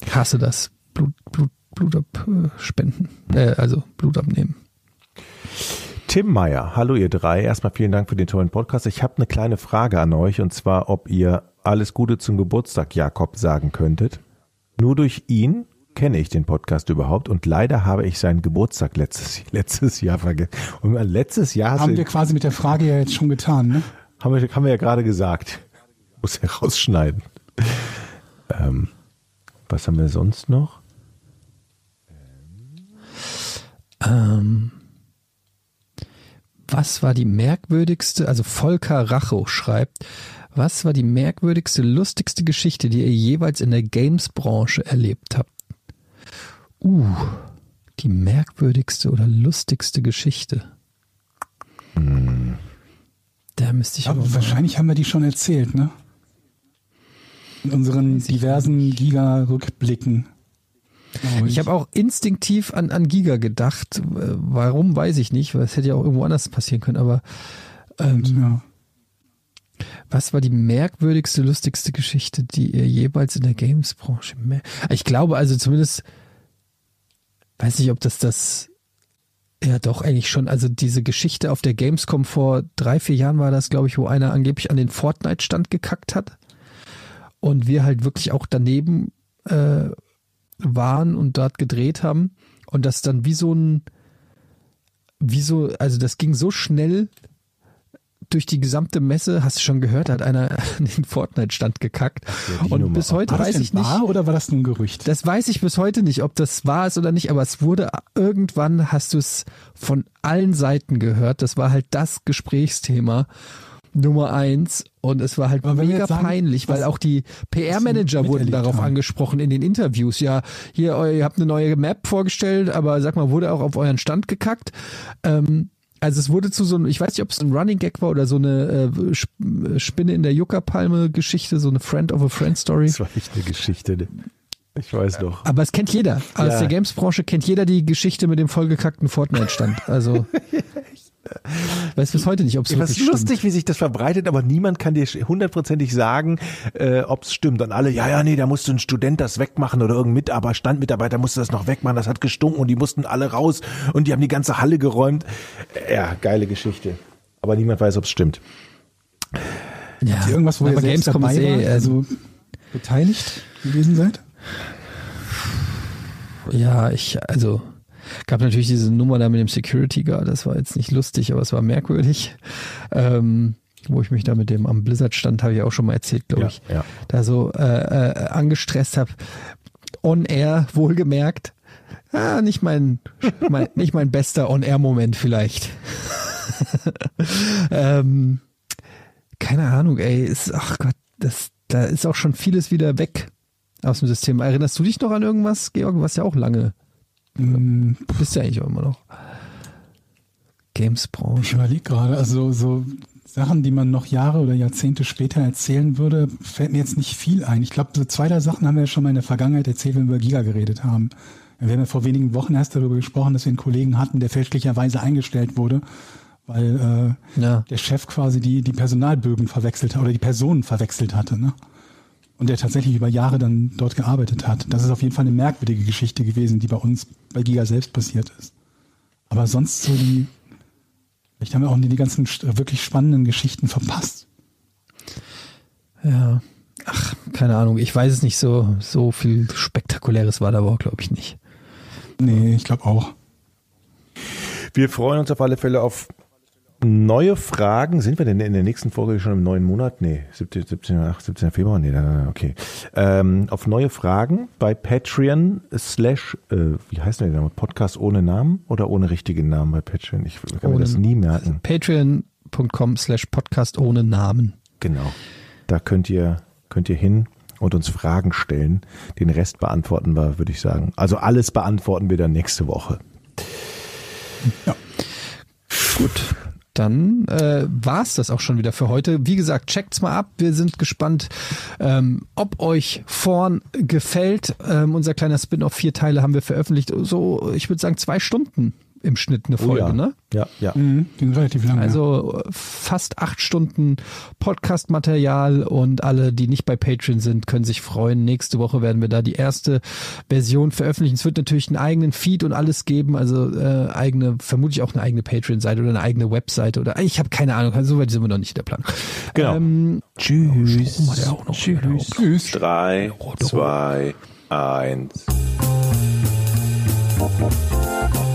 Ich hasse das. Blut, Blut, Blut abspenden. Äh, also Blut abnehmen. Tim Meyer, hallo ihr drei. Erstmal vielen Dank für den tollen Podcast. Ich habe eine kleine Frage an euch und zwar, ob ihr alles Gute zum Geburtstag Jakob sagen könntet. Nur durch ihn kenne ich den Podcast überhaupt und leider habe ich seinen Geburtstag letztes, letztes Jahr vergessen. Und letztes Jahr Haben wir quasi mit der Frage ja jetzt schon getan, ne? haben wir, haben wir ja gerade gesagt. Muss ja rausschneiden. Ähm, was haben wir sonst noch? Ähm, was war die merkwürdigste, also Volker Racho schreibt, was war die merkwürdigste, lustigste Geschichte, die ihr jeweils in der Games-Branche erlebt habt? Uh, die merkwürdigste oder lustigste Geschichte. Da müsste ich aber mal- wahrscheinlich haben wir die schon erzählt, ne? In unseren diversen Giga-Rückblicken. Ich habe auch instinktiv an, an Giga gedacht. Warum, weiß ich nicht, weil es hätte ja auch irgendwo anders passieren können. Aber ähm, ja. was war die merkwürdigste, lustigste Geschichte, die ihr jeweils in der Games-Branche... Ich glaube also zumindest... weiß nicht, ob das das, ja doch eigentlich schon, also diese Geschichte auf der Gamescom vor drei, vier Jahren war das, glaube ich, wo einer angeblich an den Fortnite-Stand gekackt hat und wir halt wirklich auch daneben äh, waren und dort gedreht haben und das dann wie so ein, wie so, also das ging so schnell durch die gesamte Messe, hast du schon gehört, hat einer an den Fortnite-Stand gekackt. Ja, und Nummer. bis heute weiß ich nicht. oder war das nur ein Gerücht? Das weiß ich bis heute nicht, ob das wahr ist oder nicht, aber es wurde irgendwann hast du es von allen Seiten gehört. Das war halt das Gesprächsthema Nummer eins und es war halt mega sagen, peinlich, weil was- auch die PR-Manager wurden darauf haben. angesprochen in den Interviews. Ja, hier, ihr habt eine neue Map vorgestellt, aber sag mal, wurde auch auf euren Stand gekackt? Ähm, also es wurde zu so einem, ich weiß nicht, ob es ein Running Gag war oder so eine äh, Sp- Spinne in der Yucca-Palme-Geschichte, so eine Friend of a Friend-Story. Das war echt eine Geschichte. ne? Ich weiß doch. Aber es kennt jeder. Aus Ja. der Games-Branche kennt jeder die Geschichte mit dem vollgekackten Fortnite-Stand. Also, weiß bis heute nicht, ob es Ja, wirklich lustig, stimmt. wie sich das verbreitet, aber niemand kann dir hundertprozentig sagen, äh, ob es stimmt. Und alle, ja, ja, nee, da musste ein Student das wegmachen oder irgendein Mitarbeiter, Standmitarbeiter musste das noch wegmachen, das hat gestunken und die mussten alle raus und die haben die ganze Halle geräumt. Ja, geile Geschichte. Aber niemand weiß, ob es stimmt. Ja, Irgendwas, wo ihr selbst Gamescom dabei eh, wart, also beteiligt gewesen seid? Ja, ich, also, gab natürlich diese Nummer da mit dem Security Guard, das war jetzt nicht lustig, aber es war merkwürdig. Ähm, wo ich mich da mit dem am Blizzard stand, habe ich auch schon mal erzählt, glaube Ja, ich, ja. da so äh, äh, angestresst habe. On Air, wohlgemerkt. Ah, nicht mein, mein nicht mein bester On-Air-Moment vielleicht. ähm, keine Ahnung, ey, ist, ach Gott, das, da ist auch schon vieles wieder weg aus dem System. Erinnerst du dich noch an irgendwas, Georg? Du warst ja auch lange. Hm, Du bist ja eigentlich auch immer noch. Games-Branche. Ich überlege gerade, also so Sachen, die man noch Jahre oder Jahrzehnte später erzählen würde, fällt mir jetzt nicht viel ein. Ich glaube, so zwei, drei Sachen haben wir ja schon mal in der Vergangenheit erzählt, wenn wir über Giga geredet haben. Wir haben ja vor wenigen Wochen erst darüber gesprochen, dass wir einen Kollegen hatten, der fälschlicherweise eingestellt wurde, weil äh, Ja. der Chef quasi die, die Personalbögen verwechselt hat oder die Personen verwechselt hatte. Ne? Und der tatsächlich über Jahre dann dort gearbeitet hat. Das ist auf jeden Fall eine merkwürdige Geschichte gewesen, die bei uns bei Giga selbst passiert ist. Aber sonst so die, vielleicht haben wir auch die, die ganzen wirklich spannenden Geschichten verpasst. Ja. Ach, keine Ahnung. Ich weiß es nicht so, so viel Spektakuläres war da aber auch, glaube ich, nicht. Nee, ich glaube auch. Wir freuen uns auf alle Fälle auf neue Fragen. Sind wir denn in der nächsten Folge schon im neuen Monat? Nee, 17, 17, ach, 17. Februar? Nee, okay. Ähm, auf neue Fragen bei Patreon slash, äh, wie heißt denn der Name? Podcast ohne Namen oder ohne richtigen Namen bei Patreon? Ich kann mir Ohne- das nie merken. Patreon.com slash Podcast ohne Namen. Genau. Da könnt ihr, könnt ihr hin und uns Fragen stellen. Den Rest beantworten wir, würde ich sagen. Also alles beantworten wir dann nächste Woche. Gut. Dann äh, war's das auch schon wieder für heute. Wie gesagt, checkt's mal ab. Wir sind gespannt, ähm, ob euch Vorn gefällt. Ähm, unser kleiner Spin-off, vier Teile haben wir veröffentlicht. So, ich würde sagen, zwei Stunden im Schnitt eine Folge, ja. ne? Ja, ja. Mhm, die sind relativ lang. ja. Also äh, fast acht Stunden Podcast-Material und alle, die nicht bei Patreon sind, können sich freuen. Nächste Woche werden wir da die erste Version veröffentlichen. Es wird natürlich einen eigenen Feed und alles geben, also äh, eigene, vermutlich auch eine eigene Patreon-Seite oder eine eigene Webseite oder ich habe keine Ahnung, also soweit sind wir noch nicht in der Planung. Genau. Ähm, Tschüss. Noch. Tschüss. Tschüss. Drei, zwei, eins.